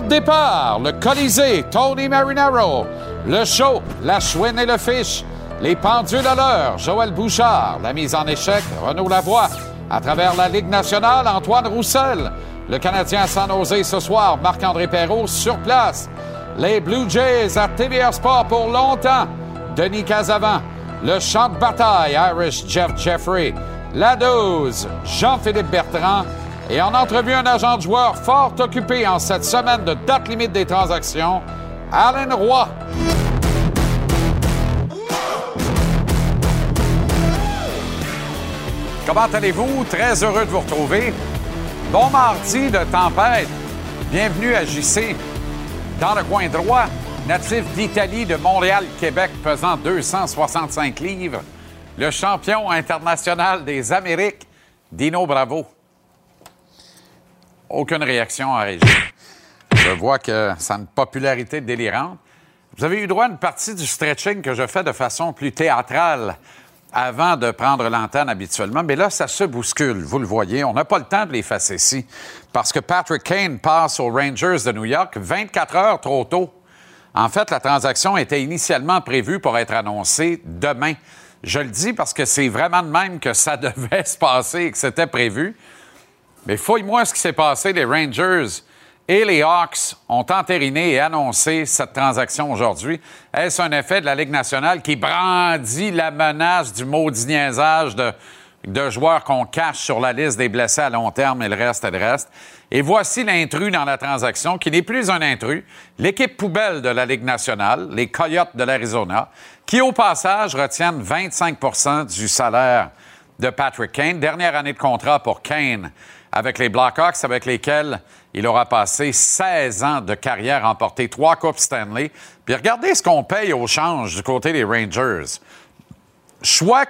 Le Colisée, Tony Marinaro, le show, la chouine et le fiche, les pendules à l'heure, Joël Bouchard, la mise en échec, Renaud Lavoie. À travers la Ligue nationale, Antoine Roussel. Le Canadien San Jose ce soir, Marc-André Perrault sur place. Les Blue Jays à TVR Sport pour longtemps. Denis Casavant. Le champ de bataille, Irish Jeff Jeffrey. La dose, Jean-Philippe Bertrand. Et en entrevue, un agent de joueur fort occupé en cette semaine de date limite des transactions, Alain Roy. Comment allez-vous? Très heureux de vous retrouver. Bon mardi de tempête. Bienvenue à JC. Dans le coin droit, natif d'Italie, de Montréal, Québec, pesant 265 livres, le champion international des Amériques, Dino Bravo. Aucune réaction en régie. Je vois que ça a une popularité délirante. Vous avez eu droit à une partie du stretching que je fais de façon plus théâtrale avant de prendre l'antenne habituellement. Mais là, ça se bouscule, vous le voyez. On n'a pas le temps de les ici parce que Patrick Kane passe aux Rangers de New York 24 heures trop tôt. En fait, la transaction était initialement prévue pour être annoncée demain. Je le dis parce que c'est vraiment de même que ça devait se passer et que c'était prévu. Mais fouille-moi ce qui s'est passé. Les Rangers et les Hawks ont entériné et annoncé cette transaction aujourd'hui. Est-ce un effet de la Ligue nationale qui brandit la menace du maudit niaisage de, joueurs qu'on cache sur la liste des blessés à long terme? Et le reste et le reste? Et voici l'intrus dans la transaction, qui n'est plus un intrus, l'équipe poubelle de la Ligue nationale, les Coyotes de l'Arizona, qui au passage retiennent 25% du salaire de Patrick Kane. Dernière année de contrat pour Kane avec les Blackhawks, avec lesquels il aura passé 16 ans de carrière, remporté trois Coupes Stanley. Puis regardez ce qu'on paye au change du côté des Rangers. Choix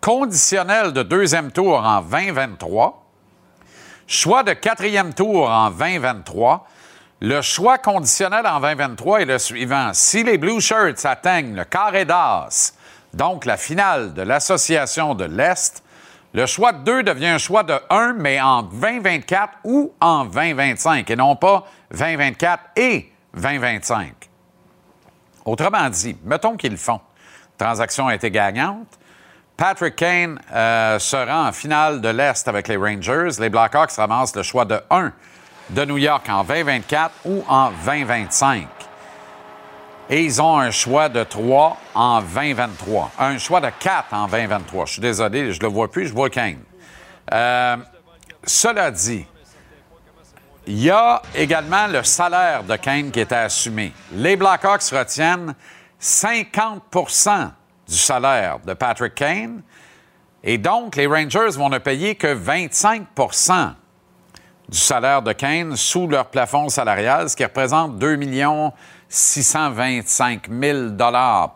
conditionnel de deuxième tour en 2023. Choix de quatrième tour en 2023. Le choix conditionnel en 2023 est le suivant. Si les Blue Shirts atteignent le carré d'as, donc la finale de l'Association de l'Est, le choix de 2 devient un choix de 1, mais en 2024 ou en 2025, et non pas 2024 et 2025. Autrement dit, mettons qu'ils le font. Transaction a été gagnante. Patrick Kane euh, sera en finale de l'Est avec les Rangers. Les Blackhawks ramassent le choix de 1 de New York en 2024 ou en 2025. Et ils ont un choix de 3 en 2023. Un choix de 4 en 2023. Je suis désolé, je ne le vois plus, je vois Kane. Euh, cela dit, il y a également le salaire de Kane qui est assumé. Les Blackhawks retiennent 50% du salaire de Patrick Kane. Et donc, les Rangers vont ne payer que 25% du salaire de Kane sous leur plafond salarial, ce qui représente 2 millions 625 000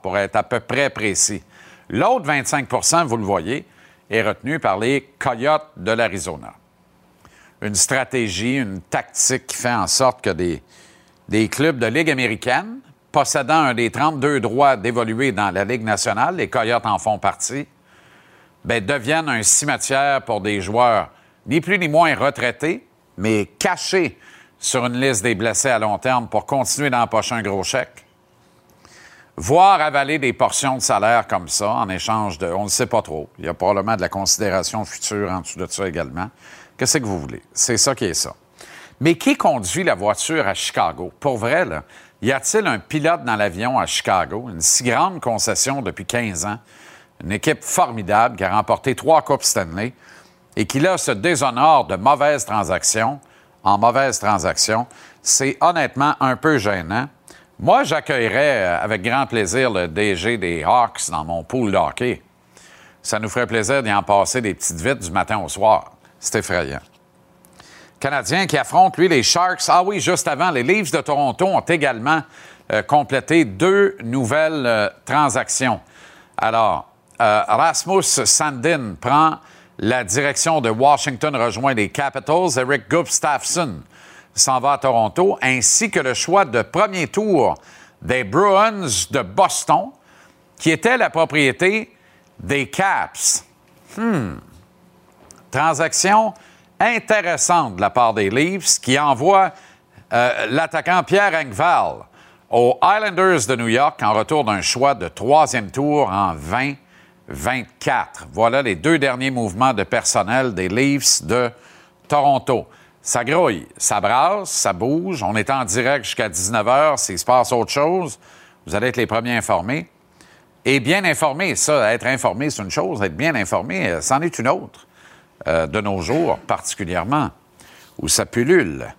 pour être à peu près précis. L'autre 25% vous le voyez, est retenu par les Coyotes de l'Arizona. Une stratégie, une tactique qui fait en sorte que des, clubs de Ligue américaine, possédant un des 32 droits d'évoluer dans la Ligue nationale, les Coyotes en font partie, ben, deviennent un cimetière pour des joueurs ni plus ni moins retraités, mais cachés sur une liste des blessés à long terme pour continuer d'empocher un gros chèque. Voir avaler des portions de salaire comme ça en échange de. On ne sait pas trop. Il y a probablement de la considération future en dessous de ça également. Qu'est-ce que vous voulez? C'est ça qui est ça. Mais qui conduit la voiture à Chicago? Pour vrai, y a-t-il un pilote dans l'avion à Chicago? Une si grande concession depuis 15 ans. Une équipe formidable qui a remporté trois Coupes Stanley et qui, là, se déshonore de mauvaises transactions en mauvaise transaction. C'est honnêtement un peu gênant. Moi, j'accueillerais euh, avec grand plaisir le DG des Hawks dans mon pool de hockey. Ça nous ferait plaisir d'y en passer des petites vites du matin au soir. C'est effrayant. Canadien qui affronte, lui, les Sharks. Ah oui, juste avant, les Leafs de Toronto ont également euh, complété deux nouvelles euh, transactions. Alors, Rasmus Sandin prend la direction de Washington rejoint les Capitals. Eric Gustafsson s'en va à Toronto, ainsi que le choix de premier tour des Bruins de Boston, qui était la propriété des Caps. Hmm. Transaction intéressante de la part des Leafs qui envoie euh, l'attaquant Pierre Engval aux Islanders de New York en retour d'un choix de troisième tour en 2024. Voilà les deux derniers mouvements de personnel des Leafs de Toronto. Ça grouille, ça brasse, ça bouge. On est en direct jusqu'à 19h. S'il se passe autre chose, vous allez être les premiers informés. Et bien informé, ça, être informé, c'est une chose. Être bien informé, euh, c'en est une autre. Euh, de nos jours, particulièrement, où ça pullule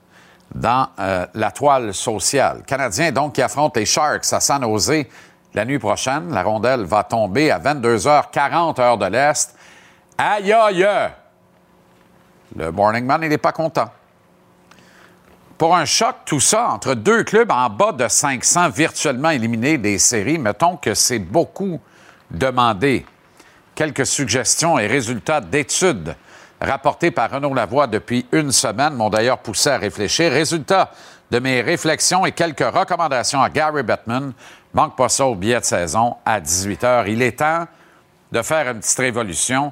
dans euh, la toile sociale. Canadien, donc, qui affronte les Sharks à San Jose la nuit prochaine. La rondelle va tomber à 22h40 heure de l'Est. Aïe, aïe! Le Morning Man, n'est pas content. Pour un choc, tout ça, entre deux clubs en bas de 500 virtuellement éliminés des séries, mettons que c'est beaucoup demandé. Quelques suggestions et résultats d'études rapportés par Renaud Lavoie depuis une semaine m'ont d'ailleurs poussé à réfléchir. Résultat de mes réflexions et quelques recommandations à Gary Bettman. Manque pas ça au billet de saison à 18 h. Il est temps de faire une petite révolution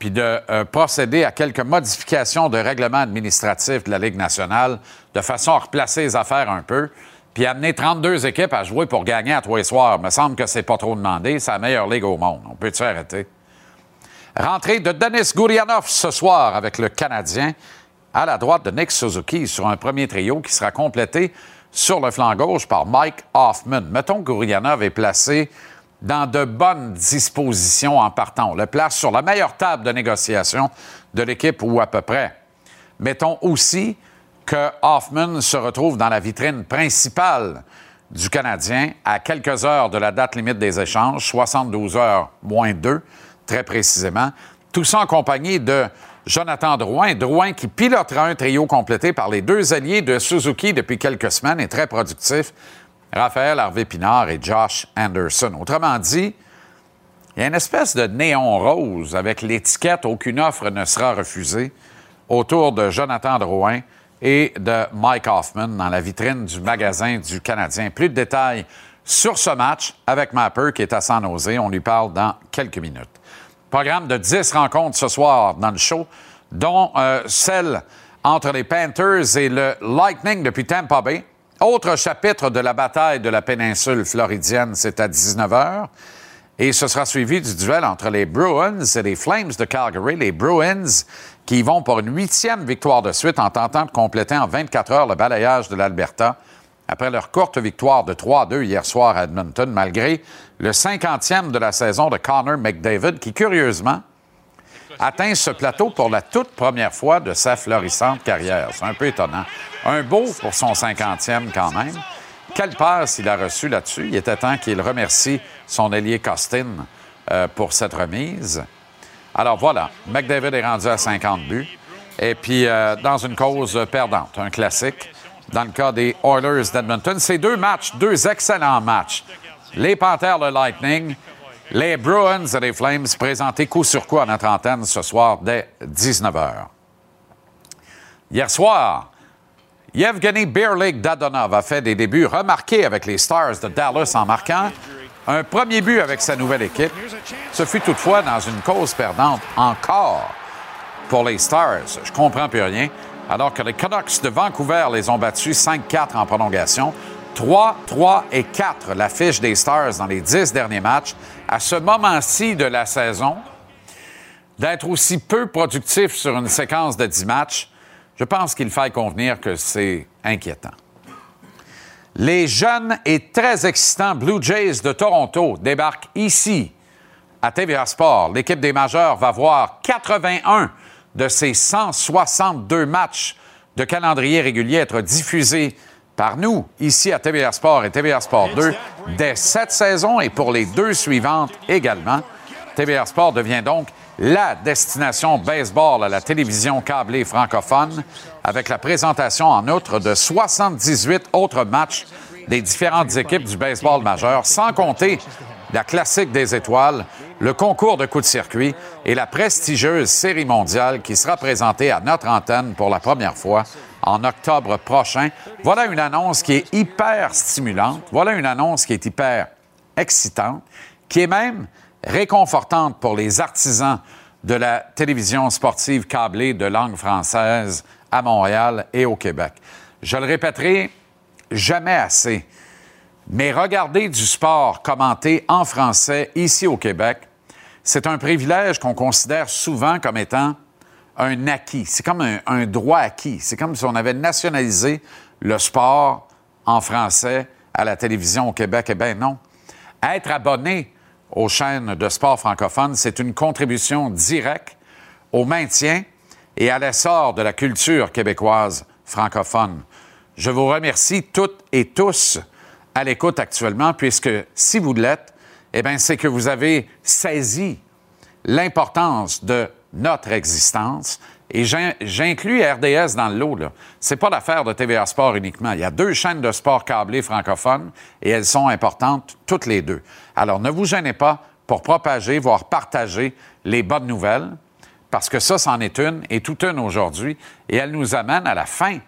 puis de euh, procéder à quelques modifications de règlement administratif de la Ligue nationale de façon à replacer les affaires un peu, puis amener 32 équipes à jouer pour gagner à tous les soirs. Me semble que c'est pas trop demandé. C'est la meilleure ligue au monde. On peut-tu arrêter? Rentrée de Denis Gourianov ce soir avec le Canadien à la droite de Nick Suzuki sur un premier trio qui sera complété sur le flanc gauche par Mike Hoffman. Mettons que Gourianov est placé dans de bonnes dispositions en partant. On le place sur la meilleure table de négociation de l'équipe ou à peu près. Mettons aussi que Hoffman se retrouve dans la vitrine principale du Canadien à quelques heures de la date limite des échanges, 72 heures moins 2, très précisément. Tout ça en compagnie de Jonathan Drouin. Drouin qui pilotera un trio complété par les deux alliés de Suzuki depuis quelques semaines et très productif, Raphaël Harvey-Pinard et Josh Anderson. Autrement dit, il y a une espèce de néon rose avec l'étiquette Aucune offre ne sera refusée autour de Jonathan Drouin et de Mike Hoffman dans la vitrine du magasin du Canadien. Plus de détails sur ce match avec Mapper qui est à San Jose. On lui parle dans quelques minutes. Programme de 10 rencontres ce soir dans le show, dont euh, celle entre les Panthers et le Lightning depuis Tampa Bay. Autre chapitre de la bataille de la péninsule floridienne, c'est à 19h. Et ce sera suivi du duel entre les Bruins et les Flames de Calgary. Les Bruins qui vont pour une huitième victoire de suite en tentant de compléter en 24 heures le balayage de l'Alberta après leur courte victoire de 3-2 hier soir à Edmonton, malgré le 50e de la saison de Connor McDavid, qui curieusement atteint ce plateau pour la toute première fois de sa florissante carrière. C'est un peu étonnant. Un beau pour son 50e quand même. Quelle passe il a reçu là-dessus? Il était temps qu'il remercie son allié Costin euh, pour cette remise. Alors voilà, McDavid est rendu à 50 buts. Et puis, euh, dans une cause perdante, un classique. Dans le cas des Oilers d'Edmonton, c'est deux matchs, deux excellents matchs. Les Panthers, le Lightning, les Bruins et les Flames présentés coup sur coup à notre antenne ce soir dès 19h. Hier soir, Yevgeny Beerlig Dadonov a fait des débuts remarqués avec les Stars de Dallas en marquant un premier but avec sa nouvelle équipe. Ce fut toutefois dans une cause perdante encore pour les Stars. Je comprends plus rien. Alors que les Canucks de Vancouver les ont battus 5-4 en prolongation. 3, 3 et 4 la fiche des Stars dans les 10 derniers matchs. À ce moment-ci de la saison, d'être aussi peu productif sur une séquence de 10 matchs, je pense qu'il faille convenir que c'est inquiétant. Les jeunes et très excitants Blue Jays de Toronto débarquent ici, à TVA Sport. L'équipe des majeurs va voir 81 de ses 162 matchs de calendrier régulier être diffusés par nous, ici à TVA Sport et TVA Sport 2, dès cette saison et pour les deux suivantes également. TVA Sport devient donc la destination baseball à la télévision câblée francophone, avec la présentation en outre de 78 autres matchs des différentes équipes du baseball majeur, sans compter la classique des étoiles, le concours de coups de circuit et la prestigieuse série mondiale qui sera présentée à notre antenne pour la première fois en octobre prochain. Voilà une annonce qui est hyper stimulante. Voilà une annonce qui est hyper excitante, qui est même réconfortante pour les artisans de la télévision sportive câblée de langue française à Montréal et au Québec. Je le répéterai jamais assez. Mais regarder du sport commenté en français ici au Québec, c'est un privilège qu'on considère souvent comme étant un acquis. C'est comme un, droit acquis. C'est comme si on avait nationalisé le sport en français à la télévision au Québec. Eh bien non. Être abonné aux chaînes de sport francophones, c'est une contribution directe au maintien et à l'essor de la culture québécoise francophone. Je vous remercie toutes et tous à l'écoute actuellement, puisque si vous l'êtes, eh bien, c'est que vous avez saisi l'importance de notre existence. Et j'inclus RDS dans le lot. Ce n'est pas l'affaire de TVA Sport uniquement. Il y a deux chaînes de sport câblées francophones et elles sont importantes toutes les deux. Alors, ne vous gênez pas pour propager, voire partager les bonnes nouvelles, parce que ça, c'en est une et toute une aujourd'hui. Et elle nous amène à la fin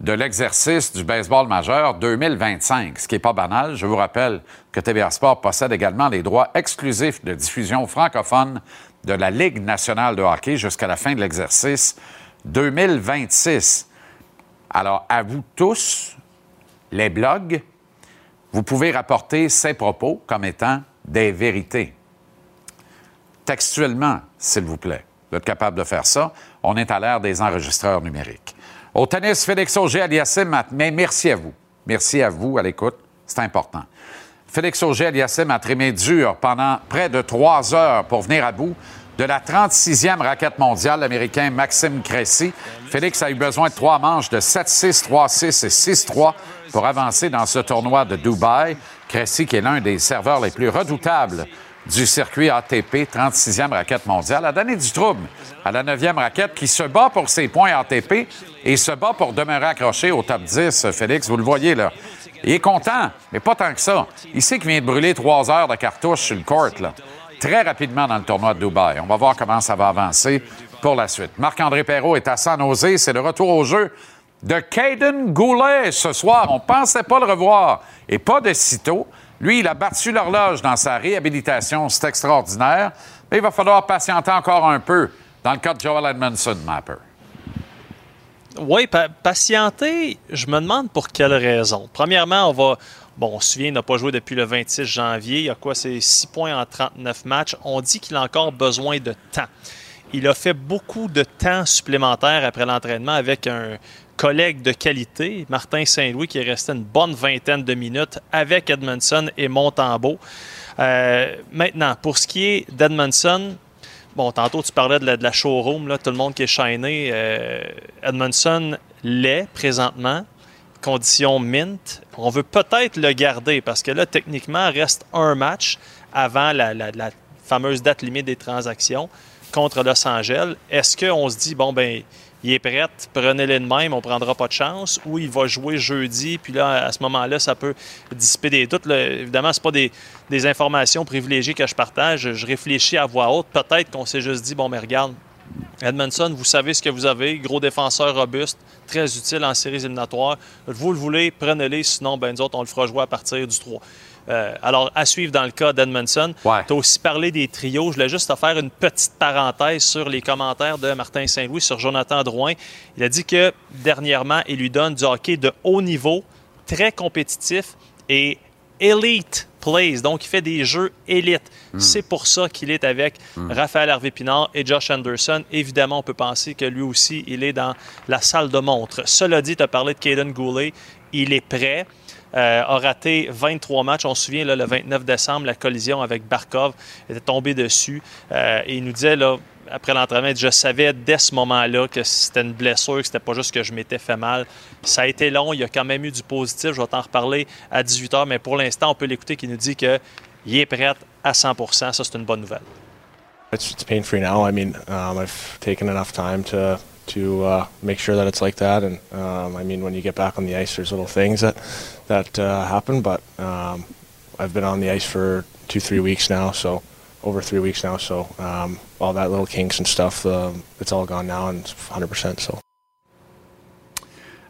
de l'exercice du baseball majeur 2025, ce qui n'est pas banal. Je vous rappelle que TVA Sport possède également les droits exclusifs de diffusion francophone de la Ligue nationale de hockey jusqu'à la fin de l'exercice 2026. Alors, à vous tous, les blogs, vous pouvez rapporter ces propos comme étant des vérités. Textuellement, s'il vous plaît. Vous êtes capable de faire ça. On est à l'ère des enregistreurs numériques. Au tennis, Félix Auger Aliassim, mais merci à vous. Merci à vous à l'écoute. C'est important. Félix Auger Aliassim a trimé dur pendant près de trois heures pour venir à bout de la 36e raquette mondiale, l'Américain Maxime Cressy. Félix a eu besoin de trois manches de 7-6, 3-6 et 6-3 pour avancer dans ce tournoi de Dubaï. Cressy, qui est l'un des serveurs les plus redoutables du circuit ATP, 36e raquette mondiale, a donné du trouble à la 9e raquette qui se bat pour ses points ATP et se bat pour demeurer accroché au top 10, Félix. Vous le voyez là. Il est content, mais pas tant que ça. Il sait qu'il vient de brûler trois heures de cartouche sur le court, là. Très rapidement dans le tournoi de Dubaï. On va voir comment ça va avancer pour la suite. Marc-André Perrault est à San Jose. C'est le retour au jeu de Caden Goulet ce soir. On pensait pas le revoir. Et pas de sitôt. Lui, il a battu l'horloge dans sa réhabilitation. C'est extraordinaire. Mais il va falloir patienter encore un peu dans le cas de Joel Edmondson, Mapper. Oui, patienter, je me demande pour quelle raison. Premièrement, on va. Bon, on se souvient, il n'a pas joué depuis le 26 janvier. Il y a quoi? C'est 6 points en 39 matchs. On dit qu'il a encore besoin de temps. Il a fait beaucoup de temps supplémentaire après l'entraînement avec un collègue de qualité, Martin Saint-Louis, qui est resté une bonne vingtaine de minutes avec Edmondson et Montembeau. Euh, maintenant, pour ce qui est d'Edmondson, bon, tantôt tu parlais de la, showroom, là, tout le monde qui est shiné. Euh, Edmondson l'est présentement. Condition mint. On veut peut-être le garder parce que là, techniquement, reste un match avant la, la fameuse date limite des transactions contre Los Angeles. Est-ce qu'on se dit, bon, ben il est prêt, prenez-le de même, on prendra pas de chance, ou il va jouer jeudi, puis là, à ce moment-là, ça peut dissiper des doutes. évidemment, ce pas des, informations privilégiées que je partage. Je réfléchis à voix haute. Peut-être qu'on s'est juste dit, bon, mais regarde, Edmondson, vous savez ce que vous avez, gros défenseur robuste, très utile en séries éliminatoires. Vous le voulez, prenez-le, sinon, ben, nous autres, on le fera jouer à partir du 3. Euh, alors, à suivre dans le cas d'Edmondson. Tu as aussi parlé des trios. Je voulais juste te faire une petite parenthèse sur les commentaires de Martin Saint-Louis sur Jonathan Drouin. Il a dit que dernièrement, il lui donne du hockey de haut niveau, très compétitif et elite plays. Donc, il fait des jeux élites. Hmm. C'est pour ça qu'il est avec hmm. Raphaël Harvey-Pinard et Josh Anderson. Évidemment, on peut penser que lui aussi, il est dans la salle de montre. Cela dit, tu as parlé de Caden Goulet. Il est prêt. Euh, a raté 23 matchs. On se souvient, le 29 décembre, la collision avec Barkov était tombé dessus. Euh, et il nous disait, là, après l'entraînement, je savais dès ce moment-là que c'était une blessure, que c'était pas juste que je m'étais fait mal. Ça a été long, il y a quand même eu du positif. Je vais t'en reparler à 18 h, mais pour l'instant, on peut l'écouter qui nous dit qu'il est prêt à 100% Ça, c'est une bonne nouvelle. To uh, make sure that it's like that. And um, I mean, when you get back on the ice, there's little things that that uh, happen. But um, I've been on the ice for two, three weeks now, so over three weeks now. So um, all that little kinks and stuff, um, it's all gone now, and it's 100%. So.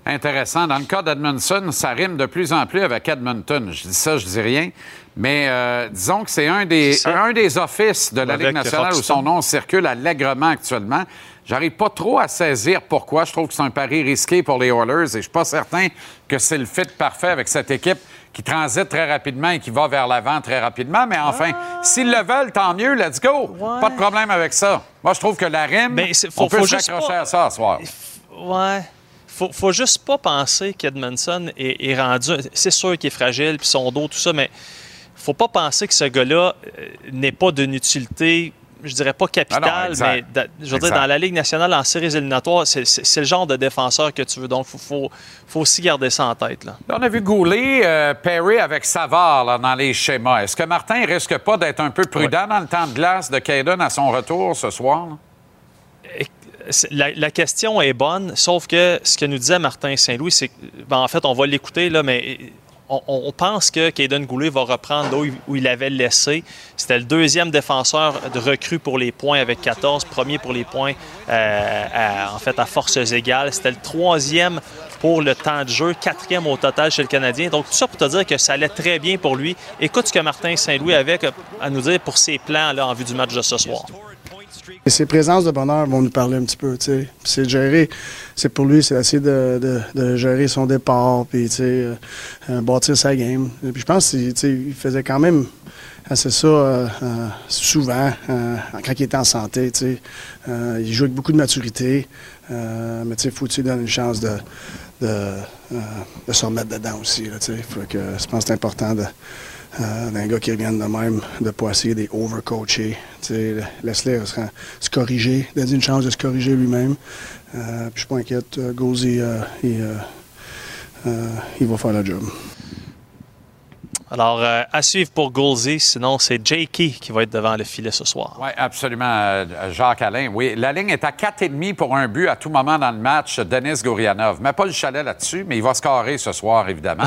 intéressant. Dans le cas d'Edmondson, ça rime de plus en plus avec Edmonton. Je dis ça, je dis rien. Mais euh, disons que c'est un des, un des offices de la Avec Ligue nationale où son nom circule allègrement actuellement. J'arrive pas trop à saisir pourquoi. Je trouve que c'est un pari risqué pour les Oilers et je suis pas certain que c'est le fit parfait avec cette équipe qui transite très rapidement et qui va vers l'avant très rapidement. Mais enfin, s'ils le veulent, tant mieux, let's go. Ouais. Pas de problème avec ça. Moi, je trouve que la rime, Ben, faut- on peut raccrocher pas- à ça ce soir. Ouais. Faut, faut juste pas penser qu'Edmondson est, est rendu. C'est sûr qu'il est fragile, puis son dos, tout ça, mais faut pas penser que ce gars-là euh, n'est pas d'une utilité, je dirais pas Ah non, exact. mais da- je veux dire, dans la Ligue nationale, en séries éliminatoires, c'est- le genre de défenseur que tu veux. Donc, faut, faut, faut aussi garder ça en tête. Là. Là, on a vu Goulet, euh, Perry avec Savard là, dans les schémas. Est-ce que Martin risque pas d'être un peu prudent dans le temps de glace de Caden à son retour ce soir? La, la question est bonne, sauf que ce que nous disait Martin Saint-Louis, c'est ben, en fait, on va l'écouter, là, mais on, pense que Caden Goulet va reprendre là où, il- où il avait laissé. C'était le deuxième défenseur de recrue pour les points avec 14, premier pour les points, euh, à- en fait, à forces égales. C'était le troisième pour le temps de jeu, quatrième au total chez le Canadien. Donc, tout ça pour te dire que ça allait très bien pour lui. Écoute ce que Martin Saint-Louis avait à nous dire pour ses plans là, en vue du match de ce soir. Et ces présences de bonheur vont nous parler un petit peu, tu sais. C'est gérer, c'est pour lui, c'est essayer de, de- gérer son départ, puis tu sais, euh, euh, bâtir sa game. Et puis je pense qu'il faisait quand même assez ça euh, souvent quand il était en santé, tu sais. Il joue avec beaucoup de maturité, mais tu sais, faut que une chance de, de, de se remettre dedans aussi, tu sais. Je pense que c'est important de euh, d'un gars qui revienne de même, de pas essayer. Tu sais, Laisse-le se, se corriger, donner une chance de se corriger lui-même. Euh, puis je suis pas inquiète. euh, Gauzy, euh, euh, euh, il va faire le job. Alors, euh, à suivre pour Goulsey, sinon c'est Jakey qui va être devant le filet ce soir. Oui, absolument, euh, Jacques Alain. Oui, la ligne est à 4,5 pour un but à tout moment dans le match. Denis Gourianov. Mais pas le chalet là-dessus, mais il va scorer ce soir, évidemment.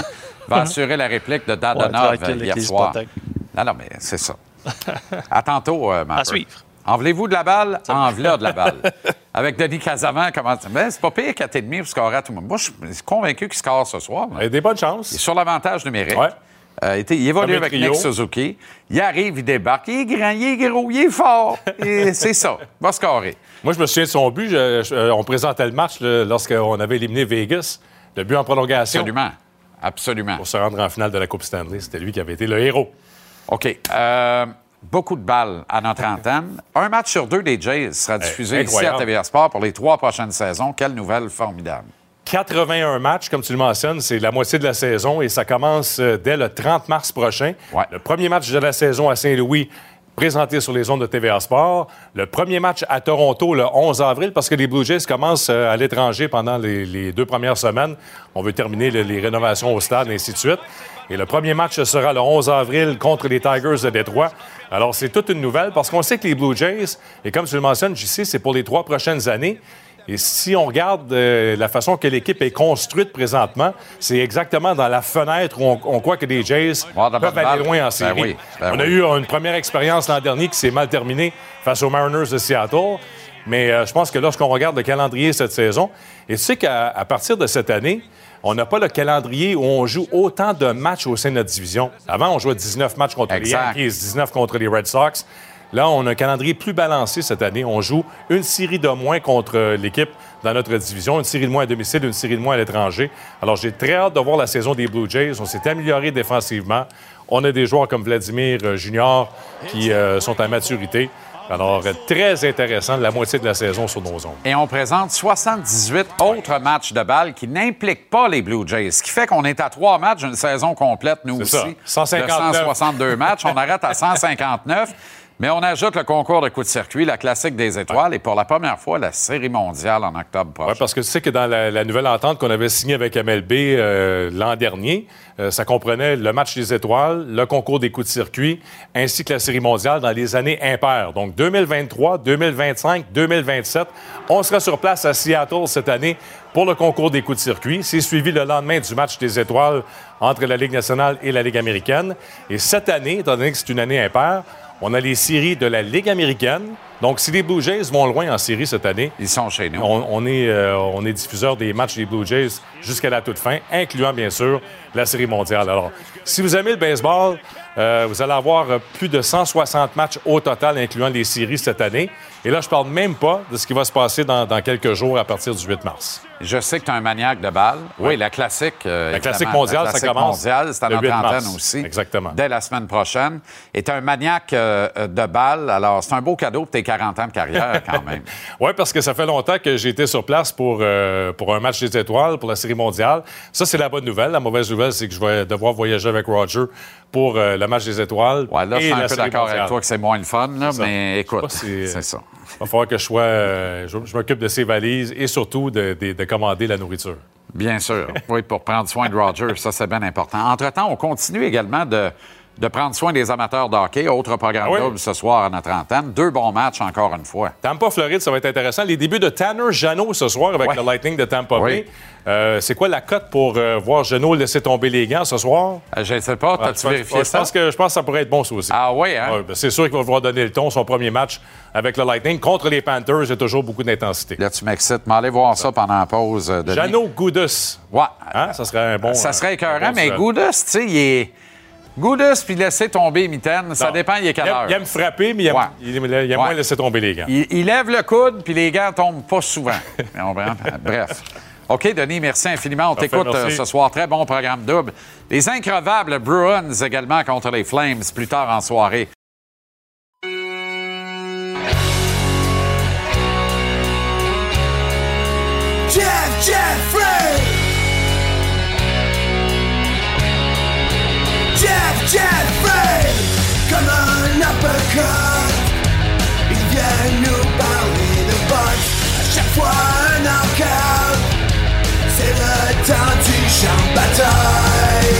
Il va assurer la réplique de Dadonov Ouais, euh, hier soir. Non, non, mais c'est ça. À tantôt, euh. À suivre. Envelez-vous de la balle, envelez de la balle. Avec Denis Casaman, comment Mais c'est pas pire 4,5 pour scorer à tout moment. Moi, je suis convaincu qu'il score ce soir. Il y a des bonnes chances. Il est sur l'avantage numérique. Ouais. Euh, il était- il évolue avec. Nick Suzuki. Il arrive, il débarque. Il est grand, il est gros, il est fort. C'est ça. Va. Moi, je me souviens de son but. Je- je- euh, on présentait le match lorsqu'on avait éliminé Vegas. Le but en prolongation Absolument. Absolument. pour se rendre en finale de la Coupe Stanley. C'était lui qui avait été le héros. OK. Euh, beaucoup de balles à notre antenne. Un match sur deux des Jays sera diffusé ici à. TVA Sport pour les trois prochaines saisons. Quelle nouvelle formidable. 81 matchs, comme tu le mentionnes, c'est la moitié de la saison et ça commence euh, dès le 30 mars prochain. Ouais. Le premier match de la saison à Saint-Louis, présenté sur les ondes de TVA Sport. Le premier match à Toronto le 11 avril, parce que les Blue Jays commencent euh, à l'étranger pendant les, les deux premières semaines. On veut terminer le- les rénovations au stade, et ainsi de suite. Et le premier match sera le 11 avril contre les Tigers de Détroit. Alors, c'est toute une nouvelle parce qu'on sait que les Blue Jays, et comme tu le mentionnes, JC, c'est pour les trois prochaines années. Et si on regarde euh, la façon que l'équipe est construite présentement, c'est exactement dans la fenêtre où on, on croit que les Jays peuvent aller loin en Ben série. oui, ben on a oui. eu une première expérience l'an dernier qui s'est mal terminée face aux Mariners de Seattle. Mais euh, je pense que lorsqu'on regarde le calendrier cette saison, et tu sais qu'à partir de cette année, on n'a pas le calendrier où on joue autant de matchs au sein de notre division. Avant, on jouait 19 matchs contre Exact. les Yankees, 19 contre les Red Sox. Là, on a un calendrier plus balancé cette année. On joue une série de moins contre euh, l'équipe dans notre division, une série de moins à domicile, une série de moins à l'étranger. Alors, j'ai très hâte de voir la saison des Blue Jays. On s'est amélioré défensivement. On a des joueurs comme Vladimir euh, Junior qui euh, sont à maturité. Alors, très intéressant, la moitié de la saison sur nos ondes. Et on présente 78 autres matchs de balles qui n'impliquent pas les Blue Jays. Ce qui fait qu'on est à trois matchs d'une saison complète, nous aussi. ça. 159. De 162 matchs. On arrête à 159. Mais on ajoute le concours de coups de circuit, la classique des étoiles, et pour la première fois, la série mondiale en octobre prochain. Oui, parce que tu sais que dans la, la nouvelle entente qu'on avait signée avec MLB euh, l'an dernier, euh, ça comprenait le match des étoiles, le concours des coups de circuit, ainsi que la série mondiale dans les années impaires. Donc 2023, 2025, 2027, on sera sur place à Seattle cette année pour le concours des coups de circuit. C'est suivi le lendemain du match des étoiles entre la Ligue nationale et la Ligue américaine. Et cette année, étant donné que c'est une année impaire, on a les séries de la Ligue américaine, Donc, si les Blue Jays vont loin en série cette année, Ils sont chez nous. on, on est, euh, on est diffuseur des matchs des Blue Jays jusqu'à la toute fin, incluant bien sûr la Série mondiale. Alors, si vous aimez le baseball, euh, vous allez avoir euh, plus de 160 matchs au total, incluant les séries cette année. Et là, je parle même pas de ce qui va se passer dans, dans quelques jours à partir du 8 mars. Je sais que tu es un maniaque de balles. Oui, la classique. euh, La classique mondiale, La ça classique commence mondiale, c'est à le notre 8 mars. antenne aussi. Exactement. Dès la semaine prochaine. Et tu es un maniaque euh, euh, de balles. Alors, c'est un beau cadeau pour tes 40 ans de carrière, quand même. Oui, parce que ça fait longtemps que j'ai été sur place pour, euh, pour un match des étoiles, pour la Série mondiale. Ça, c'est la bonne nouvelle. La mauvaise nouvelle, c'est que je vais devoir voyager avec Roger pour euh, le match des étoiles. Ouais, là, je suis un peu d'accord avec toi que c'est moins le fun, là, mais écoute, si- c'est ça. Il va falloir que je sois. euh, je je m'occupe de ses valises et surtout de, de- de commander la nourriture. Bien sûr. Oui, pour prendre soin de Roger, ça, c'est bien important. Entre-temps, on continue également de, de prendre soin des amateurs de hockey. Autre programme Ah oui? double ce soir à notre antenne. Deux bons matchs encore une fois. Tampa, Floride, ça va être intéressant. Les débuts de Tanner Janot ce soir avec Ouais. le Lightning de Tampa Oui. Bay. Euh, c'est quoi la cote pour euh, voir Janot laisser tomber les gants ce soir? Euh, Je ne sais pas, Ah, t'as-tu je- vérifié je ça? pense que, je pense que ça pourrait être bon, ça aussi. Ah oui, hein? Ouais, ben, c'est sûr qu'il va vouloir donner le ton. Son premier match avec le Lightning contre les Panthers, il y a toujours beaucoup d'intensité. Là, tu m'excites. Mais allez voir ça pendant la pause. euh, Denis. Jano Goudus. Ouais. Hein? Ça serait un bon. Ça serait écœurant, bon mais. Goudus, tu sais, il est. Goudus puis laisser tomber Mitaine, ça dépend, il est quelle il aime, heure. il aime frapper, mais il aime, Ouais. il aime- il aime Ouais. moins laisser tomber les gants. Il, il lève le coude, puis les gants tombent pas souvent. Bref. OK, Denis, merci infiniment. On t'écoute euh, ce soir. Très bon programme double. Les increvables Bruins également contre les Flames plus tard en soirée. Uppercut. Il vient nous parler de boxe. À chaque fois un knockout. C'est le temps du champ de bataille.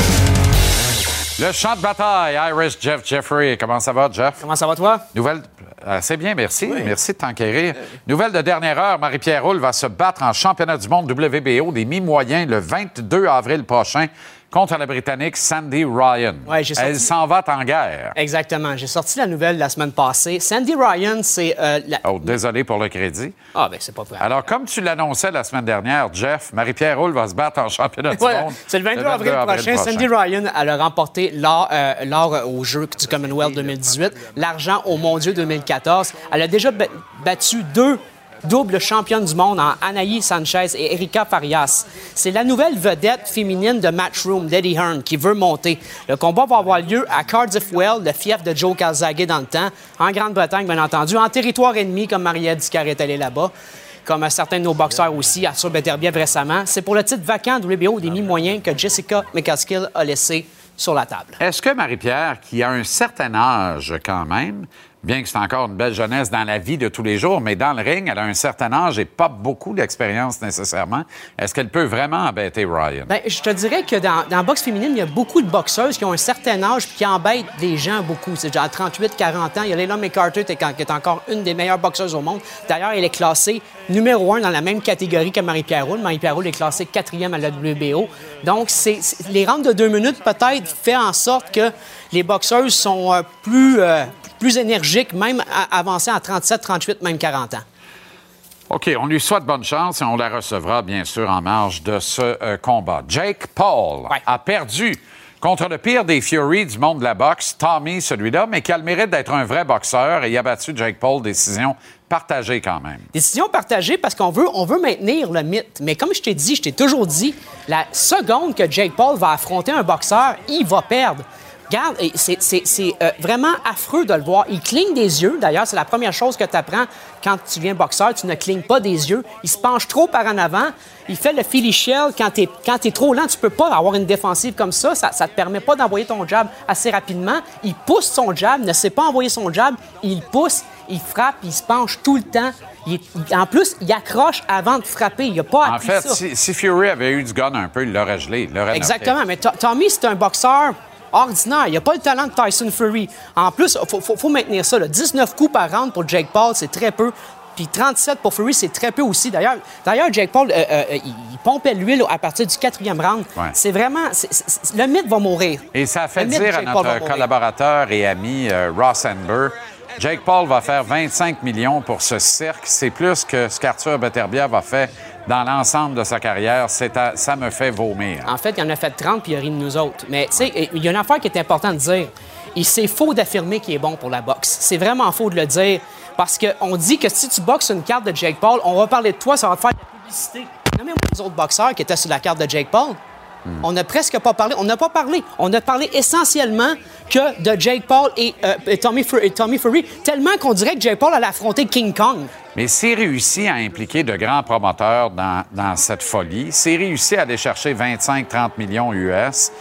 Le champ de bataille, Irish Jeff Jeffrey. Comment ça va, Jeff? Comment ça va, toi? Nouvelle. euh, c'est bien, merci. Merci de t'enquérir. Nouvelle de dernière heure, Marie-Pierre Roule va se battre en championnat du monde WBO des mi-moyens le 22 avril prochain contre la Britannique Sandy Ryan. Ouais, j'ai sorti- Elle s'en va en guerre. Exactement. J'ai sorti la nouvelle la semaine passée. Sandy Ryan, c'est euh, la... Oh, désolé pour le crédit. Ah, ben c'est pas vrai. Alors, comme tu l'annonçais la semaine dernière, Jeff, Marie-Pierre Roule va se battre en championnat du monde. C'est le 22 avril, prochain. Sandy Ryan, elle a remporté l'or, euh, l'or aux Jeux du Commonwealth 2018, l'argent aux Mondiaux 2014. Elle a déjà ba- battu deux doubles championnes du monde en Anaï Sanchez et Erika Farias. C'est la nouvelle vedette féminine de Matchroom, d'Eddie Hearn, qui veut monter. Le combat va avoir lieu à Cardiff Well, le fief de Joe Calzaghe dans le temps, en Grande-Bretagne, bien entendu, en territoire ennemi, comme Maria Dicar est allée là-bas comme certains de nos boxeurs aussi, Arthur Beterbiev récemment. C'est pour le titre vacant WBO des mi-moyens que Jessica McCaskill a laissé sur la table. Est-ce que Marie-Pierre, qui a un certain âge quand même, bien que c'est encore une belle jeunesse dans la vie de tous les jours, mais dans le ring, elle a un certain âge et pas beaucoup d'expérience nécessairement, est-ce qu'elle peut vraiment embêter Ryan? Ben, je te dirais que dans, la boxe féminine, il y a beaucoup de boxeuses qui ont un certain âge puis qui embêtent les gens beaucoup. C'est genre 38, 40 ans. Il y a Leila McCarter qui est encore une des meilleures boxeuses au monde. D'ailleurs, elle est classée numéro un dans la même catégorie que Marie-Pierre Roule. Marie-Pierre Roule est classée quatrième à la WBO. Donc, les rounds de deux minutes, peut-être, fait en sorte que les boxeuses sont euh, plus, euh, plus énergiques, même avancées à 37, 38, même 40 ans. OK, on lui souhaite bonne chance et on la recevra, bien sûr, en marge de ce euh, combat. Jake Paul Ouais. a perdu contre le pire des Fury du monde de la boxe, Tommy, celui-là, mais qui a le mérite d'être un vrai boxeur et il a battu Jake Paul, décision partagée quand même. Décision partagée parce qu'on veut, on veut maintenir le mythe. Mais comme je t'ai dit, je t'ai toujours dit, la seconde que Jake Paul va affronter un boxeur, il va perdre. Regarde, c'est euh, vraiment affreux de le voir. Il cligne des yeux. D'ailleurs, c'est la première chose que tu apprends quand tu viens boxeur. Tu ne clignes pas des yeux. Il se penche trop par en avant. Il fait le Philly Shell. Quand tu es, trop lent, tu peux pas avoir une défensive comme ça. Ça ne te permet pas d'envoyer ton jab assez rapidement. Il pousse son jab, ne sait pas envoyer son jab. Il pousse, il frappe, il se penche tout le temps. Il est- il- en plus, il accroche avant de frapper. Il n'a pas En fait, ça. si, si Fury avait eu du gun un peu, il l'aurait gelé, il Exactement, mais To- Tommy, c'est un boxeur ordinaire. Il n'a pas le talent de Tyson Fury. En plus, il faut, faut- faut maintenir ça. là. 19 coups par round pour Jake Paul, c'est très peu. Puis 37 pour Fury, c'est très peu aussi. D'ailleurs, d'ailleurs Jake Paul, euh, euh, il, il pompait l'huile à partir du quatrième round. Ouais. C'est vraiment... le mythe va mourir. Et ça a fait dire à notre collaborateur et ami euh, Ross Amber Jake Paul va faire 25 millions pour ce cirque. C'est plus que ce qu'Arthur Beterbiev a fait dans l'ensemble de sa carrière. Ça me fait vomir. En fait, il en a fait 30 puis il a ri de nous autres. Mais tu sais, il y a une affaire qui est importante de dire. C'est faux d'affirmer qu'il est bon pour la boxe. C'est vraiment faux de le dire. Parce qu'on dit que si tu boxes une carte de Jake Paul, on va parler de toi, ça va te faire de la publicité. Nommez-moi les autres boxeurs qui étaient sur la carte de Jake Paul. On n'a presque pas parlé. On n'a pas parlé. On a parlé essentiellement que de Jake Paul et, euh, Tommy, Fu- et Tommy Fury, tellement qu'on dirait que Jake Paul allait affronter King Kong. Mais s'il réussit à impliquer de grands promoteurs dans, dans cette folie, s'il réussit à aller chercher 25-30 millions US,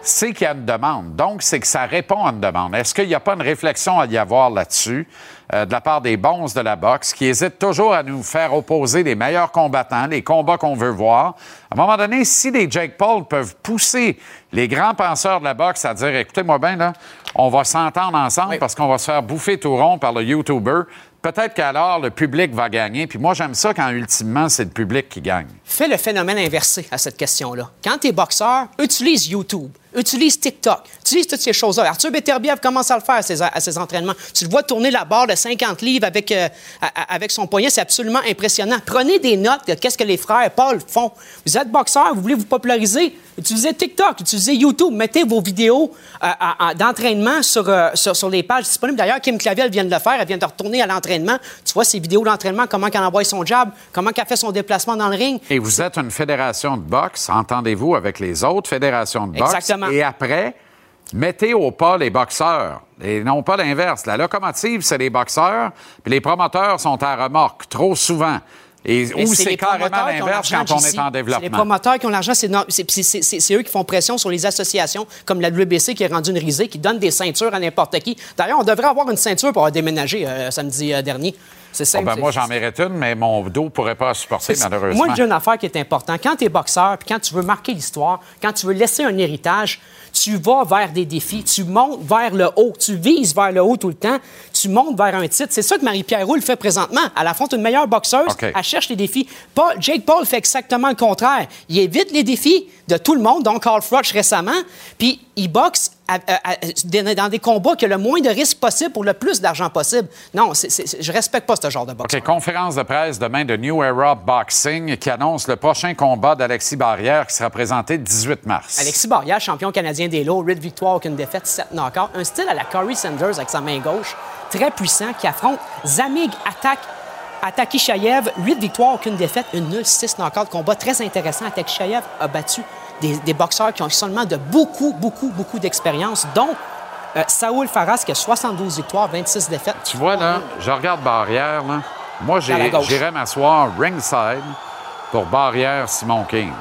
c'est qu'il y a une demande. Donc, c'est que ça répond à une demande. Est-ce qu'il n'y a pas une réflexion à y avoir là-dessus? Euh, de la part des bons de la boxe qui hésitent toujours à nous faire opposer les meilleurs combattants, les combats qu'on veut voir? À un moment donné, si les Jake Paul peuvent pousser les grands penseurs de la boxe à dire, écoutez-moi bien, là, on va s'entendre ensemble Oui. parce qu'on va se faire bouffer tout rond par le YouTuber, peut-être qu'alors le public va gagner. Puis moi, j'aime ça quand ultimement, c'est le public qui gagne. Fais le phénomène inversé à cette question-là. Quand tu es boxeur, utilise YouTube, utilise TikTok, utilise toutes ces choses-là. Arthur Beterbiev commence à le faire à ses, à ses entraînements. Tu le vois tourner la barre de 50 livres avec, euh, à- avec son poignet, c'est absolument impressionnant. Prenez des notes de qu'est-ce que les frères Paul font. Vous êtes boxeur, vous voulez vous populariser, utilisez TikTok, utilisez YouTube, mettez vos vidéos euh, d'entraînement sur, euh, sur, sur les pages disponibles. D'ailleurs, Kim Clavel vient de le faire, elle vient de retourner à l'entraînement. Tu vois ses vidéos d'entraînement, comment elle envoie son jab, comment elle fait son déplacement dans le ring. Et vous êtes une fédération de boxe, entendez-vous avec les autres fédérations de boxe. Exactement. Et après, mettez au pas les boxeurs. Et non pas l'inverse. La locomotive, c'est les boxeurs, puis les promoteurs sont à remorque trop souvent. Et ou c'est carrément l'inverse quand on est en C'est les développement. promoteurs qui ont l'argent, c'est, eux qui font pression sur les associations comme la WBC qui est rendue une risée, qui donne des ceintures à n'importe qui. D'ailleurs, on devrait avoir une ceinture pour déménagé euh, samedi euh, dernier. C'est Ah ben, moi, j'en mérite une, mais mon dos ne pourrait pas supporter, malheureusement. Moi, j'ai une affaire qui est importante. Quand tu es boxeur, puis quand tu veux marquer l'histoire, quand tu veux laisser un héritage, tu vas vers des défis, tu montes vers le haut, tu vises vers le haut tout le temps, tu montes vers un titre. C'est ça que Marie-Pierre Roux fait présentement. Elle affronte une meilleure boxeuse, elle cherche les défis. Paul, Jake Paul fait exactement le contraire. Il évite les défis de tout le monde, dont Carl Froch récemment, puis il boxe à- à- à- dans des combats qui ont le moins de risques possible pour le plus d'argent possible. Non, c'est- c'est- je respecte pas ce genre de boxe. OK, conférence de presse demain de New Era Boxing qui annonce le prochain combat d'Alexis Barrière qui sera présenté le 18 mars. Alexis Barrière, champion canadien des lots, 8 victoires, aucune défaite, 7 knockouts. Un style à la Corey Sanders avec sa main gauche, très puissant, qui affronte Zamig Attack. Atakishayev, 8 victoires, aucune défaite, une nulle, 6 knockouts. Combat très intéressant. Atakishayev a battu des, des boxeurs qui ont seulement de beaucoup, beaucoup, beaucoup d'expérience, dont euh, Saoul Faras qui a 72 victoires, 26 défaites. Tu vois, là, je regarde Barrière, là. Moi, j'irais m'asseoir ringside pour Barrière Simon King.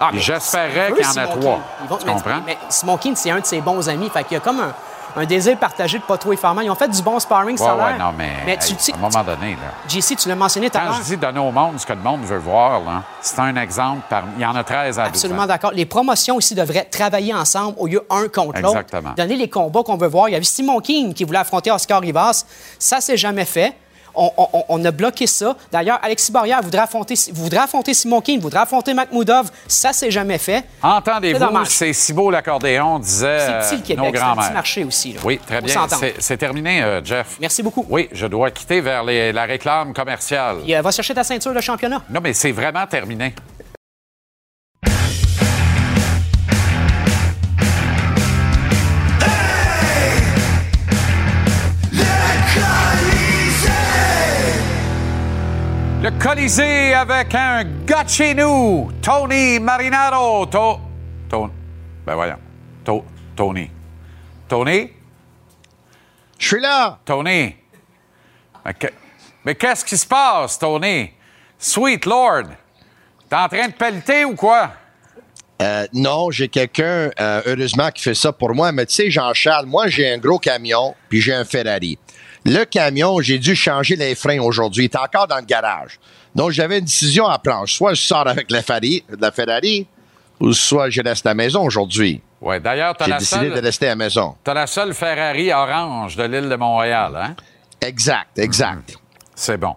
Ah, j'espérais qu'il y en a trois. Tu mais- comprends? Mais Simon King, c'est un de ses bons amis. Fait qu'il y a comme un, un désir partagé de pas trop mal. Ils ont fait du bon sparring, ça Ouais, non, mais, tu hey, à un moment donné, là. JC, tu l'as mentionné tout à Quand l'heure. je dis donner au monde ce que le monde veut voir, là, c'est un exemple. Par... Il y en a 13 à 12 Absolument d'accord. Les promotions ici devraient travailler ensemble au lieu un contre l'autre. Exactement. Donner les combats qu'on veut voir. Il y avait Simon King qui voulait affronter Oscar Rivas. Ça, c'est jamais fait. On, on- on a bloqué ça. D'ailleurs, Alexis Barrière voudrait affronter, voudrait affronter Simon King, voudrait affronter Makhmoudov. Ça, c'est jamais fait. Entendez-vous, c'est si beau l'accordéon, disaient C'est euh, petit le nos Québec, c'est un petit marché aussi. là. Oui, très bien. C'est- C'est terminé, euh, Jeff. Merci beaucoup. Oui, je dois quitter vers les- la réclame commerciale. Et, euh, va chercher ta ceinture de championnat. Non, mais c'est vraiment terminé. Le Colisée avec un gars de chez nous, Tony Marinaro. To... To... Ben voyons. To... Tony. Tony? Je suis là. Tony. Mais qu'est-ce qui se passe, Tony? Sweet Lord. T'es en train de pelleter ou quoi? Euh, non, j'ai quelqu'un, euh, heureusement, qui fait ça pour moi. Mais tu sais, Jean-Charles, moi, j'ai un gros camion, puis j'ai un Ferrari. Le camion, j'ai dû changer les freins aujourd'hui. Il est encore dans le garage. Donc, j'avais une décision à prendre. Soit je sors avec la Ferrari, la Ferrari ou soit je reste à la maison aujourd'hui. Ouais, d'ailleurs, t'as J'ai la, décidé de rester à la maison. t'as la seule Ferrari orange de l'île de Montréal, hein? Exact, exact. C'est bon.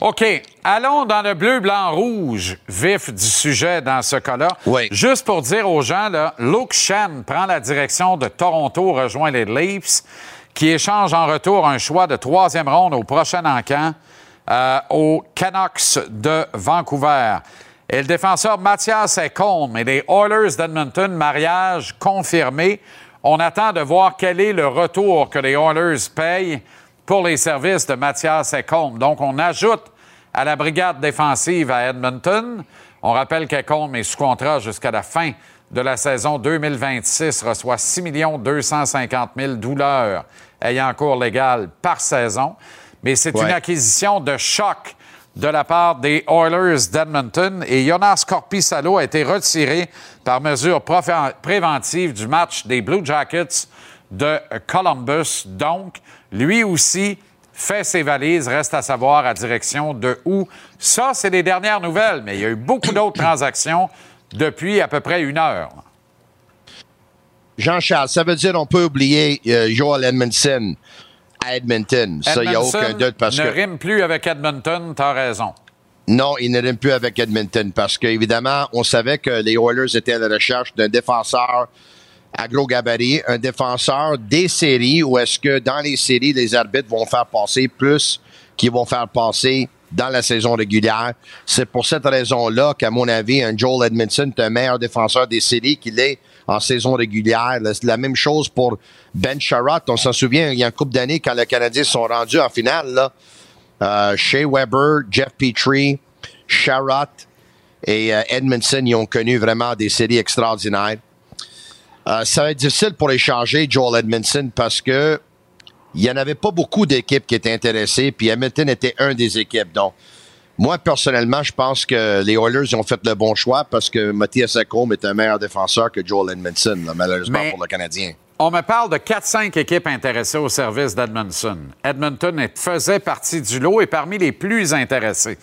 OK. Allons dans le bleu, blanc, rouge, vif du sujet dans ce cas-là. Oui. Juste pour dire aux gens, là, Luke Shen prend la direction de Toronto, rejoint les Leafs. Qui échange en retour un choix de troisième ronde au prochain encamp euh, aux Canucks de Vancouver. Et le défenseur Mathias Ekholm et les Oilers d'Edmonton, mariage confirmé. On attend de voir quel est le retour que les Oilers payent pour les services de Mathias Ekholm. Donc, on ajoute à la brigade défensive à Edmonton. On rappelle qu'Ekholm est sous contrat jusqu'à la fin de la saison 2026, reçoit 6 250 000 douleurs ayant cours légal par saison. Mais c'est une acquisition de choc de la part des Oilers d'Edmonton et Jonas Corpissalo a été retiré par mesure préventive du match des Blue Jackets de Columbus. Donc, lui aussi fait ses valises, reste à savoir à direction de où. Ça, c'est les dernières nouvelles, mais il y a eu beaucoup d'autres transactions depuis à peu près une heure. Jean-Charles, ça veut dire qu'on peut oublier euh, Joel Edmondson à Edmonton. Ça, il n'y a aucun doute parce ne que. rime plus avec Edmonton, t'as raison. Non, il ne rime plus avec Edmonton parce qu'évidemment, on savait que les Oilers étaient à la recherche d'un défenseur à gros gabarit, un défenseur des séries ou est-ce que dans les séries, les arbitres vont faire passer plus qu'ils vont faire passer dans la saison régulière. C'est pour cette raison-là qu'à mon avis, Joel Edmondson est un meilleur défenseur des séries qu'il est en saison régulière. La, la même chose pour Ben Sherratt. On s'en souvient, il y a une couple d'années, quand les Canadiens sont rendus en finale, là, euh, Weber, Jeff Petrie, Sherratt et euh, Edmondson, ils ont connu vraiment des séries extraordinaires. Euh, ça va être difficile pour échanger Joel Edmondson parce que il n'y en avait pas beaucoup d'équipes qui étaient intéressées, puis Edmonton était un des équipes. Donc, moi, personnellement, je pense que les Oilers ont fait le bon choix parce que Mathias Ekholm est un meilleur défenseur que Joel Edmondson, là, malheureusement Mais- pour le Canadien. On me parle de 4-5 équipes intéressées au service d'Edmondson. Edmonton faisait partie du lot et parmi les plus intéressés.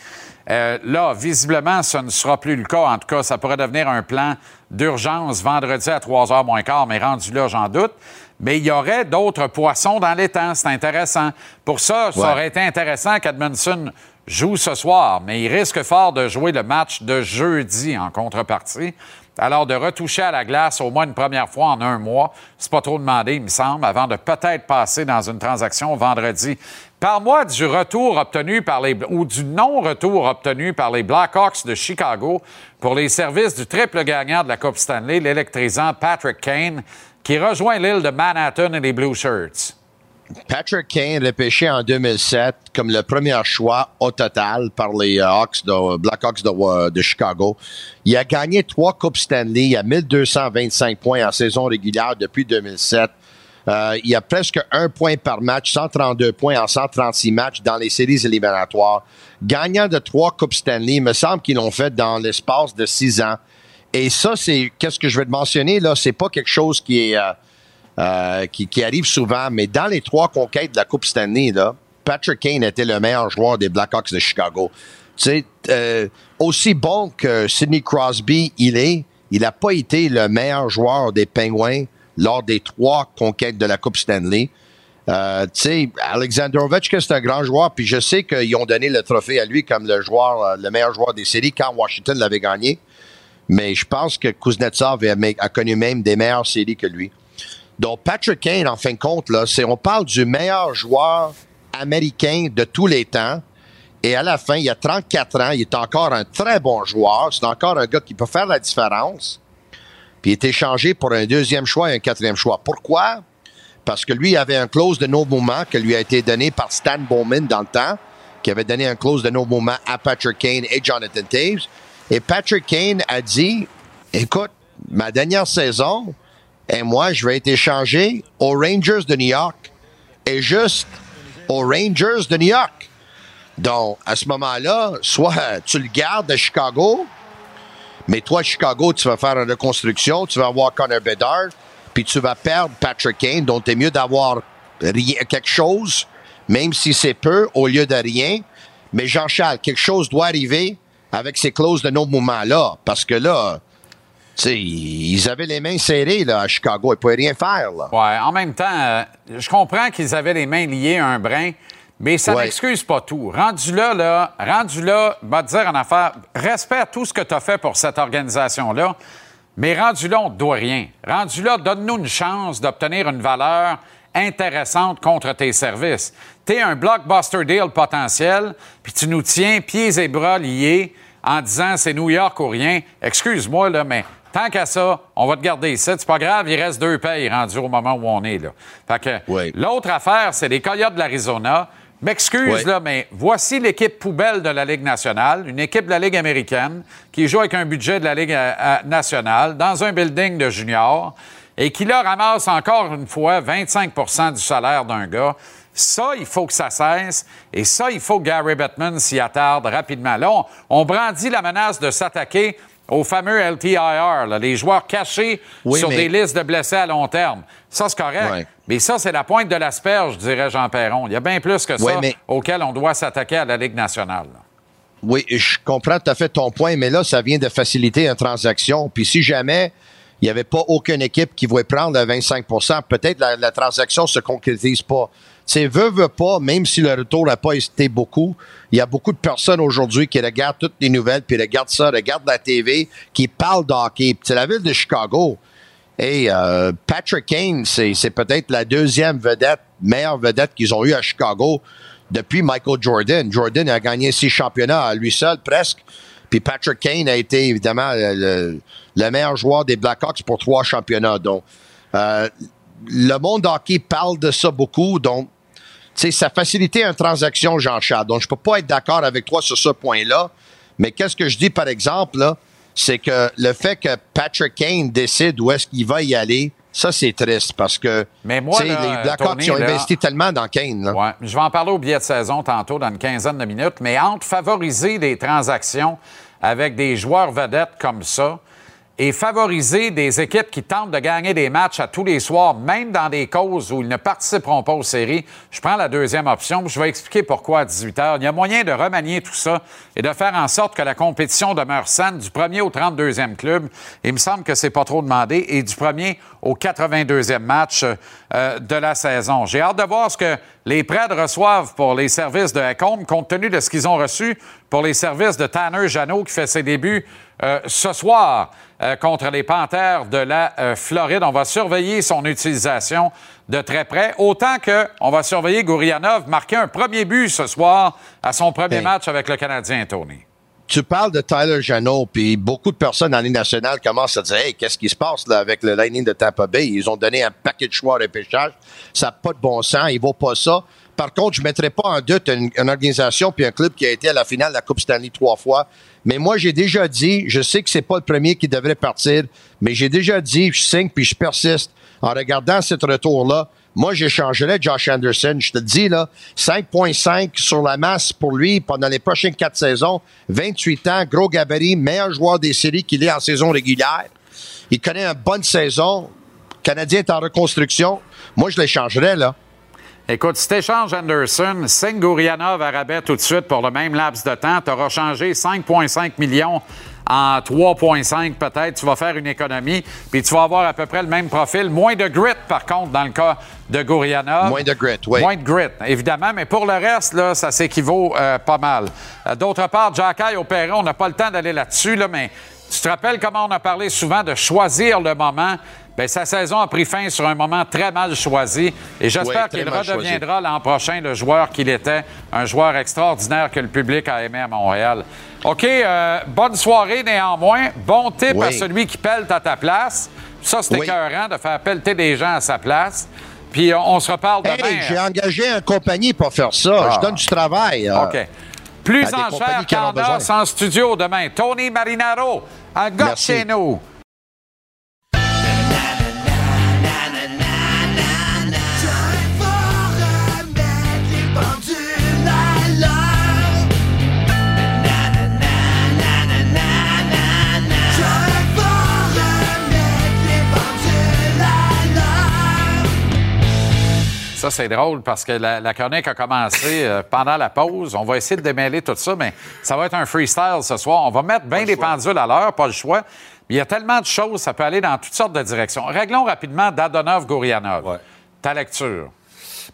Euh, là, visiblement, ce ne sera plus le cas. En tout cas, ça pourrait devenir un plan d'urgence vendredi à 3 h moins quart, mais rendu là, j'en doute. Mais il y aurait d'autres poissons dans les temps. C'est intéressant. Pour ça, ça aurait été intéressant qu'Edmondson joue ce soir, mais il risque fort de jouer le match de jeudi en contrepartie. Alors, de retoucher à la glace au moins une première fois en un mois, c'est pas trop demandé, il me semble, avant de peut-être passer dans une transaction vendredi. Parle-moi du retour obtenu par les ou du non-retour obtenu par les Blackhawks de Chicago pour les services du triple gagnant de la Coupe Stanley, l'électrisant Patrick Kane, qui rejoint l'île de Manhattan et les Blue Shirts. Patrick Kane repêché en 2007 comme le premier choix au total par les euh, Hawks de, Blackhawks de, euh, de Chicago. Il a gagné trois Coupes Stanley. Il a 1225 points en saison régulière depuis 2007. Euh, il a presque un point par match, 132 points en 136 matchs dans les séries éliminatoires. Gagnant de trois Coupes Stanley, il me semble qu'ils l'ont fait dans l'espace de six ans. Et ça, c'est qu'est-ce que je vais te mentionner là, c'est pas quelque chose qui est euh, euh, qui, arrive souvent, mais dans les trois conquêtes de la Coupe Stanley, là, Patrick Kane était le meilleur joueur des Blackhawks de Chicago. Tu sais, euh, aussi bon que Sidney Crosby il est, il n'a pas été le meilleur joueur des Penguins lors des trois conquêtes de la Coupe Stanley. Tu sais, Alexander Ovechkin, c'est un grand joueur, puis je sais qu'ils ont donné le trophée à lui comme le joueur, le meilleur joueur des séries quand Washington l'avait gagné. Mais je pense que Kuznetsov a, connu même des meilleures séries que lui. Donc, Patrick Kane, en fin de compte, là, c'est, on parle du meilleur joueur américain de tous les temps. Et à la fin, il a 34 ans, il est encore un très bon joueur. C'est encore un gars qui peut faire la différence. Puis il est échangé pour un deuxième choix et un quatrième choix. Pourquoi? Parce que lui avait un clause de no-mouvement qui lui a été donné par Stan Bowman dans le temps, qui avait donné un clause de no-mouvement à Patrick Kane et Jonathan Taves. Et Patrick Kane a dit, écoute, ma dernière saison, et moi, je vais être échangé aux Rangers de New York. Et juste aux Rangers de New York. Donc, à ce moment-là, soit tu le gardes à Chicago, mais toi, Chicago, tu vas faire une reconstruction, tu vas avoir Connor Bedard, puis tu vas perdre Patrick Kane. Donc, c'est mieux d'avoir quelque chose, même si c'est peu, au lieu de rien. Mais Jean-Charles, quelque chose doit arriver avec ces clauses de non-mouvement-là, parce que là, tu sais, ils avaient les mains serrées là, à Chicago, ils ne pouvaient rien faire. Là. Ouais, en même temps, euh, je comprends qu'ils avaient les mains liées un brin, mais ça Ouais. n'excuse pas tout. Rendu là, là, rendu là, va te dire en affaire, respect à tout ce que tu as fait pour cette organisation-là, mais rendu là, on ne te doit rien. Rendu là, donne-nous une chance d'obtenir une valeur intéressante contre tes services. Un blockbuster deal potentiel, puis tu nous tiens pieds et bras liés en disant c'est New York ou rien. Excuse-moi, là, mais tant qu'à ça, on va te garder ici. C'est pas grave, il reste deux payes rendus au moment où on est, là. Fait que Oui. l'autre affaire, c'est les Coyotes de l'Arizona. M'excuse, Oui. là, mais voici l'équipe poubelle de la Ligue nationale, une équipe de la Ligue américaine qui joue avec un budget de la Ligue euh, euh, nationale dans un building de juniors et qui, là, ramasse encore une fois 25% du salaire d'un gars. Ça, il faut que ça cesse. Et ça, il faut que Gary Bettman s'y attarde rapidement. Là, on, on brandit la menace de s'attaquer au fameux LTIR, là, les joueurs cachés Oui, sur mais- des listes de blessés à long terme. Ça, c'est correct. Ouais. Mais ça, c'est la pointe de l'asperge, dirait Jean Perron. Il y a bien plus que ça Ouais, mais- auquel on doit s'attaquer à la Ligue nationale. là. Oui, je comprends tout à fait ton point, mais là, ça vient de faciliter une transaction. Puis si jamais il n'y avait pas aucune équipe qui voulait prendre le 25% peut-être la, la transaction se concrétise pas. Sais, veut, veut pas, même si le retour n'a pas été beaucoup, il y a beaucoup de personnes aujourd'hui qui regardent toutes les nouvelles, puis regardent ça, regardent la TV, qui parlent d'hockey. C'est la ville de Chicago. Et euh, Patrick Kane, c'est c'est peut-être la deuxième vedette, meilleure vedette qu'ils ont eue à Chicago depuis Michael Jordan. Jordan a gagné six championnats à lui seul, presque. Puis Patrick Kane a été évidemment le, le- le meilleur joueur des Blackhawks pour trois championnats. Donc, euh, le monde hockey parle de ça beaucoup. Donc, sais, ça facilitait une transaction, Jean-Charles. Donc, je peux pas être d'accord avec toi sur ce point-là. Mais qu'est-ce que je dis, par exemple, là, c'est que le fait que Patrick Kane décide où est-ce qu'il va y aller, ça, c'est triste parce que Mais moi, là, les Blackhawks Tony, ils ont là- investi tellement dans Kane. Là. Ouais. Je vais en parler au billet de saison tantôt dans une quinzaine de minutes, mais entre favoriser des transactions avec des joueurs vedettes comme ça et favoriser des équipes qui tentent de gagner des matchs à tous les soirs, même dans des causes où ils ne participeront pas aux séries, je prends la deuxième option. Je vais expliquer pourquoi à 18 h. Il y a moyen de remanier tout ça et de faire en sorte que la compétition demeure saine du premier au 32e club. Il me semble que c'est pas trop demandé et du premier au 82e match euh, de la saison. J'ai hâte de voir ce que les Preds reçoivent pour les services de Hacombe, compte tenu de ce qu'ils ont reçu pour les services de Tanner Janot, qui fait ses débuts euh, ce soir euh, contre les Panthères de la euh, Floride. On va surveiller son utilisation de très près, autant qu'on va surveiller Gourianov marquer un premier but ce soir à son premier Hey. match avec le Canadien, Tony. tu parles de Tyler Janot, puis beaucoup de personnes en Ligue nationale commencent à dire Hey, qu'est-ce qui se passe là avec le Lightning de Tampa Bay? Ils ont donné un paquet de choix de repêchage. Ça n'a pas de bon sens, il vaut pas ça. Par contre, je ne mettrais pas en doute une, une organisation puis un club qui a été à la finale de la Coupe Stanley trois fois. Mais moi, j'ai déjà dit, je sais que c'est pas le premier qui devrait partir, mais j'ai déjà dit, je signe puis je persiste en regardant cet retour-là. Moi, j'échangerais Josh Anderson. Je te dis, là, 5,5 sur la masse pour lui pendant les prochaines quatre saisons. 28 ans, gros gabarit, meilleur joueur des séries qu'il est en saison régulière. Il connaît une bonne saison. Le Canadien est en reconstruction. Moi, je l'échangerais, là. Écoute, si t'échanges Anderson, signe Gourianov à rabais tout de suite pour le même laps de temps. Tu auras changé 5,5 millions en 3,5 peut-être. Tu vas faire une économie, puis tu vas avoir à peu près le même profil. Moins de grit, par contre, dans le cas de Gourianov. Moins de grit, oui. Moins de grit, évidemment, mais pour le reste, là, ça s'équivaut euh, pas mal. Euh, D'autre part, Jacky au Perron, on n'a pas le temps d'aller là-dessus, là, mais tu te rappelles comment on a parlé souvent de choisir le moment? Bien, sa saison a pris fin sur un moment très mal choisi et j'espère qu'il redeviendra l'an prochain le joueur qu'il était, un joueur extraordinaire que le public a aimé à Montréal. OK, euh, bonne soirée néanmoins. Bon tip Oui. à celui qui pèle à ta place. Ça, c'est Oui. écœurant de faire pelleter des gens à sa place. Puis on se reparle demain. Hey, j'ai engagé une compagnie pour faire ça. Ah. Je donne du travail. euh. OK. Plus à en chair en qu'en en studio demain. Tony Marinaro, un gars chez nous. Ça, c'est drôle parce que la, la chronique a commencé euh, pendant la pause. On va essayer de démêler tout ça, mais ça va être un freestyle ce soir. On va mettre bien les pendules à l'heure, pas le choix. Mais il y a tellement de choses, ça peut aller dans toutes sortes de directions. Réglons rapidement Dadonov Gourianov. Ouais. Ta lecture.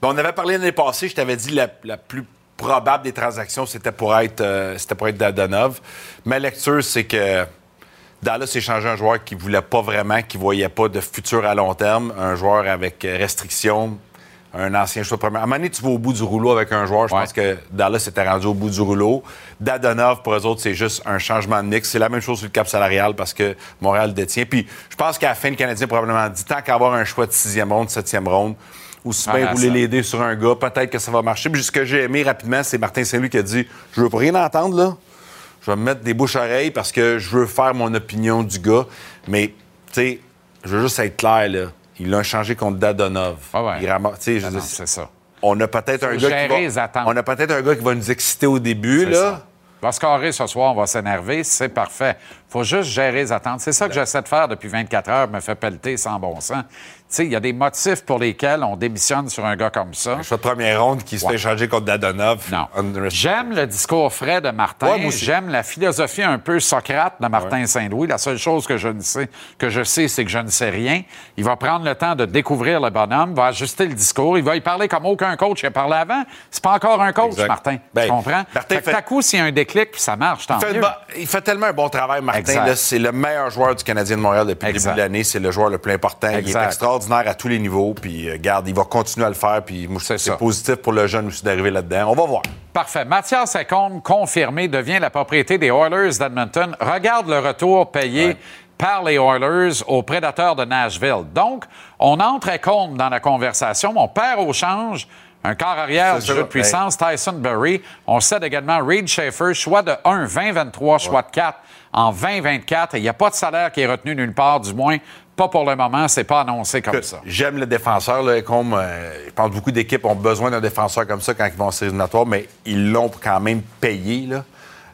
Ben, on avait parlé l'année passée, je t'avais dit la, la plus probable des transactions, c'était pour être euh, c'était pour être Dadonov. Ma lecture, c'est que Dallas a échangé un joueur qui voulait pas vraiment, qui voyait pas de futur à long terme, un joueur avec euh, restriction, un ancien choix de première. À un moment donné, tu vas au bout du rouleau avec un joueur. Je Ouais. pense que Dallas était rendu au bout du rouleau. Dadonov, pour eux autres, c'est juste un changement de mix. C'est la même chose sur le cap salarial parce que Montréal le détient. Puis je pense qu'à la fin, le Canadien a probablement dit tant qu'à avoir un choix de sixième ronde, septième ronde, ou si bien Ah, rouler ça. l'aider sur un gars, peut-être que ça va marcher. Puis ce que j'ai aimé rapidement, c'est Martin Saint-Louis qui a dit Je veux pas rien entendre, là. Je vais me mettre des bouches-oreilles parce que je veux faire mon opinion du gars. Mais, tu sais, je veux juste être clair, là. Il l'a changé contre Dadonov. Ah ouais. Il ramasse- tu sais, je Ah c'est ça. on a peut-être un gars qui va, les on a peut-être un gars qui va nous exciter au début là. ça. Il va se carrer ce soir, on va s'énerver, c'est parfait. faut juste gérer les attentes. C'est ça que j'essaie de faire depuis 24 heures, me fait pelleter sans bon sens. Sais, il y a des motifs pour lesquels on démissionne sur un gars comme ça. Un choix de première ronde qui se Ouais. fait changer contre Dadonov. Non. On- J'aime le discours frais de Martin. Ouais. J'aime la philosophie un peu Socrate de Martin Saint-Louis. La seule chose que je ne sais, que je sais, c'est que je ne sais rien. Il va prendre le temps de découvrir le bonhomme, va ajuster le discours. Il va y parler comme aucun coach a parlé avant. C'est pas encore un coach, Exact. Martin. Ben, tu comprends? Martin Fait fait- tout à coup, s'il y a un déclic, puis ça marche, tant Il fait, mieux. il fait tellement un bon travail, Martin. C'est le meilleur joueur du Canadien de Montréal depuis le début de l'année. C'est le joueur le plus important. Il Exact. est extraordinaire à tous les niveaux. Puis, euh, garde, il va continuer à le faire. Puis, C'est positif pour le jeune aussi d'arriver là-dedans. On va voir. Parfait. Mathias Secombe, confirmé, devient la propriété des Oilers d'Edmonton. Regarde le retour payé par les Oilers aux prédateurs de Nashville. Donc, on entre Secombe dans la conversation, on perd au change un quart arrière du jeu de puissance, Tyson Berry. On cède également Reed Schaefer, choix de 1, 20-23, choix de 4 en 20-24. Et il n'y a pas de salaire qui est retenu nulle part, du moins pas pour le moment. C'est pas annoncé comme ça. J'aime le défenseur. Là, comme, euh, je pense que beaucoup d'équipes ont besoin d'un défenseur comme ça quand ils vont en séries mais ils l'ont quand même payé, là,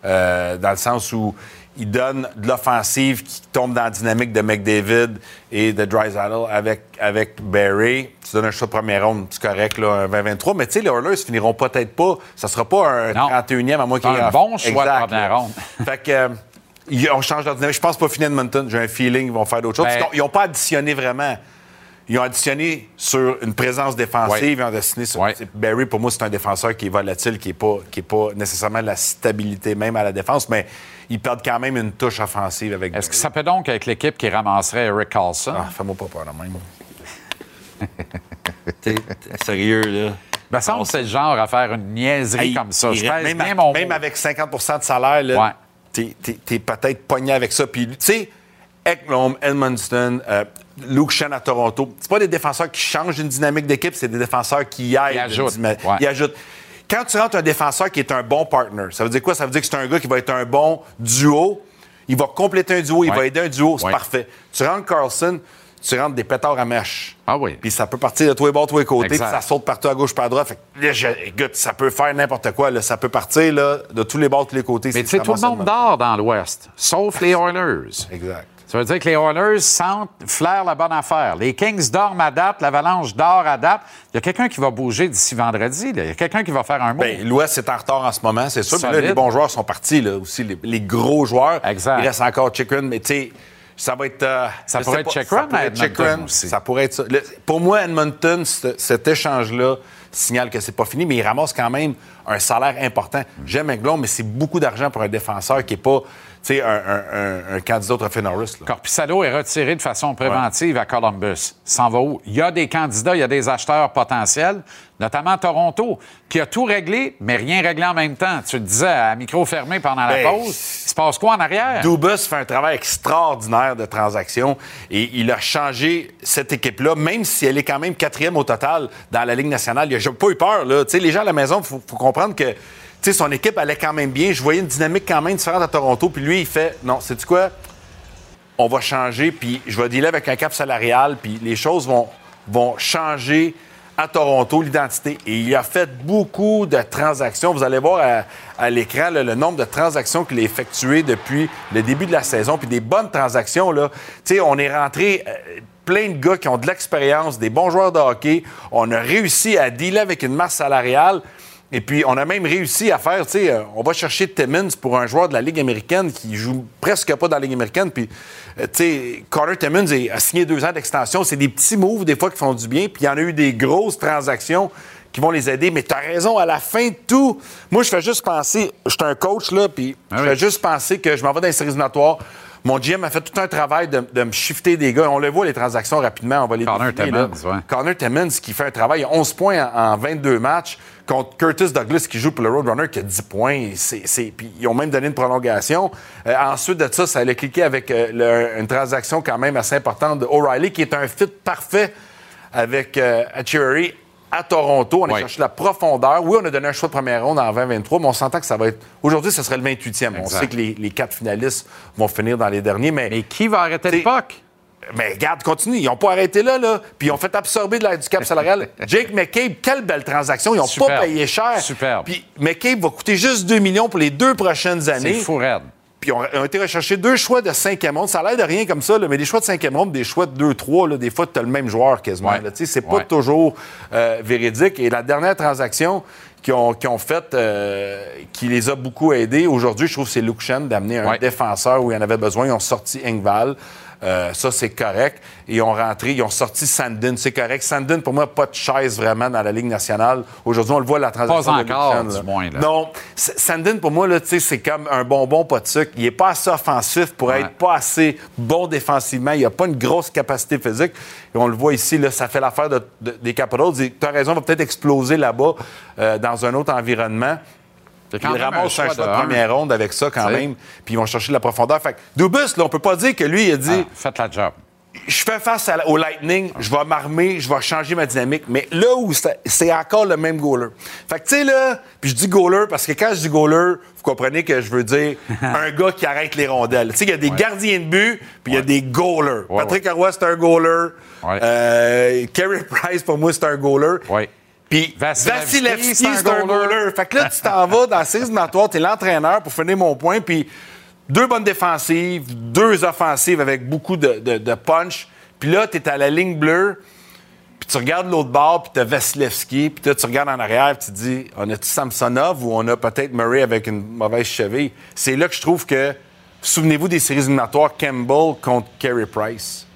euh, dans le sens où ils donnent de l'offensive qui tombe dans la dynamique de McDavid et de Drysdale avec, avec Barry. Tu donnes un choix de première ronde, c'est correct, là, un 20-23. Mais tu sais, les Oilers finiront peut-être pas. Ça sera pas un Non. 31e à moins qu'il y ait Un bon choix de Exact, première là. ronde. Fait que. Ils- on change leur dynamique. Je pense pas finir Edmonton. J'ai un feeling qu'ils vont faire d'autres choses. Ben- Ils n'ont pas additionné vraiment. Ils ont additionné sur une présence défensive. Ouais. Ils ont additionné sur. Ouais. Barry, pour moi, c'est un défenseur qui est volatile, qui n'est pas, qui est pas nécessairement la stabilité même à la défense, mais ils perdent quand même une touche offensive avec Est-ce que ça peut donc être l'équipe qui ramasserait Eric Carlson? Ah, fais-moi pas peur, là, même. T'es t'es sérieux, là? Il me semble que c'est le genre à faire une niaiserie Hey, comme ça. Je pèse même, bien à- mon même avec 50% de salaire, là, Ouais. T'es, t'es- t'es peut-être pogné avec ça. Puis, tu sais, Ekblom, Edmundston, euh, Luke Shen à Toronto, c'est pas des défenseurs qui changent une dynamique d'équipe, c'est des défenseurs qui aident. Ils ajoutent, une dyma- ouais. Ils ajoutent. Quand tu rentres un défenseur qui est un bon partner, ça veut dire quoi? Ça veut dire que c'est un gars qui va être un bon duo. Il va compléter un duo, il va aider un duo, c'est Ouais. parfait. Tu rentres Carlson, tu rentres des pétards à mèche. Ah oui. Puis ça peut partir de tous les bords, tous les côtés, puis ça saute partout à gauche, par à droite. Fait que là, je- écoute, ça peut faire n'importe quoi. là. Ça peut partir là, de tous les bords, tous les côtés. Mais tu sais, tout le monde dort dans l'Ouest, sauf les Oilers. Exact. Ça veut dire que les Oilers sentent, flairent la bonne affaire. Les Kings dorment à date, l'Avalanche dort à date. Il y a quelqu'un qui va bouger d'ici vendredi. Il y a quelqu'un qui va faire un mot. Ben, L'Ouest est en retard en ce moment, c'est sûr. Mais là, les bons joueurs sont partis, là, aussi. Les, les gros joueurs. Exact. Il reste encore Chikrin, mais tu sais, ça va être. euh, Ça pourrait être pas, ça pourrait être Edmonton Chikrin, aussi. Ça pourrait être ça. Le- pour moi, Edmonton, ce- cet échange-là signale que c'est pas fini, mais il ramasse quand même un salaire important. J'aime Englund, mais c'est beaucoup d'argent pour un défenseur qui n'est pas sais, un, un- un- candidat au Trophée Norris. là. Corpissalo est retiré de façon préventive à Columbus. S'en va où? Il y a des candidats, il y a des acheteurs potentiels, notamment Toronto, qui a tout réglé, mais rien réglé en même temps. Tu le disais à micro fermé pendant la Ben, pause. Il se passe quoi en arrière? Dubus fait un travail extraordinaire de transaction et il a changé cette équipe-là, même si elle est quand même quatrième au total dans la Ligue nationale. Il n'a pas eu peur. Là. Tu sais, Les gens à la maison, il faut, faut comprendre que son équipe allait quand même bien. Je voyais une dynamique quand même différente à Toronto. Puis lui, il fait non, c'est quoi? On va changer, puis je vais dealer avec un cap salarial, puis les choses vont, vont changer à Toronto, l'identité. Et il a fait beaucoup de transactions. Vous allez voir à, l'écran le nombre de transactions qu'il a effectuées depuis le début de la saison, puis des bonnes transactions. On est rentré euh, plein de gars qui ont de l'expérience, des bons joueurs de hockey. On a réussi à dealer avec une masse salariale. Et puis, on a même réussi à faire, tu sais, euh, on va chercher Timmins pour un joueur de la Ligue américaine qui joue presque pas dans la Ligue américaine. Puis, euh, tu sais, Connor Timmins a signé deux ans d'extension. C'est des petits moves, des fois, qui font du bien. Puis, il y en a eu des grosses transactions qui vont les aider. Mais tu as raison, à la fin de tout, moi, je fais juste penser, je suis un coach, là, puis je Ah oui. fais juste penser que je m'en vais dans les séries. Mon GM a fait tout un travail de, de me shifter des gars. On le voit, les transactions, rapidement. On va les Connor. Timmins, ouais. Connor Timmins qui fait un travail. Il a 11 points en, en 22 matchs contre Curtis Douglas qui joue pour le Roadrunner qui a 10 points. C'est, puis ils ont même donné une prolongation. Euh, ensuite de ça, ça allait cliquer avec euh, le- une transaction quand même assez importante de O'Reilly qui est un fit parfait avec euh, à Toronto. On a cherché la profondeur. Oui, on a donné un choix de première ronde en 2023, mais on s'entend que ça va être... Aujourd'hui, ce serait le 28e. On sait que les, les quatre finalistes vont finir dans les derniers, mais... Mais qui va arrêter puck? Mais regarde, continue. Ils n'ont pas arrêté là, là. Puis ils ont fait absorber de la, du cap salarial. Jake McCabe, quelle belle transaction. Ils n'ont pas payé cher. Superbe. Puis McCabe va coûter juste 2 millions pour les deux prochaines C'est années. fou raide. Puis on ont été rechercher deux choix de cinquième ronde. Ça a l'air de rien comme ça, là, mais des choix de cinquième ronde, des choix de 2-3, là, des fois, tu as le même joueur quasiment. Ouais. C'est pas toujours euh, véridique. Et la dernière transaction qu'ils ont, faite, euh, qui les a beaucoup aidés, aujourd'hui, je trouve que c'est Luke d'amener un Ouais. défenseur où il en avait besoin. Ils ont sorti Engval. Euh, ça, c'est correct. Ils ont rentré, ils ont sorti Sandin. C'est correct. Sandin, pour moi, pas de chaise vraiment dans la Ligue nationale. Aujourd'hui, on le voit, la transaction. Pas de encore, du là. moins, là. Non, Sandin, pour moi, c'est comme un bonbon pas de sucre. Il est pas assez offensif pour Ouais. être pas assez bon défensivement. Il a pas une grosse capacité physique. Et on le voit ici, là, ça fait l'affaire de- de- des Capitals. Tu as raison, il va peut-être exploser là-bas euh, dans un autre environnement. Ils ramassent un choix de première ronde avec ça quand même. Puis ils vont chercher de la profondeur. Fait que Dubus, là, on peut pas dire que lui, il a dit Ah, faites la job. je fais face à au Lightning, je vais m'armer, je vais changer ma dynamique. Mais là où c'est encore le même goaler. Fait que, tu sais, là, puis je dis goaler parce que quand je dis goaler, vous comprenez que je veux dire un gars qui arrête les rondelles. Tu sais, il y a des gardiens de but, puis il y a des goalers. Ouais, Patrick Roy, c'est un goaler. Euh, Carey Price, pour moi, c'est un goaler. Puis Vasilevski, c'est un c'est un goaler. goaler. Fait que là, tu t'en vas dans la série éliminatoire, t'es l'entraîneur pour finir mon point, puis deux bonnes défensives, deux offensives avec beaucoup de, de- de punch. Puis là, t'es à la ligne bleue, puis tu regardes l'autre bord, puis t'as Vasilevski, puis là, tu regardes en arrière, puis tu te dis, on a-tu Samsonov ou on a peut-être Murray avec une mauvaise cheville? C'est là que je trouve que, souvenez-vous des séries éliminatoires Campbell contre Carey Price.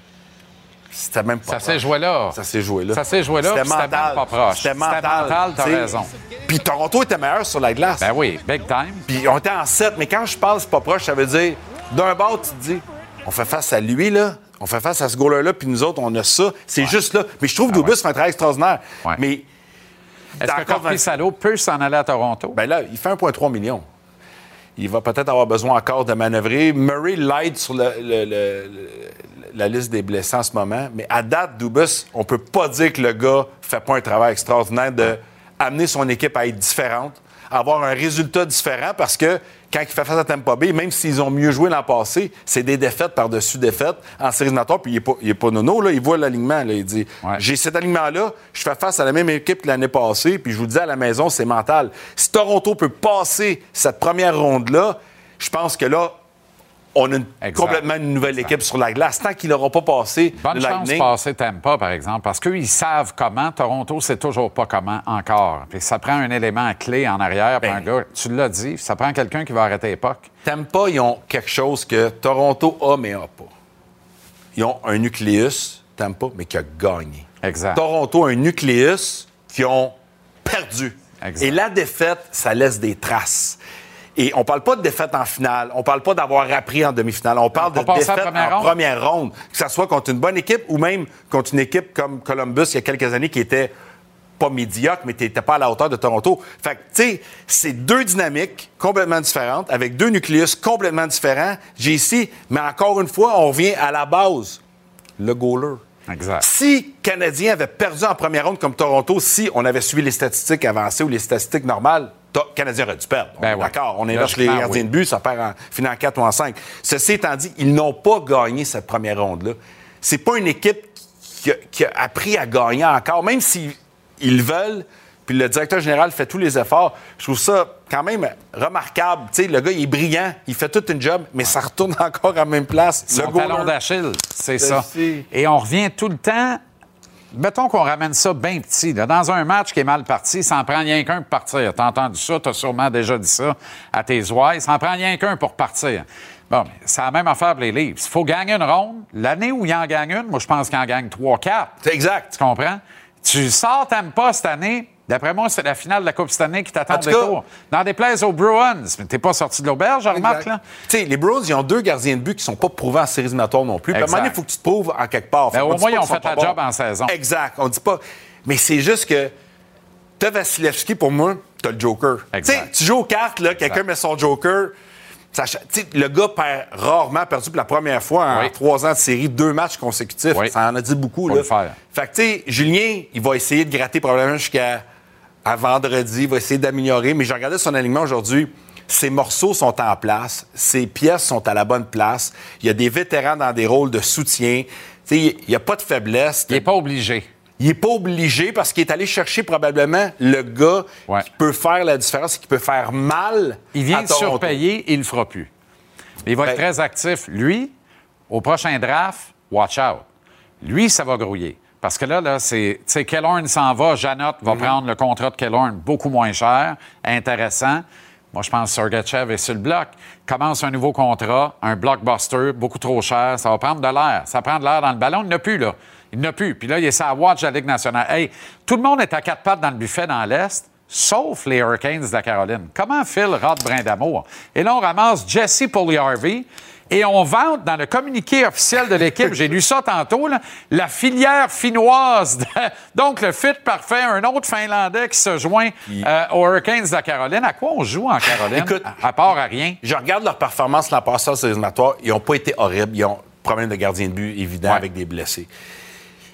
C'était même pas Ça s'est joué là. Ça s'est joué là. Ça s'est joué là, C'était mental. pas proche. C'était mental. t'as raison. Puis Toronto était meilleur sur la glace. Ben oui, big time. Puis on était en 7, mais quand je parle, c'est pas proche, ça veut dire, d'un bord, tu te dis, on fait face à lui, là, on fait face à ce goaler-là, puis nous autres, on a ça. C'est juste là. Mais je trouve que Dubus fait un travail extraordinaire. Ouais. Mais. Est-ce que Corpi Salo peut s'en aller à Toronto? Ben là, il fait 1,3 million. Il va peut-être avoir besoin encore de manœuvrer. Murray l'aide sur le- le- la liste des blessés en ce moment. Mais à date, Dubus, on peut pas dire que le gars fait pas un travail extraordinaire de amener son équipe à être différente, avoir un résultat différent parce que quand il fait face à Tampa Bay, même s'ils ont mieux joué l'an passé, c'est des défaites par-dessus défaites en séries éliminatoires. Puis il n'est pas, il est pas nono, là, il voit l'alignement. là. Il dit Ouais. J'ai cet alignement-là, je fais face à la même équipe que l'année passée, puis je vous dis à la maison, c'est mental. Si Toronto peut passer cette première ronde-là, je pense que là, on a une- complètement une nouvelle équipe sur la glace. Tant qu'il n'aura pas passé Bonne le chance de passer Tampa, par exemple, parce qu'eux, ils savent comment. Toronto, c'est toujours pas comment encore. Puis ça prend un élément clé en arrière Ben. un gars. Tu l'as dit, ça prend quelqu'un qui va arrêter l'époque. Tampa, ils ont quelque chose que Toronto a, mais n'a pas. Ils ont un nucléus, Tampa, mais qui a gagné. Exact. Toronto a un nucléus qui ont perdu. Exact. Et la défaite, ça laisse des traces. Et on parle pas de défaite en finale, on parle pas d'avoir appris en demi-finale, on parle On de défaite première en ronde. première ronde, que ce soit contre une bonne équipe ou même contre une équipe comme Columbus il y a quelques années qui était pas médiocre, mais qui n'était pas à la hauteur de Toronto. Fait que, tu sais, c'est deux dynamiques complètement différentes, avec deux nucléus complètement différents. J'ai ici, mais encore une fois, on revient à la base, le goaler. Exact. Si Canadien avait perdu en première ronde comme Toronto, si on avait suivi les statistiques avancées ou les statistiques normales, To- Canadien aurait dû perdre. On Ben est ouais. D'accord, on inverse les gardiens oui. de but, ça perd en finit en 4 ou en 5. Ceci étant dit, ils n'ont pas gagné cette première ronde-là. C'est pas une équipe qui a, qui a appris à gagner encore, même s'ils ils veulent. Puis le directeur général fait tous les efforts. Je trouve ça quand même remarquable. Tu sais, le gars, il est brillant, il fait toute une job, mais ça retourne encore à la même place. Son le talon d'Achille, c'est ça. Et on revient tout le temps. Mettons qu'on ramène ça bien petit. là. Dans un match qui est mal parti, ça en prend rien qu'un pour partir. T'as entendu ça, t'as sûrement déjà dit ça à tes ouailles. Ça en prend rien qu'un pour partir. Bon, mais c'est la même affaire pour les livres. Il faut gagner une ronde. L'année où il en gagne une, moi, je pense qu'il en gagne trois, quatre. C'est exact. Tu comprends? Tu sors Tampa cette année, D'après moi, c'est la finale de la Coupe Stanley qui t'attend En tout des cas- tours. Dans des places aux Bruins. Mais t'es pas sorti de l'auberge, remarque, là? Tu sais, les Bruins, ils ont deux gardiens de but qui sont pas prouvés en séries éliminatoires non plus. À un moment il faut que tu te prouves en quelque part. Ben, au moins, ils ont fait la job bons. en saison. Exact. On dit pas. Mais c'est juste que t'as Vasilevski, pour moi, t'as le Joker. Tu Exact. tu joues aux cartes, là, quelqu'un met son Joker. ça ch- tu sais, le gars perd rarement perdu pour la première fois en Oui. trois ans de série, deux matchs consécutifs. Oui. Ça en a dit beaucoup. Là. le faire. Fait que, tu sais, Julien, il va essayer de gratter probablement jusqu'à à vendredi. Il va essayer d'améliorer. Mais j'ai regardé son alignement aujourd'hui. Ses morceaux sont en place. Ses pièces sont à la bonne place. Il y a des vétérans dans des rôles de soutien. Il n'y a pas de faiblesse. Il n'est pas obligé. Il n'est pas obligé parce qu'il est allé chercher probablement le gars Ouais. qui peut faire la différence et qui peut faire mal. Il vient à de surpayer, il le fera plus. Il va être Ben- très actif. Lui, au prochain draft, watch out. Lui, ça va grouiller. Parce que là, là c'est. Tu sais, Kellorn s'en va, Janot va Mhm. prendre le contrat de Kellorn beaucoup moins cher, intéressant. Moi, je pense que Sergachev est sur le bloc. Commence un nouveau contrat, un blockbuster, beaucoup trop cher. Ça va prendre de l'air. Ça prend de l'air dans le ballon. Il n'a plus, là. Il n'a plus. Puis là, il est sa watch de la Ligue nationale. Hey, tout le monde est à quatre pattes dans le buffet dans l'Est, sauf les Hurricanes de la Caroline. Comment Phil rate brin d'amour? Et là, on ramasse Jesse Pugliarvi et on vante dans le communiqué officiel de l'équipe, j'ai lu ça tantôt, là, la filière finnoise. de- donc, le fit parfait, un autre Finlandais qui se joint euh, aux Hurricanes de la Caroline. À quoi on joue en Caroline? Écoute, à, à part à rien? Je regarde leur performance l'an passé séries éliminatoires. Ils n'ont pas été horribles. Ils ont problème de gardien de but évident Ouais. avec des blessés.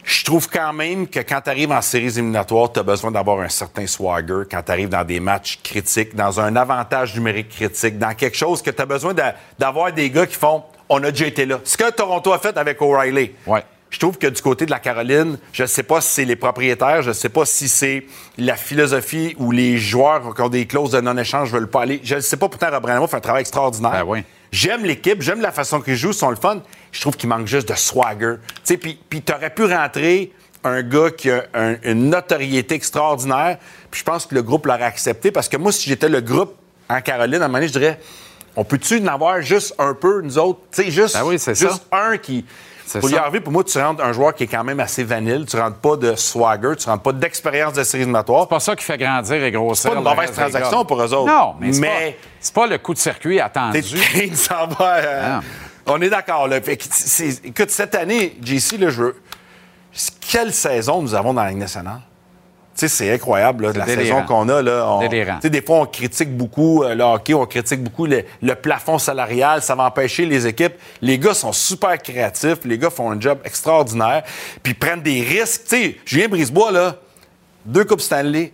Je trouve quand même que quand tu arrives en séries éliminatoires, tu as besoin d'avoir un certain swagger quand tu arrives dans des matchs critiques, dans un avantage numérique critique, dans quelque chose que tu as besoin d'a- d'avoir des gars qui font on a déjà été là. Ce que Toronto a fait avec O'Reilly. Ouais. Je trouve que du côté de la Caroline, je ne sais pas si c'est les propriétaires, je ne sais pas si c'est la philosophie ou les joueurs qui ont des clauses de non-échange ne veulent pas aller. Je ne sais pas, pourtant, Rob Brandamo fait un travail extraordinaire. Ben oui. J'aime l'équipe, j'aime la façon qu'ils jouent, ils sont le fun. Je trouve qu'il manque juste de swagger. Tu sais, Puis puis t'aurais pu rentrer un gars qui a un- une notoriété extraordinaire, puis je pense que le groupe l'aurait accepté, parce que moi, si j'étais le groupe en Caroline, à un moment donné, je dirais, on peut-tu en avoir juste un peu, nous autres? Tu sais, juste, Ben oui, juste ça. un qui... Pour y ça. arriver, pour moi, tu rentres un joueur qui est quand même assez vanille. Tu rentres pas de swagger, tu rentres pas d'expérience de éliminatoires. C'est pas ça qui fait grandir et grossir. C'est pas une le mauvaise transaction pour eux autres. Non, mais c'est Mais- pas, c'est pas le coup de circuit attendu. S'en va. euh, Ah. On est d'accord. Écoute, cette année, JC, là, je veux. Quelle saison nous avons dans la Ligue nationale? Sais, c'est incroyable, là, la délirant. saison qu'on a. Là, On- Délirant. Des fois, on critique beaucoup euh, le hockey, on critique beaucoup le, le plafond salarial. Ça va empêcher les équipes. Les gars sont super créatifs. Les gars font un job extraordinaire. Puis prennent des risques. Tu sais, Julien Brisebois, là, deux Coupes Stanley,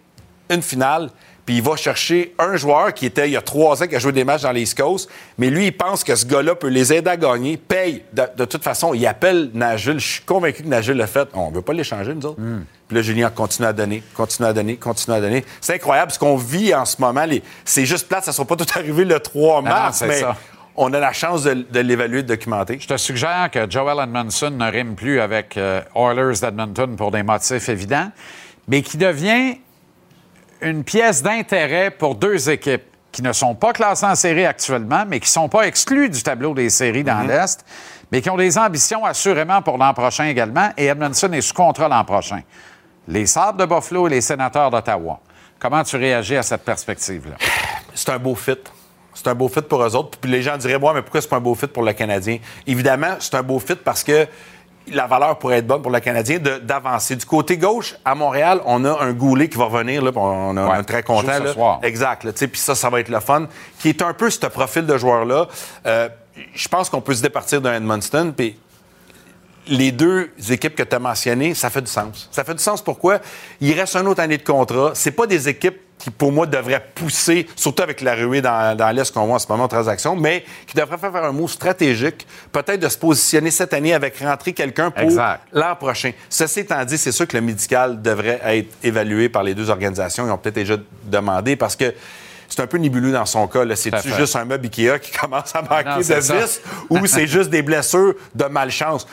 une finale, puis il va chercher un joueur qui était il y a trois ans, qui a joué des matchs dans l'East Coast, mais lui, il pense que ce gars-là peut les aider à gagner, paye. De, de toute façon, il appelle Nagel. Je suis convaincu que Nagel l'a fait. On ne veut pas l'échanger, nous autres. Puis là, Julien continue à donner, continue à donner, continue à donner. C'est incroyable ce qu'on vit en ce moment. Les- C'est juste plate, ça ne sera pas tout arrivé le 3 non, mars, mais ça. on a la chance de, de l'évaluer, de documenter. Je te suggère que Joel Edmondson ne rime plus avec euh, Oilers d'Edmonton pour des motifs évidents, mais qui devient une pièce d'intérêt pour deux équipes qui ne sont pas classées en série actuellement, mais qui ne sont pas exclues du tableau des séries dans l'Est, mais qui ont des ambitions assurément pour l'an prochain également, et Edmondson est sous contrat l'an prochain. Les Sabres de Buffalo et les Sénateurs d'Ottawa. Comment tu réagis à cette perspective-là? c'est un beau fit. C'est un beau fit pour eux autres. Puis les gens diraient, ouais, mais pourquoi c'est pas un beau fit pour le Canadien? Évidemment, c'est un beau fit parce que la valeur pourrait être bonne pour le Canadien de- d'avancer. Du côté gauche, à Montréal, on a un Goulet qui va revenir. Là, on, a- on Ouais, est très content. ce là. soir. Exact. Puis ça, ça va être le fun. Qui est un peu ce profil de joueur-là. Euh, je pense qu'on peut se départir d'un Edmundston. Puis les deux équipes que tu as mentionnées, ça fait du sens. Ça fait du sens pourquoi? Il reste une autre année de contrat. C'est pas des équipes qui, pour moi, devraient pousser, surtout avec la ruée dans, dans l'Est qu'on voit en ce moment en transaction, mais qui devraient faire un mot stratégique, peut-être de se positionner cette année avec rentrer quelqu'un pour l'an prochain. Ceci étant dit, c'est sûr que le médical devrait être évalué par les deux organisations. Ils ont peut-être déjà demandé parce que c'est un peu nébuleux dans son cas. C'est-tu juste un meuble Ikea qui commence à manquer Non, de vis ou c'est juste des blessures de malchance?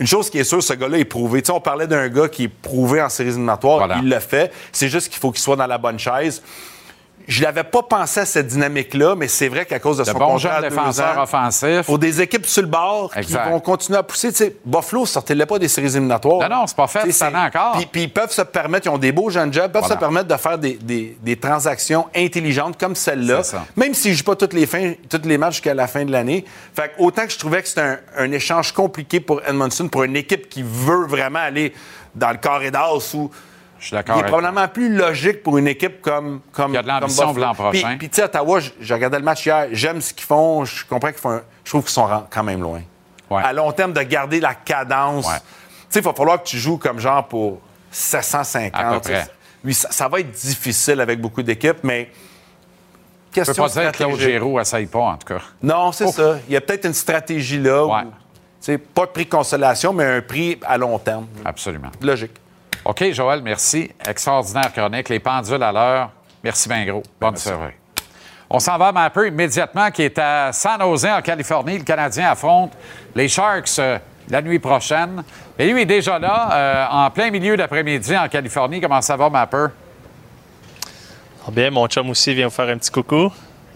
Une chose qui est sûre, ce gars-là est prouvé. Tu sais, on parlait d'un gars qui est prouvé en séries éliminatoires. Voilà. Il le fait. C'est juste qu'il faut qu'il soit dans la bonne chaise. Je n'avais pas pensé à cette dynamique-là, mais c'est vrai qu'à cause de, De son bons contrat ans, offensifs. pour des équipes sur le bord Exact. qui vont continuer à pousser. Buffalo, sortez-le pas des séries éliminatoires. Non, non, c'est pas fait c'est- encore. Puis, puis ils peuvent se permettre, ils ont des beaux jeunes jobs, peuvent Voilà. se permettre de faire des, des- des transactions intelligentes comme celle-là, ça. même s'ils ne jouent pas toutes les, fins, toutes les matchs jusqu'à la fin de l'année. Fait que autant que je trouvais que c'était un, un échange compliqué pour Edmondson, pour une équipe qui veut vraiment aller dans le carré d'as où Je suis il d'accord est avec toi. probablement plus logique pour une équipe comme comme Qui a de l'ambition l'an prochain. Puis, tu sais, Ottawa, j'ai regardé le match hier, j'aime ce qu'ils font, je comprends qu'ils font, un- je trouve qu'ils sont quand même loin. Ouais. À long terme, de garder la cadence. Ouais. Tu sais, il va falloir que tu joues comme genre pour 750. À peu près. Oui, ça, ça va être difficile avec beaucoup d'équipes, mais Je peux question pas dire que Claude. Giroux essaye pas, en tout cas. Non, c'est ça. Il y a peut-être une stratégie là. où, Ouais. tu sais, pas de prix de consolation, mais un prix à long terme. Absolument. Logique. OK, Joël, merci. Extraordinaire chronique. Les pendules à l'heure. Merci bien gros. Bonne soirée. On s'en va à Mapper immédiatement, qui est à San Jose, en Californie. Le Canadien affronte les Sharks euh, la nuit prochaine. Et lui est déjà là, euh, en plein milieu d'après-midi en Californie. Comment ça va, Mapper? Ah bien, mon chum aussi vient vous faire un petit coucou.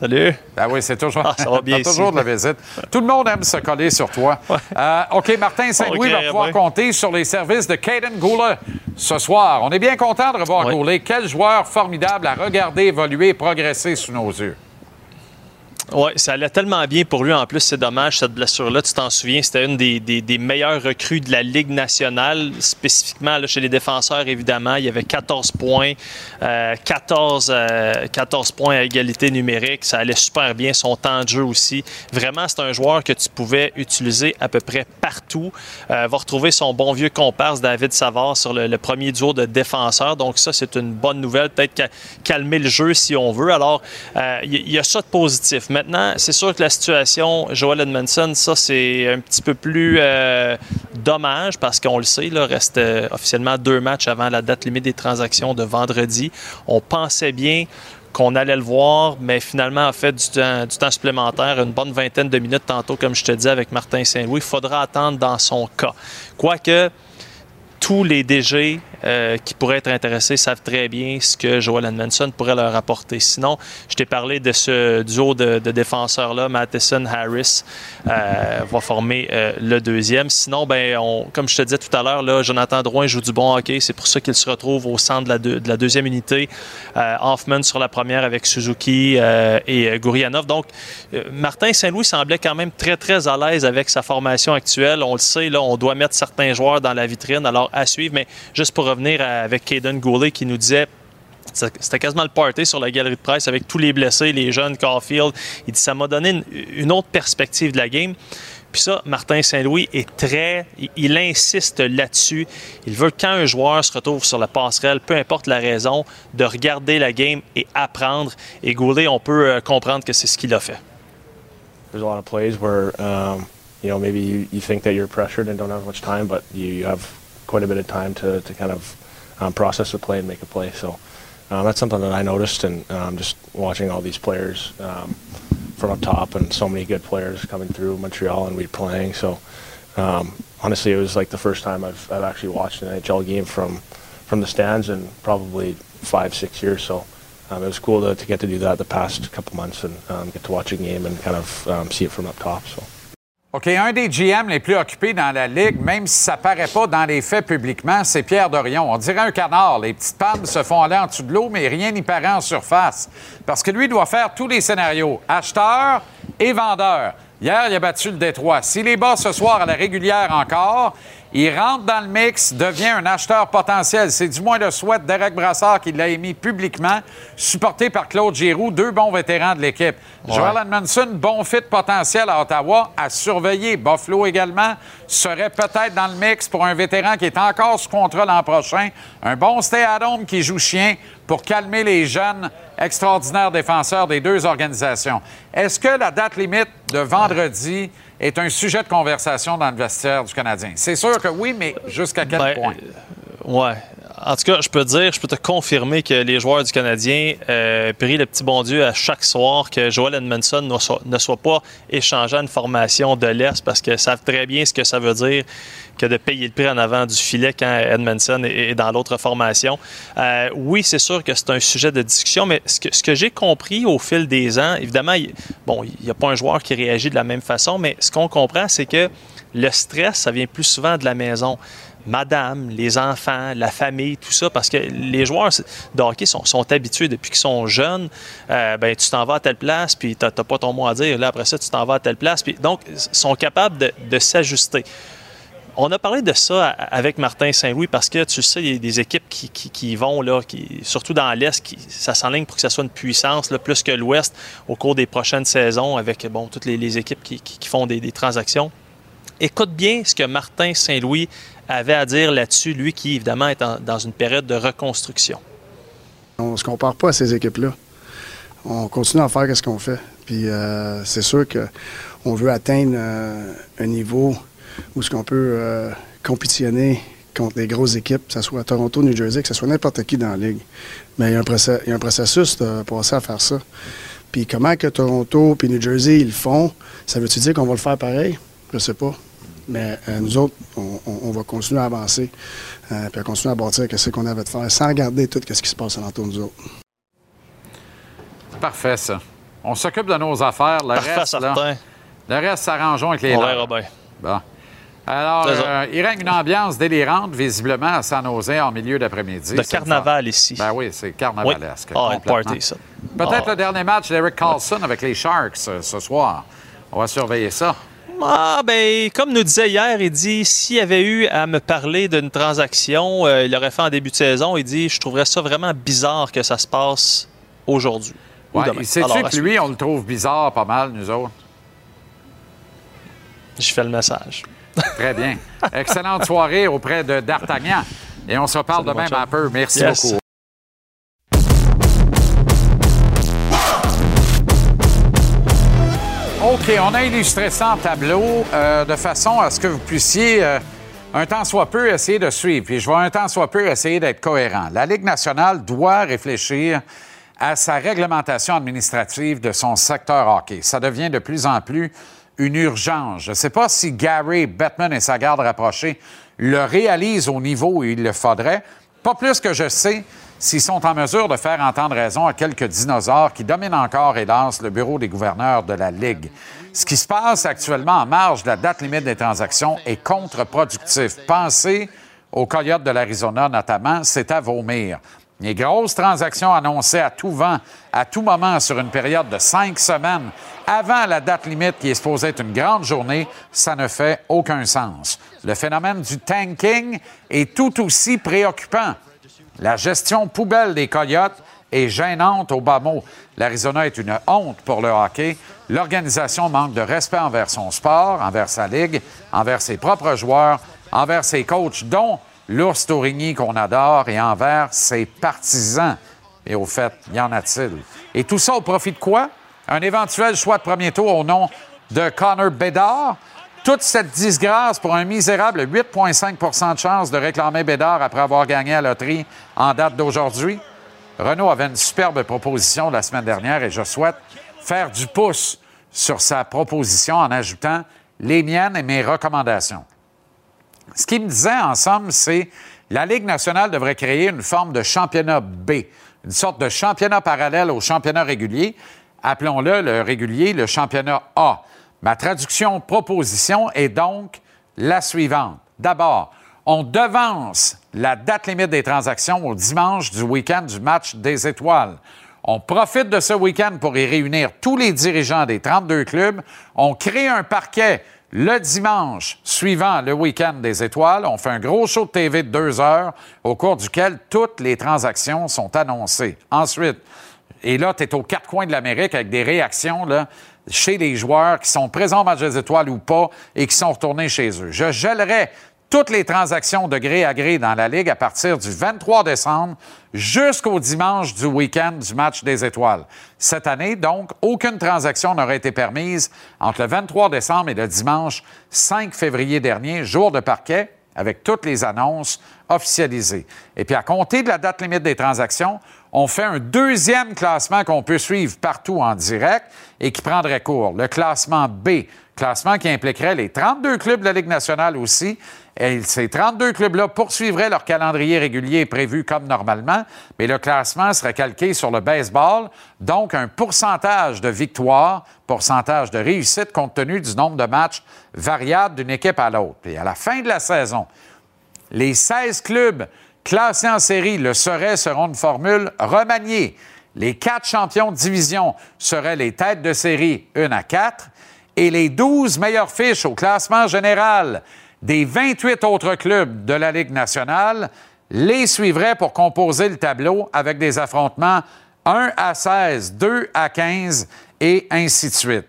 Salut. Ben oui, c'est toujours, Ah, ça va bien toujours de la visite. Tout le monde aime se coller sur toi. Euh, OK, Martin Saint-Louis va pouvoir ouais. compter sur les services de Caden Goulet ce soir. On est bien content de revoir Ouais. Goulet. Quel joueur formidable à regarder évoluer et progresser sous nos yeux. Oui, ça allait tellement bien pour lui. En plus, c'est dommage, cette blessure-là. Tu t'en souviens, c'était une des, des- des meilleures recrues de la Ligue nationale, spécifiquement chez les défenseurs, évidemment. Il y avait 14 points, euh, 14, euh, 14 points à égalité numérique. Ça allait super bien, son temps de jeu aussi. Vraiment, c'est un joueur que tu pouvais utiliser à peu près partout. Euh, va retrouver son bon vieux comparse David Savard sur le, premier duo de défenseurs. Donc ça, c'est une bonne nouvelle. Peut-être ca- calmer le jeu si on veut. Alors, euh, il y a ça de positif. Maintenant, c'est sûr que la situation, Joel Edmondson, ça, c'est un petit peu plus euh, dommage parce qu'on le sait, là, reste euh, officiellement deux matchs avant la date limite des transactions de vendredi. On pensait bien qu'on allait le voir, mais finalement a fait du temps, du temps supplémentaire, une bonne vingtaine de minutes tantôt, comme je te dis, avec Martin Saint-Louis. Il faudra attendre dans son cas. Quoique, tous les DG euh, qui pourraient être intéressés savent très bien ce que Joel Edmondson pourrait leur apporter. Sinon, je t'ai parlé de ce duo de, défenseurs-là, Matheson-Harris euh, va former euh, le deuxième. Sinon, ben, comme je te disais tout à l'heure, Jonathan Drouin joue du bon hockey. C'est pour ça qu'il se retrouve au centre de la, de la deuxième unité. Euh, Hoffman sur la première avec Suzuki et Gourianov. Donc, Martin Saint-Louis semblait quand même très, très à l'aise avec sa formation actuelle. On le sait, là, on doit mettre certains joueurs dans la vitrine, alors à suivre. Mais juste pour revenir avec Caden Goulet qui nous disait c'était quasiment le party sur la galerie de presse avec tous les blessés, les jeunes, Caulfield. Il dit ça m'a donné une, autre perspective de la game. Puis ça, Martin Saint-Louis est très. Il, insiste là-dessus. Il veut quand un joueur se retrouve sur la passerelle, peu importe la raison, de regarder la game et apprendre. Et Goulet, on peut euh, comprendre que c'est ce qu'il a fait. There's a lot of plays where, um, you know, maybe you, you think that you're pressured and don't have much time, but you, you have quite a bit of time to, to kind of um, process the play and make a play. So um, that's something that I noticed, and um, just watching all these players um, from up top and so many good players coming through Montreal and we playing. So um, honestly, it was like the first time I've, I've actually watched an NHL game from from the stands in probably five, six years. So um, it was cool to, to get to do that the past couple months and get to watch a game and kind of see it from up top. So. OK, un des GM les plus occupés dans la Ligue, même si ça paraît pas dans les faits publiquement, c'est Pierre Dorion. On dirait un canard. Les petites pannes se font aller en dessous de l'eau, mais rien n'y paraît en surface. Parce que lui doit faire tous les scénarios, acheteur et vendeur. Hier, il a battu le Détroit. S'il est bas ce soir à la régulière encore, il rentre dans le mix, devient un acheteur potentiel. C'est du moins le souhait de Derek Brassard qui l'a émis publiquement, supporté par Claude Giroux, deux bons vétérans de l'équipe. Joel Edmondson, bon fit potentiel à Ottawa, à surveiller. Buffalo également serait peut-être dans le mix pour un vétéran qui est encore sous contrat l'an prochain. Un bon stay-at-home qui joue chien pour calmer les jeunes extraordinaires défenseurs des deux organisations. Est-ce que la date limite de vendredi est un sujet de conversation dans le vestiaire du Canadien? C'est sûr que oui, mais jusqu'à quel Ben, point? Ouais. En tout cas, je peux te dire, je peux te confirmer que les joueurs du Canadien euh, prient le petit bon Dieu à chaque soir que Joel Edmondson ne soit, ne soit pas échangé à une formation de l'Est parce qu'ils savent très bien ce que ça veut dire que de payer le prix en avant du filet quand Edmondson est, dans l'autre formation. Euh, oui, c'est sûr que c'est un sujet de discussion, mais ce que, j'ai compris au fil des ans, évidemment, il, bon, il n'y a pas un joueur qui réagit de la même façon, mais ce qu'on comprend, c'est que le stress, ça vient plus souvent de la maison madame, les enfants, la famille, tout ça, parce que les joueurs de hockey sont, habitués depuis qu'ils sont jeunes. Euh, ben, tu t'en vas à telle place, puis tu n'as pas ton mot à dire. Là, après ça, tu t'en vas à telle place. Puis, donc, ils sont capables de s'ajuster. On a parlé de ça avec Martin Saint-Louis parce que tu sais, il y a des équipes qui, vont, là, qui, surtout dans l'Est, qui, ça s'enligne pour que ça soit une puissance plus que l'Ouest au cours des prochaines saisons avec toutes les, équipes qui, font des, transactions. Écoute bien ce que Martin Saint-Louis avait à dire là-dessus, lui qui, évidemment, est dans une période de reconstruction. On ne se compare pas à ces équipes-là. On continue à faire ce qu'on fait. Puis euh, c'est sûr qu'on veut atteindre euh, un niveau où ce qu'on peut euh, compétitionner contre des grosses équipes, que ce soit à Toronto, New Jersey, que ce soit n'importe qui dans la ligue. Mais il y a un, process- il y a un processus de passer à faire ça. Puis comment que Toronto et New Jersey ils le font, ça veut-tu dire qu'on va le faire pareil? Je sais pas. Mais euh, nous autres, on, on- on va continuer à avancer, euh, puis à continuer à bâtir ce qu'on avait de faire, sans regarder tout ce qui se passe alentour de nous autres. Parfait, ça. On s'occupe de nos affaires. Le Parfait, reste, là, le reste, s'arrangeons avec les On leurs. verra bien. Bon. Alors, euh, il règne une ambiance délirante, visiblement, à San Jose en milieu d'après-midi. De carnaval ici. Ben oui, c'est Oui. carnavalesque. Ah, complètement. party, ça. Peut-être Ah. le dernier match d'Eric Carlson avec les Sharks euh, ce soir. On va surveiller ça. Ah, ben, comme nous disait hier, il dit s'il avait eu à me parler d'une transaction, euh, il l'aurait fait en début de saison. Il dit je trouverais ça vraiment bizarre que ça se passe aujourd'hui. ou Ouais, il à que lui, on le trouve bizarre pas mal, nous autres? Je fais le message. Très bien. Excellente soirée auprès de D'Artagnan. Et on se reparle demain chum. un peu. Merci Yes. beaucoup. OK, on a illustré ça en tableau euh, de façon à ce que vous puissiez, euh, un temps soit peu, essayer de suivre. Puis je vais un temps soit peu essayer d'être cohérent. La Ligue nationale doit réfléchir à sa réglementation administrative de son secteur hockey. Ça devient de plus en plus une urgence. Je ne sais pas si Gary Bettman et sa garde rapprochée le réalisent au niveau où il le faudrait. Pas plus que je sais s'ils sont en mesure de faire entendre raison à quelques dinosaures qui dominent encore, hélas, le bureau des gouverneurs de la Ligue. Ce qui se passe actuellement en marge de la date limite des transactions est contre-productif. Pensez aux Coyotes de l'Arizona notamment, c'est à vomir. Les grosses transactions annoncées à tout vent, à tout moment sur une période de cinq semaines avant la date limite qui est supposée être une grande journée, ça ne fait aucun sens. Le phénomène du tanking est tout aussi préoccupant. La gestion poubelle des Coyotes est gênante au bas mot. L'Arizona est une honte pour le hockey. L'organisation manque de respect envers son sport, envers sa ligue, envers ses propres joueurs, envers ses coachs, dont l'ours Tourigny qu'on adore, et envers ses partisans. Et au fait, y en a-t-il? Et tout ça au profit de quoi? Un éventuel choix de premier tour au nom de Connor Bedard? Toute cette disgrâce pour un misérable 8,5% de chance de réclamer Bédard après avoir gagné la loterie en date d'aujourd'hui? Renault avait une superbe proposition la semaine dernière et je souhaite faire du pouce sur sa proposition en ajoutant les miennes et mes recommandations. Ce qu'il me disait, en somme, c'est la Ligue nationale devrait créer une forme de championnat B, une sorte de championnat parallèle au championnat régulier. Appelons-le le régulier, le championnat A. Ma traduction proposition est donc la suivante. D'abord, on devance la date limite des transactions au dimanche du week-end du match des étoiles. On profite de ce week-end pour y réunir tous les dirigeants des 32 clubs. On crée un parquet le dimanche suivant le week-end des étoiles. On fait un gros show de TV de deux heures au cours duquel toutes les transactions sont annoncées. Ensuite, et là, tu es aux quatre coins de l'Amérique avec des réactions là, chez les joueurs qui sont présents au match des étoiles ou pas et qui sont retournés chez eux. Je gèlerai toutes les transactions de gré à gré dans la Ligue à partir du 23 décembre jusqu'au dimanche du week-end du match des étoiles. Cette année, donc, aucune transaction n'aurait été permise entre le 23 décembre et le dimanche 5 février dernier, jour de parquet. avec toutes les annonces officialisées. Et puis, à compter de la date limite des transactions, on fait un deuxième classement qu'on peut suivre partout en direct et qui prendrait cours. Le classement B, classement qui impliquerait les 32 clubs de la Ligue nationale aussi. Et ces 32 clubs-là poursuivraient leur calendrier régulier prévu comme normalement, mais le classement serait calqué sur le baseball, donc un pourcentage de victoire, pourcentage de réussite compte tenu du nombre de matchs variables d'une équipe à l'autre. Et à la fin de la saison, les 16 clubs classés en série le seraient selon une formule remaniée. Les quatre champions de division seraient les têtes de série 1 à 4 et les 12 meilleures fiches au classement général des 28 autres clubs de la Ligue nationale les suivraient pour composer le tableau avec des affrontements 1 à 16, 2 à 15 et ainsi de suite.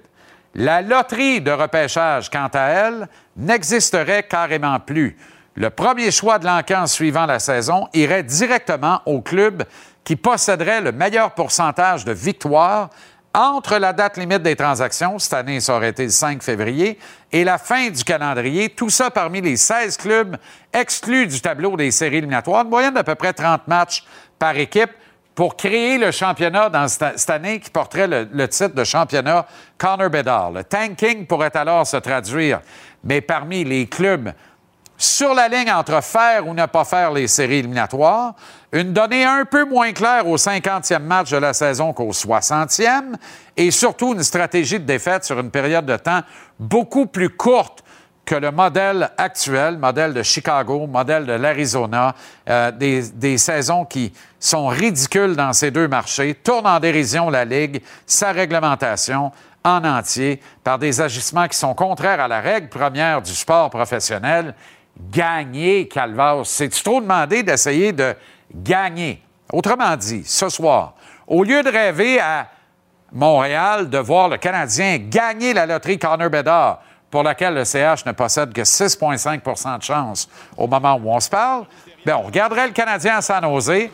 La loterie de repêchage, quant à elle, n'existerait carrément plus. Le premier choix de l'encan suivant la saison irait directement au club qui posséderait le meilleur pourcentage de victoires entre la date limite des transactions, cette année ça aurait été le 5 février, et la fin du calendrier, tout ça parmi les 16 clubs exclus du tableau des séries éliminatoires, une moyenne d'à peu près 30 matchs par équipe pour créer le championnat dans cette année qui porterait le, le titre de championnat Connor Bedard. Le tanking pourrait alors se traduire, mais parmi les clubs sur la ligne entre faire ou ne pas faire les séries éliminatoires, une donnée un peu moins claire au 50e match de la saison qu'au 60e, et surtout une stratégie de défaite sur une période de temps beaucoup plus courte que le modèle actuel, modèle de Chicago, modèle de l'Arizona, euh, des, des saisons qui sont ridicules dans ces deux marchés, tournent en dérision la Ligue, sa réglementation en entier par des agissements qui sont contraires à la règle première du sport professionnel. Gagner, Calvas, c'est-tu trop demandé d'essayer de gagner? Autrement dit, ce soir, au lieu de rêver à Montréal de voir le Canadien gagner la loterie Connor Bedard, pour laquelle le CH ne possède que 6,5% de chance au moment où on se parle, bien, on regarderait le Canadien à San Jose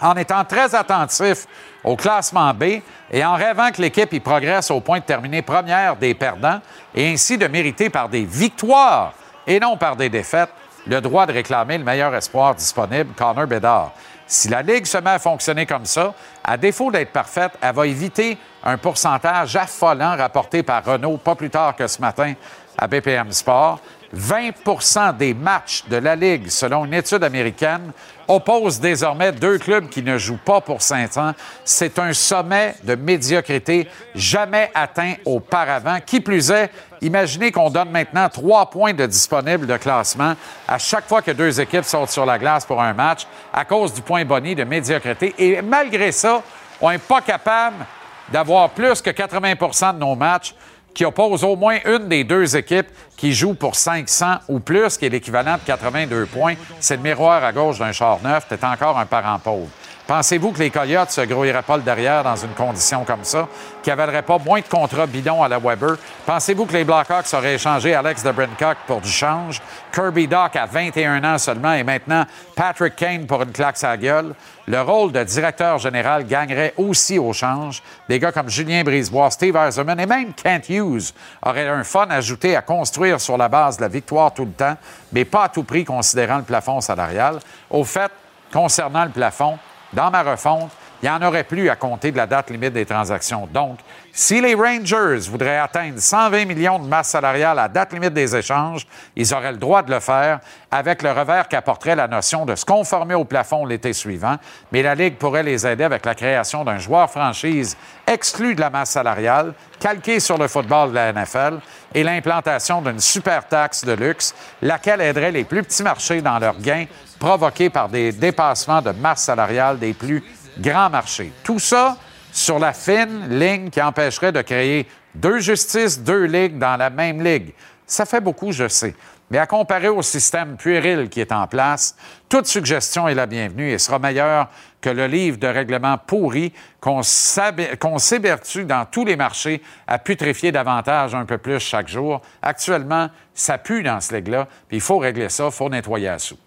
en étant très attentif au classement B et en rêvant que l'équipe y progresse au point de terminer première des perdants et ainsi de mériter par des victoires et non par des défaites le droit de réclamer le meilleur espoir disponible, Connor Bedard. Si la Ligue se met à fonctionner comme ça, à défaut d'être parfaite, elle va éviter un pourcentage affolant rapporté par Renault pas plus tard que ce matin à BPM Sport. 20% des matchs de la Ligue, selon une étude américaine, opposent désormais deux clubs qui ne jouent pas pour 500. C'est un sommet de médiocrité jamais atteint auparavant. Qui plus est, imaginez qu'on donne maintenant trois points de disponibles de classement à chaque fois que deux équipes sautent sur la glace pour un match à cause du point boni de médiocrité. Et malgré ça, on n'est pas capable d'avoir plus que 80% de nos matchs qui opposent au moins une des deux équipes qui joue pour 500 ou plus, qui est l'équivalent de 82 points. C'est le miroir à gauche d'un char neuf. T'es encore un parent pauvre. Pensez-vous que les Coyotes se grouilleraient pas le derrière dans une condition comme ça, qui avaleraient pas moins de contrats bidons à la Weber? Pensez-vous que les Blackhawks auraient échangé Alex de Brincock pour du change? Kirby Doc à 21 ans seulement et maintenant Patrick Kane pour une claque à gueule? Le rôle de directeur général gagnerait aussi au change. Des gars comme Julien Brisebois, Steve Eiserman et même Kent Hughes auraient un fun ajouté à construire sur la base de la victoire tout le temps, mais pas à tout prix considérant le plafond salarial. Au fait, concernant le plafond, dans ma refonte, il n'y en aurait plus à compter de la date limite des transactions. Donc, si les Rangers voudraient atteindre 120 millions de masse salariale à date limite des échanges, ils auraient le droit de le faire avec le revers qu'apporterait la notion de se conformer au plafond l'été suivant. Mais la Ligue pourrait les aider avec la création d'un joueur franchise exclu de la masse salariale, calqué sur le football de la NFL, et l'implantation d'une super taxe de luxe, laquelle aiderait les plus petits marchés dans leurs gains provoqués par des dépassements de masse salariale des plus grands marchés. Tout ça sur la fine ligne qui empêcherait de créer deux justices, deux ligues dans la même ligue. Ça fait beaucoup, je sais. Mais à comparer au système puéril qui est en place, toute suggestion est la bienvenue et sera meilleure que le livre de règlement pourri qu'on s'évertue dans tous les marchés à putréfier davantage un peu plus chaque jour. Actuellement, ça pue dans ce ligue-là, il faut régler ça, il faut nettoyer à sous.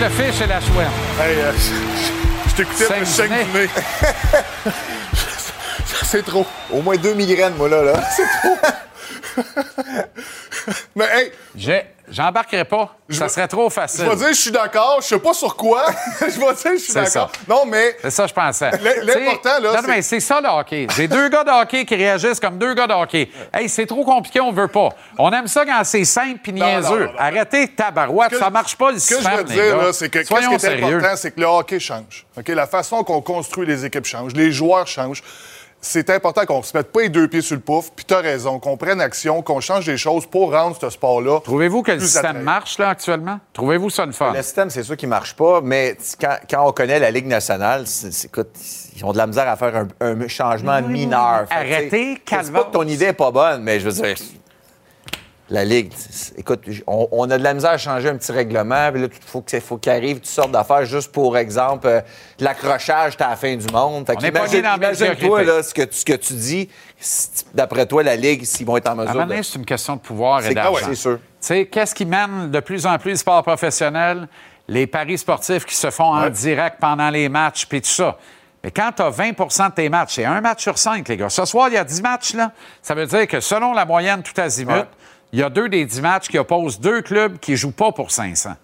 Le fish et la chouette. Hey, euh, je je t'écoutais, saigne du nez. C'est trop. Au moins deux migraines, moi, là. là. Mais hey, J'ai- J'embarquerai pas. Ça serait trop je facile. vais dire je suis d'accord, je sais pas sur quoi. je vais dire je suis d'accord. Non, mais C'est ça, je pensais. L'important, là, Non, c'est- mais c'est ça, le hockey. J'ai deux gars de hockey qui réagissent comme deux gars de hockey. Hey, c'est trop compliqué, on veut pas. On aime ça quand c'est simple puis niaiseux. Arrêtez, tabarouette, Ce ça marche pas le Ce que je système, veux dire, là, c'est que qu'est-ce Soyons qui est sérieux. important, c'est que le hockey change. OK? La façon qu'on construit les équipes change. Les joueurs changent. C'est important qu'on se mette pas les deux pieds sur le pouf, puis tu as raison, qu'on prenne action, qu'on change des choses pour rendre ce sport-là. Trouvez-vous que le système attrayant. marche, là, actuellement? Trouvez-vous ça le fun? Le système, c'est sûr qu'il marche pas, mais quand, quand on connaît la Ligue nationale, écoute, ils ont de la misère à faire un, un changement mineur. Arrêtez, calvaire. C'est pas que ton idée est pas bonne, mais je veux dire, la Ligue, écoute, on, on a de la misère à changer un petit règlement, puis là, il faut qu'il faut arrive toutes sortes d'affaires, juste pour exemple, euh, l'accrochage, t'es à la fin du monde. Fait On est pas imagine- médiocrité. là, ce que, tu- ce que tu dis, d'après toi, la Ligue, s'ils vont être en mesure de... c'est une question de pouvoir et d'argent. c'est sûr. Tu sais, qu'est-ce qui mène de plus en plus le sport professionnel? Les paris sportifs qui se font en direct pendant les matchs, puis tout ça. Mais quand tu as 20% de tes matchs, c'est un match sur cinq, les gars. Ce soir, il y a 10 matchs, là. Ça veut dire que selon la moyenne tout azimut, Ouais. Il y a deux des 10 matchs qui opposent deux clubs qui ne jouent pas pour 500.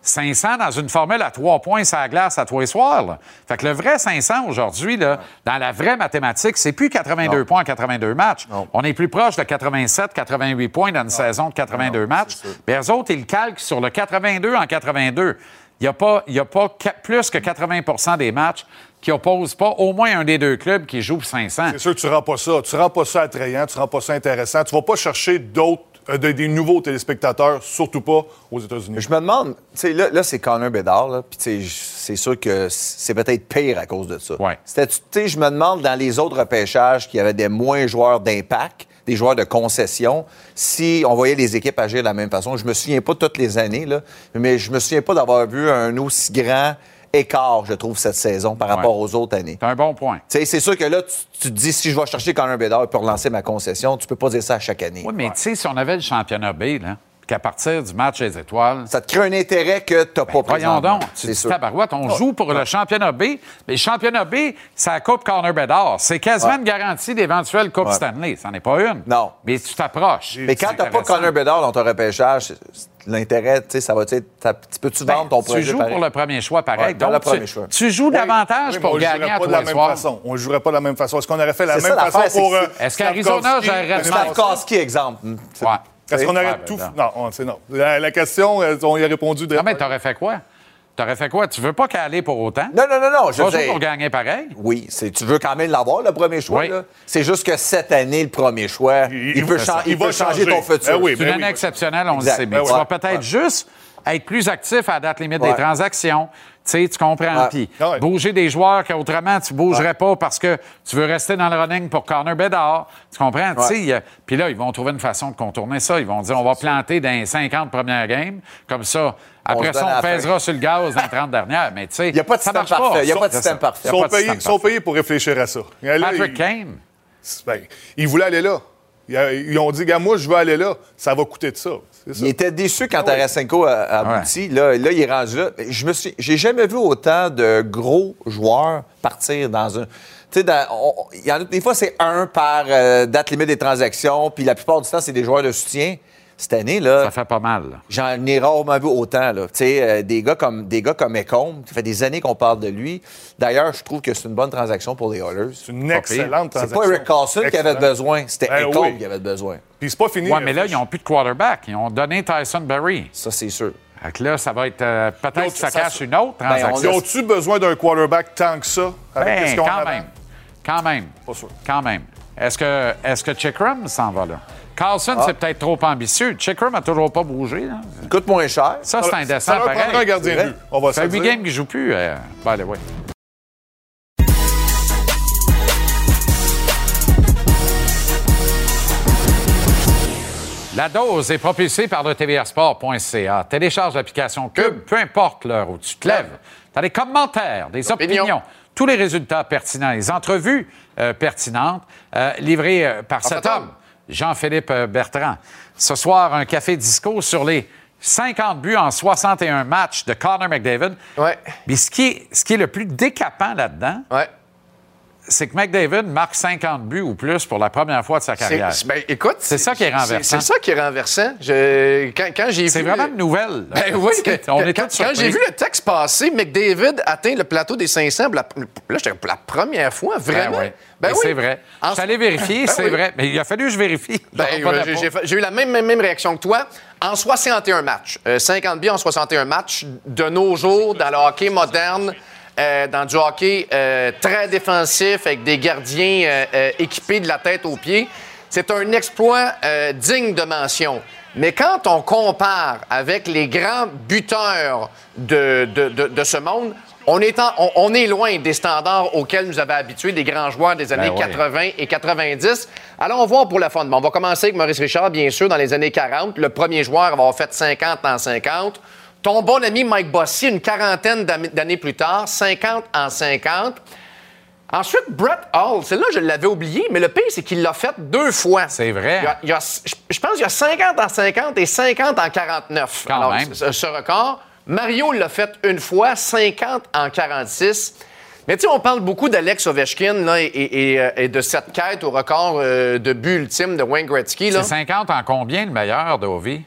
500 dans une formule à trois points sur la glace à les soirs. là. Fait que le vrai 500 aujourd'hui, là, dans la vraie mathématique, c'est plus 82 points en 82 matchs. On est plus proche de 87, 88 points dans une saison de 82 matchs. Mais eux autres, ils calquent sur le 82 en 82. Il n'y a pas, y a pas plus que 80% des matchs qui opposent pas au moins un des deux clubs qui joue pour 500. C'est sûr que tu rends pas ça. Tu rends pas ça attrayant, tu rends pas ça intéressant. Tu vas pas chercher d'autres, euh, de- des nouveaux téléspectateurs, surtout pas aux États-Unis. Je me demande, tu sais, là, là c'est Connor Bedard, là, puis c'est sûr que c'est peut-être pire à cause de ça. Ouais. C'était, tu sais, je me demande dans les autres repêchages qu'il y avait des moins joueurs d'impact, des joueurs de concession, si on voyait les équipes agir de la même façon. Je me souviens pas toutes les années, là, mais je me souviens pas d'avoir vu un aussi grand écart, je trouve, cette saison par rapport aux autres années. C'est un bon point. C'est sûr que là, tu, tu te dis, si je vais chercher Connor Bedard pour relancer ma concession, tu peux pas dire ça à chaque année. Oui, mais tu sais, si on avait le championnat B, là, qu'à partir du match des étoiles, Ça te crée un intérêt que tu n'as pas Ben, Voyons présentement. donc, tu C'est dis tabarouette, on joue pour le championnat B, mais le championnat B, c'est la Coupe Corner Bedard. C'est quasiment Ouais. une garantie d'éventuelle Coupe Ouais. Stanley. Ça n'est pas une. Non. Mais tu t'approches. Mais quand C'est t'as pas. Connor Bedard dans ton repêchage, l'intérêt, tu sais, ça va être. Tu peux-tu Ben, vendre ton projet? tu joues pareil? pour le premier choix, pareil. Ouais, dans Donc, le premier tu, choix. tu joues davantage Oui, pour gagner à pas tous de la les soirs. façon. On ne jouerait pas de la même façon. Est-ce qu'on aurait fait la même ça, façon pour. euh, Est-ce qu'Arizona gérerait? Stavkovski, exemple. Est-ce qu'on aurait tout. ben, Non, on- c'est non. La, la question, euh, on y a répondu. Non, mais t'aurais fait quoi? T'aurais fait quoi? Tu veux pas caler pour autant? Non, non, non, non. Je veux pour gagner pareil? Oui, c'est, tu veux quand même l'avoir, le premier choix. Oui. C'est juste que cette année, le premier choix, il, il- peut, ça. il Il peut va changer changer. ton futur. Ben oui, C'est une ben année oui. exceptionnelle, on Exact. le sait. Mais Ben tu ouais. vas peut-être Ouais. juste être plus actif à la date limite des transactions. Tu sais, tu comprends. Ouais. Puis Ouais. bouger des joueurs qu'autrement, tu bougerais pas parce que tu veux rester dans le running pour Connor Bedard. Tu comprends? Puis là, ils vont trouver une façon de contourner ça. Ils vont dire, on va planter dans les 50 premières games. Comme ça, après ça, on pèsera sur le gaz dans les 30 dernières. Mais tu sais, Il n'y a pas de ça système parfait. Il n'y a pas de système parfait. Ils sont, payés, pour réfléchir à ça. Là, Patrick ils, Kane. ben, ils voulaient aller là. Ils, ils ont dit, gars, moi, je veux aller là. Ça va coûter de ça. Il était déçu quand Tarasenko a, a abouti. Là, là, il est rendu là. Je me suis, j'ai jamais vu autant de gros joueurs partir dans un. Tu sais, dans- on- il y en a- des fois, c'est un par euh, date limite des transactions, puis la plupart du temps, c'est des joueurs de soutien. Cette année, là, Ça fait pas mal. J'en ai rarement vu autant. Là. Tu sais, euh, des gars comme des gars comme Ecombe, ça fait des années qu'on parle de lui. D'ailleurs, je trouve que c'est une bonne transaction pour les Oilers. C'est une excellente C'est transaction. pas Eric Carlson qui avait besoin, c'était Ben Ecombe oui. qui avait besoin. Puis c'est pas fini. Ouais, mais là, ils n'ont plus de quarterback. Ils ont donné Tyson Berry. Ça, c'est sûr. Fait que là, ça va être. euh, Peut-être que ça, ça- cache une autre Ben, on Ils transaction. ont-tu besoin d'un quarterback tant que ça? Avec Ben, quand a même. Quand même. Pas sûr. Quand même. Est-ce que, est que Chickram s'en va là? Carlson, Ah. c'est peut-être trop ambitieux. Chickram n'a toujours pas bougé. là. Il coûte moins cher. Ça, c'est Ça indécent, leur prendra un pareil. gardien de but. On va se Ça huit games qu'il ne joue plus. Euh. La dose est propulsée par le tvrsport.ca. Télécharge l'application Cube, peu importe l'heure où tu te lèves. Tu des commentaires, des opinions, tous les résultats pertinents, les entrevues euh, pertinentes, euh, livrées euh, par cet homme, Jean-Philippe euh, Bertrand. Ce soir, un café disco sur les 50 buts en 61 matchs de Connor McDavid. Ouais. Mais ce qui est, ce qui est le plus décapant là-dedans, Ouais. C'est que McDavid marque 50 buts ou plus pour la première fois de sa carrière. c'est- ben, écoute, C'est ça qui est renversant. C'est ça qui est renversant. Je- quand quand j'ai C'est vraiment une nouvelle. Ben oui, on est quand, quand j'ai vu le texte passer, McDavid atteint le plateau des 500. pour La, là, pour la première fois, vraiment. Ben oui. Ben Mais oui. C'est vrai. En- allé vérifier, Ben c'est oui. vrai. Mais il a fallu que je vérifie. Ben, euh, j'ai- eu la même, même, même réaction que toi. En 61 matchs, euh, 50 buts en 61 matchs, de nos jours, dans le hockey moderne, euh, dans du hockey euh, très défensif, avec des gardiens euh, équipés de la tête aux pieds, c'est un exploit digne de mention. Mais quand on compare avec les grands buteurs de, de- de- de ce monde, on est, en- on- on est loin des standards auxquels nous avaient habitués des grands joueurs des années ouais. 80 et 90. Allons voir pour la. Bon, on va commencer avec Maurice Richard, bien sûr, dans les années 40. Le premier joueur va avoir fait 50 en 50. Ton bon ami Mike Bossy, une quarantaine d'années plus tard, 50 en 50. Ensuite, Brett Hall, celle-là, je l'avais oublié, mais le pire, c'est qu'il l'a fait deux fois. C'est vrai. Il y a- il y a- je, pense qu'il y a 50 en 50 et 50 en 49. Quand Alors, même. Ce, ce record. Mario l'a fait une fois, 50 en 46. Mais tu sais, on parle beaucoup d'Alex Ovechkin là, et, et- et, euh, de cette quête au record euh, de but ultime de Wayne Gretzky. C'est 50 en combien le meilleur d'Ovi?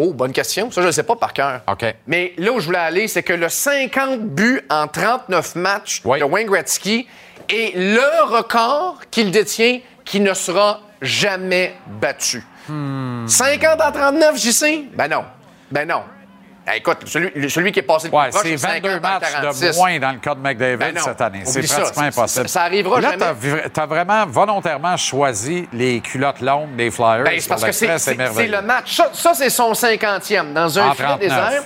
Oh, bonne question. Ça, je ne sais pas par cœur. OK. Mais là où je voulais aller, c'est que le 50 buts en 39 matchs Oui. de Wayne Gretzky est le record qu'il détient qui ne sera jamais battu. Hmm. 50 en 39, j'y sais? Ben non. Ben non. Eh, écoute, celui, celui qui est passé le Ouais, plus proche, c'est 22 50 en matchs 46. de moins dans le cas de McDavid Ben non. cette année. C'est pratiquement Ça- impossible. ça- ça arrivera Là, jamais. tu as, vraiment volontairement choisi les culottes longues des Flyers. Ben, c'est parce que c'est, le match. Ça, ça, c'est son 50e dans un filet 39. désert.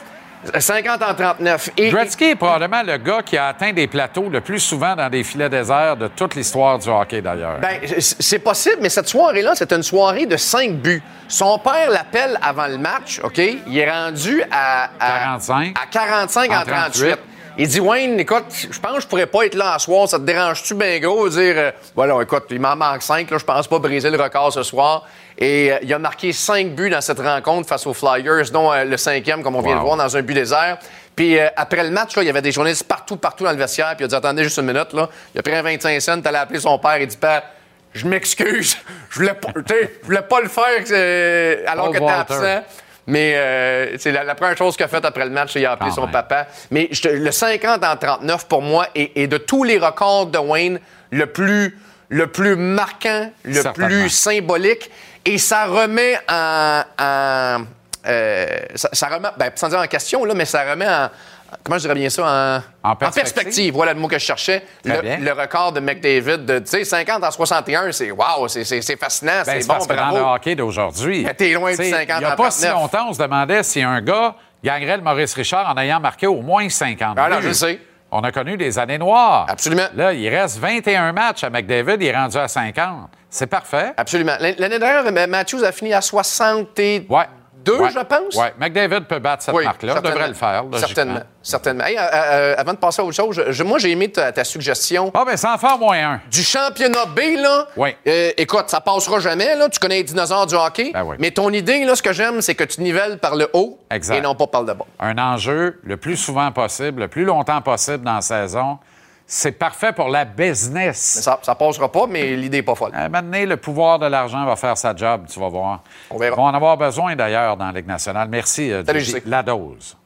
50 en 39. Et, Gretzky est probablement le gars qui a atteint des plateaux le plus souvent dans des filets déserts de toute l'histoire du hockey, d'ailleurs. C- c'est possible, mais cette soirée-là, c'est une soirée de cinq buts. Son père l'appelle avant le match, OK? Il est rendu à... à 45. À 45 en En 38. 38. Il dit, Wayne, écoute, je pense que je pourrais pas être là à soir. Ça te dérange-tu bien gros? Dire, euh, voilà, écoute, il m'en manque cinq. Là, je pense pas briser le record ce soir. Et euh, il a marqué cinq buts dans cette rencontre face aux Flyers, dont euh, le cinquième, comme on vient de voir, dans un but désert. Puis euh, après le match, là, il y avait des journalistes partout, partout dans le vestiaire. Puis il a dit Attendez juste une minute. Là. Il a pris un 25 cents, t'allais appeler son père. Il dit Père, je m'excuse. Je voulais pas, je voulais pas le faire alors Paul que t'es absent. Mais euh, c'est la, la première chose qu'il a faite après le match, il a appelé Quand son papa. Mais je le 50 en 39, pour moi, est, est de tous les records de Wayne le plus, le plus marquant, le plus symbolique. Et ça remet en. en, euh, ça, ça remet, ben, sans dire en question, là, mais ça remet en. Comment je dirais bien ça? En, En perspective. Voilà le mot que je cherchais. Le, record de McDavid de tu sais, 50 en 61, c'est wow, c'est- fascinant, Ben, c'est bon, parce que dans bravo. le hockey d'aujourd'hui. Mais t'es loin du t'sais, 50 Il n'y a pas si 39. longtemps, on se demandait si un gars gagnerait le Maurice Richard en ayant marqué au moins 50 Ah non, buts. je sais. On a connu des années noires. Absolument. Là, il reste 21 matchs à McDavid, il est rendu à 50. C'est parfait. Absolument. L'an- L'année dernière, Matthews a fini à 62, Ouais. Ouais. je pense? Oui, McDavid peut battre cette Oui, marque-là. devrait le faire. Certainement. Certainement. Hey, euh, euh, avant de passer à autre chose, je- moi, j'ai aimé ta, ta suggestion. Ah, ben, sans faire moins un. Du championnat B, là. Oui. euh, écoute, ça passera jamais, là. Tu connais les dinosaures du hockey. Ben oui. Mais ton idée, là, ce que j'aime, c'est que tu nivelles par le haut Exact. et non pas par le bas. Un enjeu le plus souvent possible, le plus longtemps possible dans la saison. C'est parfait pour la business. Mais ça, ça passera pas, mais l'idée est pas folle. À un moment donné, le pouvoir de l'argent va faire sa job, tu vas voir. On verra. Ils vont en avoir besoin d'ailleurs dans la Ligue nationale. Merci, euh, Salut. La dose.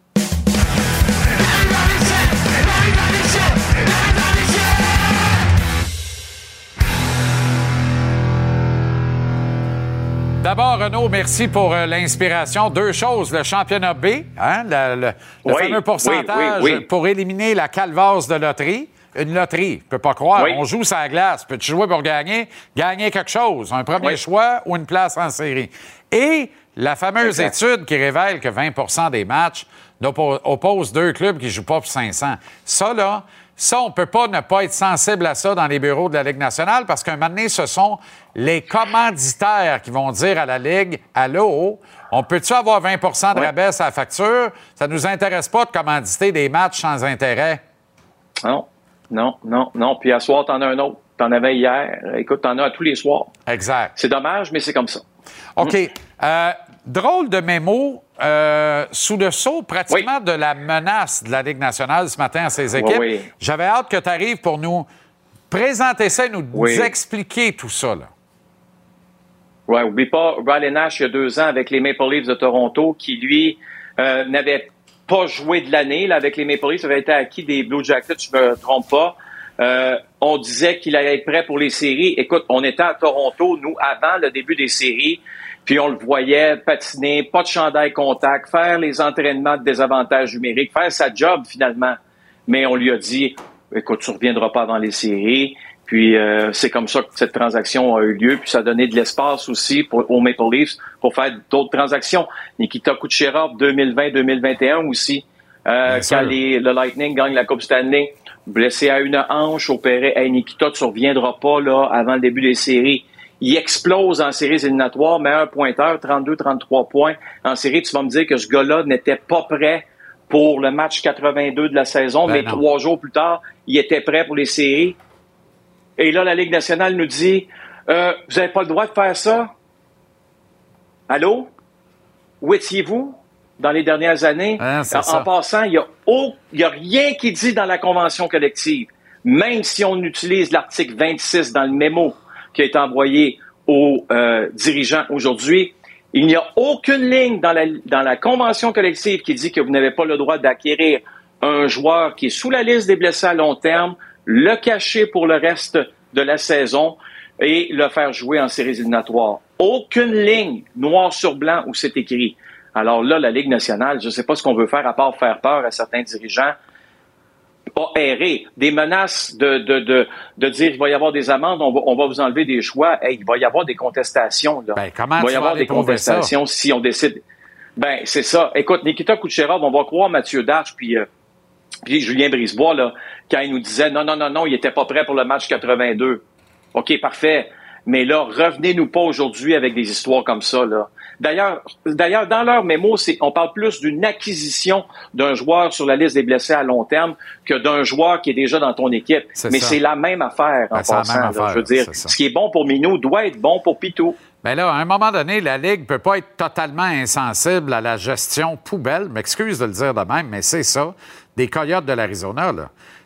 D'abord, Renaud, merci pour euh, l'inspiration. Deux choses. Le championnat B, hein, le, le- le Oui, fameux pourcentage oui, oui, oui. pour éliminer la calvasse de loterie. Une loterie, je peux pas croire. Oui. On joue la glace. Peux-tu jouer pour gagner? Gagner quelque chose, un premier Oui. choix ou une place en série. Et la fameuse Exact. étude qui révèle que 20% des matchs opposent deux clubs qui jouent pas pour 500. Ça, là, ça, on peut pas ne pas être sensible à ça dans les bureaux de la Ligue nationale parce qu'un moment donné, ce sont les commanditaires qui vont dire à la Ligue, allô, on peut-tu avoir 20% de Oui. rabais à la facture? Ça nous intéresse pas de commanditer des matchs sans intérêt. Non, non, non, non. Puis à soir, t'en as un autre. T'en avais hier. Écoute, t'en as à tous les soirs. Exact. C'est dommage, mais c'est comme ça. OK. Euh, drôle de mémo. euh, sous le sceau pratiquement de la menace de la Ligue nationale ce matin à ses équipes. oui. J'avais hâte que tu arrives pour nous présenter ça et nous expliquer tout ça. Là. Ouais, oublie pas Riley Nash il y a deux ans avec les Maple Leafs de Toronto, qui lui euh, n'avait pas joué de l'année là, avec les Maple Leafs, avait été acquis des Blue Jackets, je me trompe pas. Euh, on disait qu'il allait être prêt pour les séries. Écoute, on était à Toronto, nous, avant le début des séries, puis on le voyait patiner, pas de chandail contact, faire les entraînements de désavantage numérique, faire sa job finalement. Mais on lui a dit, écoute, tu reviendras pas dans les séries. Puis euh, c'est comme ça que cette transaction a eu lieu. Puis ça a donné de l'espace aussi pour, aux Maple Leafs pour faire d'autres transactions. Nikita Kucherov 2020-2021 aussi. Euh, quand les- le Lightning gagne la Coupe Stanley, blessé à une hanche, opéré. Hey, Nikita, tu reviendras pas là avant le début des séries. Il explose en séries éliminatoires, meilleur pointeur, 32-33 points. En série, tu vas me dire que ce gars-là n'était pas prêt pour le match 82 de la saison, Ben mais non. trois jours plus tard, il était prêt pour les séries. Et là, la Ligue nationale nous dit euh, Vous n'avez pas le droit de faire ça? Allô? Où étiez-vous dans les dernières années? Hein, en, ça. passant, il n'y a, rien qui dit dans la convention collective, même si on utilise l'article 26 dans le mémo qui a été envoyé aux euh, dirigeants aujourd'hui, il n'y a aucune ligne dans la, dans la convention collective qui dit que vous n'avez pas le droit d'acquérir un joueur qui est sous la liste des blessés à long terme, le cacher pour le reste de la saison et le faire jouer en séries éliminatoires. Aucune ligne noir sur blanc où c'est écrit. Alors là, la Ligue nationale, je ne sais pas ce qu'on veut faire à part faire peur à certains dirigeants, a erré. Des menaces de, de, de, de dire qu'il va y avoir des amendes, on va, on va vous enlever des choix. Hey, il va y avoir des contestations. Là. Ben, comment il va y avoir des ça? contestations si on décide. Ben, c'est ça. Écoute, Nikita Kucherov, on va croire Mathieu Darche, puis, euh, puis Julien Brisebois, là, quand il nous disait non, non, non, non, il était pas prêt pour le match 82. OK, parfait. Mais là, revenez-nous pas aujourd'hui avec des histoires comme ça, là. D'ailleurs, d'ailleurs, dans leur mémo, c'est, on parle plus d'une acquisition d'un joueur sur la liste des blessés à long terme que d'un joueur qui est déjà dans ton équipe. Mais ça. c'est la même affaire, en Ben, la passant. là. Je veux dire, ce qui est bon pour Minou doit être bon pour Pitou. Ben là, à un moment donné, la Ligue ne peut pas être totalement insensible à la gestion poubelle, m'excuse de le dire de même, mais c'est ça, des Coyotes de l'Arizona. là.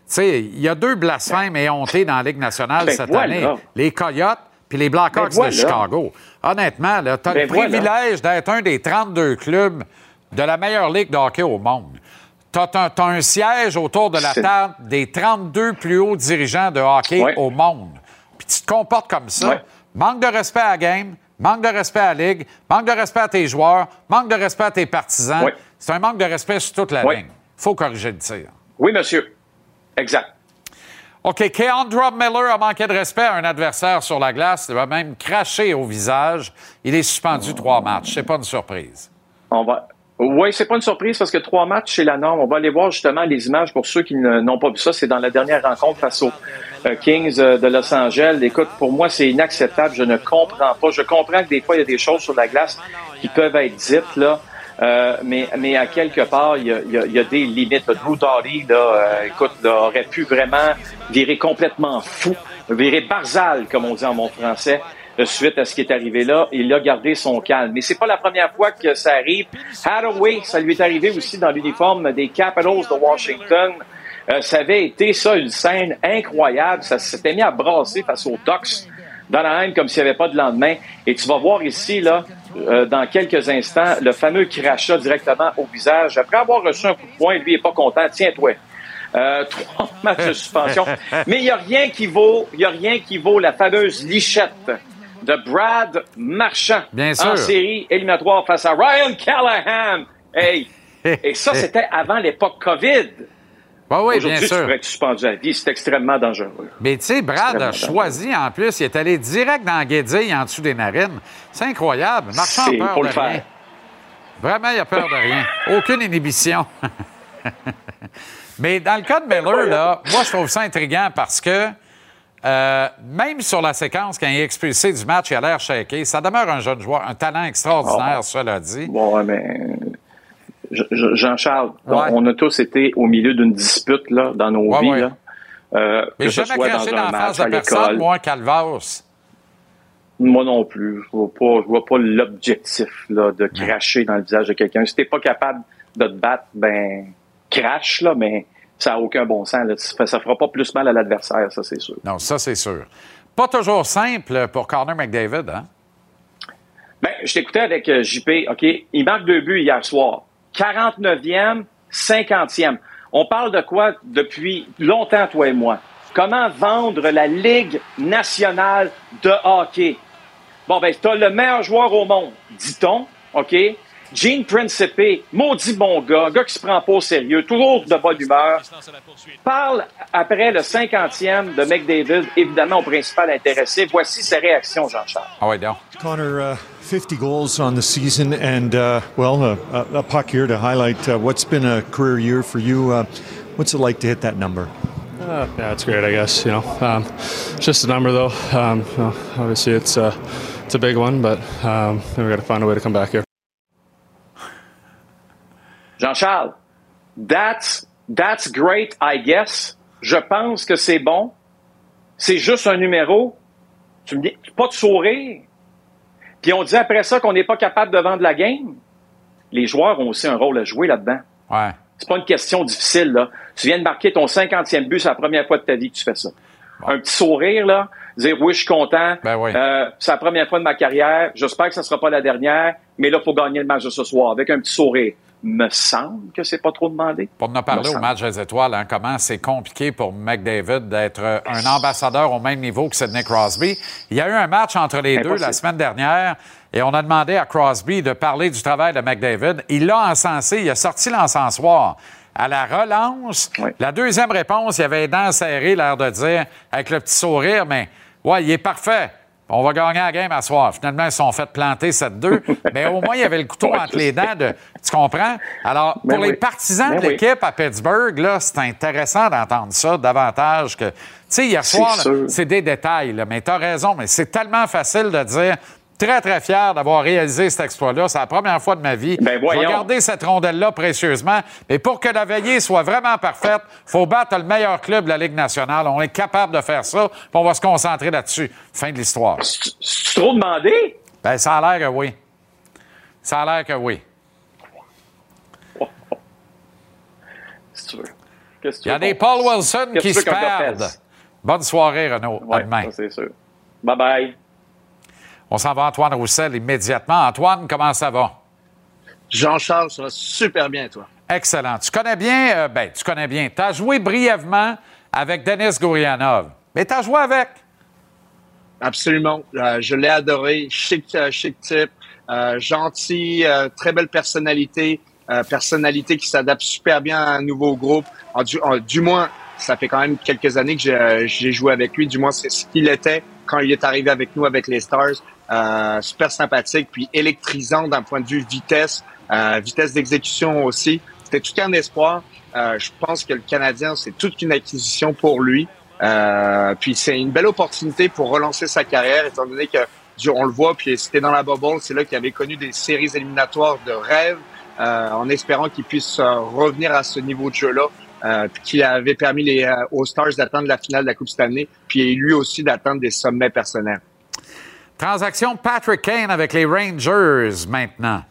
Tu sais, il y a deux blasphèmes éhontés dans la Ligue nationale Ben cette voilà. année. Les Coyotes puis les Blackhawks Ben voilà. de Chicago. Honnêtement, tu as Ben le voilà. privilège d'être un des 32 clubs de la meilleure ligue de hockey au monde. Tu as, un siège autour de la table des 32 plus hauts dirigeants de hockey Ouais. au monde. Puis tu te comportes comme ça. Ouais. Manque de respect à la game, manque de respect à la ligue, manque de respect à tes joueurs, manque de respect à tes partisans. Ouais. C'est un manque de respect sur toute la ligne. Faut corriger le tir. Oui, monsieur. Exact. OK, Keandra Miller a manqué de respect à un adversaire sur la glace. Il va même cracher au visage. Il est suspendu trois matchs. C'est pas une surprise. On va. Oui, c'est pas une surprise parce que trois matchs, c'est la norme. On va aller voir justement les images pour ceux qui n'ont pas vu ça. C'est dans la dernière rencontre face aux euh, Kings euh, de Los Angeles. Écoute, pour moi, c'est inacceptable. Je ne comprends pas. Je comprends que des fois, il y a des choses sur la glace qui peuvent être dites, là. Euh, mais, mais à quelque part, il y a, y a- y a des limites. Drew là, euh, écoute, là, aurait pu vraiment virer complètement fou, virer barzal, comme on dit en mon français, euh, suite à ce qui est arrivé là. Il a gardé son calme. Mais c'est pas la première fois que ça arrive. Hathaway, ça lui est arrivé aussi dans l'uniforme des Capitals de Washington. Euh, ça avait été ça, une scène incroyable. Ça s'était mis à brasser face aux Ducks dans la haine comme s'il n'y avait pas de lendemain. Et tu vas voir ici, là, euh, dans quelques instants, le fameux crachat directement au visage. Après avoir reçu un coup de poing, lui est pas content. Tiens-toi. Euh, trois matchs de suspension. Mais il n'y a rien qui vaut, il y a rien qui vaut la fameuse lichette de Brad Marchand Bien en série éliminatoire face à Ryan Callahan. Hey! Et ça, c'était avant l'époque COVID. Oui, oui, bien Aujourd'hui, tu sûr. pourrais être suspendu à vie. C'est extrêmement dangereux. Mais tu sais, Brad a choisi en plus. Il est allé direct dans la guédille en dessous des narines. C'est incroyable. Marchand a C'est- peur faut de le faire. rien. Vraiment, il a peur de rien. Aucune inhibition. Mais dans le cas de Miller, là, moi, je trouve ça intriguant parce que euh, même sur la séquence, quand il est expulsé du match, il a l'air shaké. Ça demeure un jeune joueur, un talent extraordinaire, Oh. cela dit. Bon, mais Jean-Charles, on- Ouais. on a tous été au milieu d'une dispute là, dans nos Ouais, vies. ouais. Là. Euh, Mais que ce soit dans dans un la face match, à personne, l'école. moi, Calvas. Moi non plus. Je vois pas, je vois pas l'objectif là, de cracher dans le visage de quelqu'un. Si t'es pas capable de te battre, ben crache là, mais ça a aucun bon sens. Là. Ça ça fera pas plus mal à l'adversaire, ça c'est sûr. Non, ça, c'est sûr. Pas toujours simple pour Connor McDavid, hein? Ben, je t'écoutais avec euh, JP, OK? Il marque deux buts hier soir. 49e, 50e. On parle de quoi depuis longtemps, toi et moi? Comment vendre la Ligue nationale de hockey? Bon, ben, t'as le meilleur joueur au monde, dit-on, OK? Gene Principe, maudit bon gars, un gars qui se prend pas au sérieux, toujours de bonne humeur. Parle après le 50e de McDavid, évidemment au principal intéressé. Voici ses réactions, Jean-Charles. Ah ouais, donc. Connor, uh, 50 goals on the season, and uh, well, uh, a, a puck here to highlight uh, what's been a career year for you. Uh, what's it like to hit that number? Uh, yeah, it's great, I guess. You know, um, just a number, though. Um, you know, obviously, it's uh, it's a big one, but um, we got to find a way to come back here. Jean-Charles, that's, that's great, I guess. Je pense que c'est bon. C'est juste un numéro. Tu me dis, pas de sourire. Puis on dit après ça qu'on n'est pas capable de vendre la game. Les joueurs ont aussi un rôle à jouer là-dedans. Ouais. C'est pas une question difficile, là. Tu viens de marquer ton 50e but, c'est la première fois de ta vie que tu fais ça. Un petit sourire, là. Dire oui, je suis content. Ben oui. Euh, c'est la première fois de ma carrière. J'espère que ça sera pas la dernière. Mais là, il faut gagner le match de ce soir avec un petit sourire. Me semble que c'est pas trop demandé. Pour en parler au match des étoiles, hein, comment c'est compliqué pour McDavid d'être euh, un ambassadeur au même niveau que Sidney Crosby. Il y a eu un match entre les deux la semaine dernière et on a demandé à Crosby de parler du travail de McDavid. Il l'a encensé, il a sorti l'encensoir. À la relance, la deuxième réponse, il avait les dents serrées, l'air de dire, avec le petit sourire, mais ouais, il est parfait. On va gagner la game à soir. Finalement, ils se sont fait planter 7-2. mais au moins, il y avait le couteau entre les dents. De, tu comprends? Alors, Ben pour les oui. partisans Ben de oui. l'équipe à Pittsburgh, là, c'est intéressant d'entendre ça davantage que. Tu sais, hier soir, c'est des détails, là, mais tu as raison, mais c'est tellement facile de dire. Très, très fier d'avoir réalisé cet exploit-là. C'est la première fois de ma vie. Ben, Je vais voyons. garder cette rondelle-là précieusement. Mais pour que la veillée soit vraiment parfaite, faut battre le meilleur club de la Ligue nationale. On est capable de faire ça, puis on va se concentrer là-dessus. Fin de l'histoire. C'est trop demandé? Ben, ça a l'air que oui. Ça a l'air que oui. Si tu veux. Qu'est-ce que tu Il y a des Paul Wilson qui se perdent. Bonne soirée, Renaud. À Ouais, demain. ça, c'est sûr. Bye-bye. On s'en va à Antoine Roussel immédiatement. Antoine, comment ça va? Jean-Charles, ça va super bien, toi. Excellent. Tu connais bien, euh, ben, tu connais bien. Tu as joué brièvement avec Denis Gourianov, mais tu as joué avec? Absolument. Euh, je l'ai adoré. Chic, euh, chic type, euh, gentil, très belle personnalité, personnalité qui s'adapte super bien à un nouveau groupe. En du, en- du moins, ça fait quand même quelques années que j'ai, j'ai joué avec lui. Du moins, c'est ce qu'il était quand il est arrivé avec nous avec les Stars. Euh, super sympathique, puis électrisant d'un point de vue vitesse, euh, vitesse d'exécution aussi. C'était tout un espoir. Euh, je pense que le Canadien, c'est toute une acquisition pour lui. Euh, puis c'est une belle opportunité pour relancer sa carrière, étant donné que on le voit, puis c'était dans la bubble, c'est là qu'il avait connu des séries éliminatoires de rêve, euh, en espérant qu'il puisse euh, revenir à ce niveau de jeu-là, euh, qu'il avait permis les, aux Stars d'atteindre la finale de la Coupe Stanley, puis lui aussi d'atteindre des sommets personnels. Transaction Patrick Kane avec les Rangers maintenant.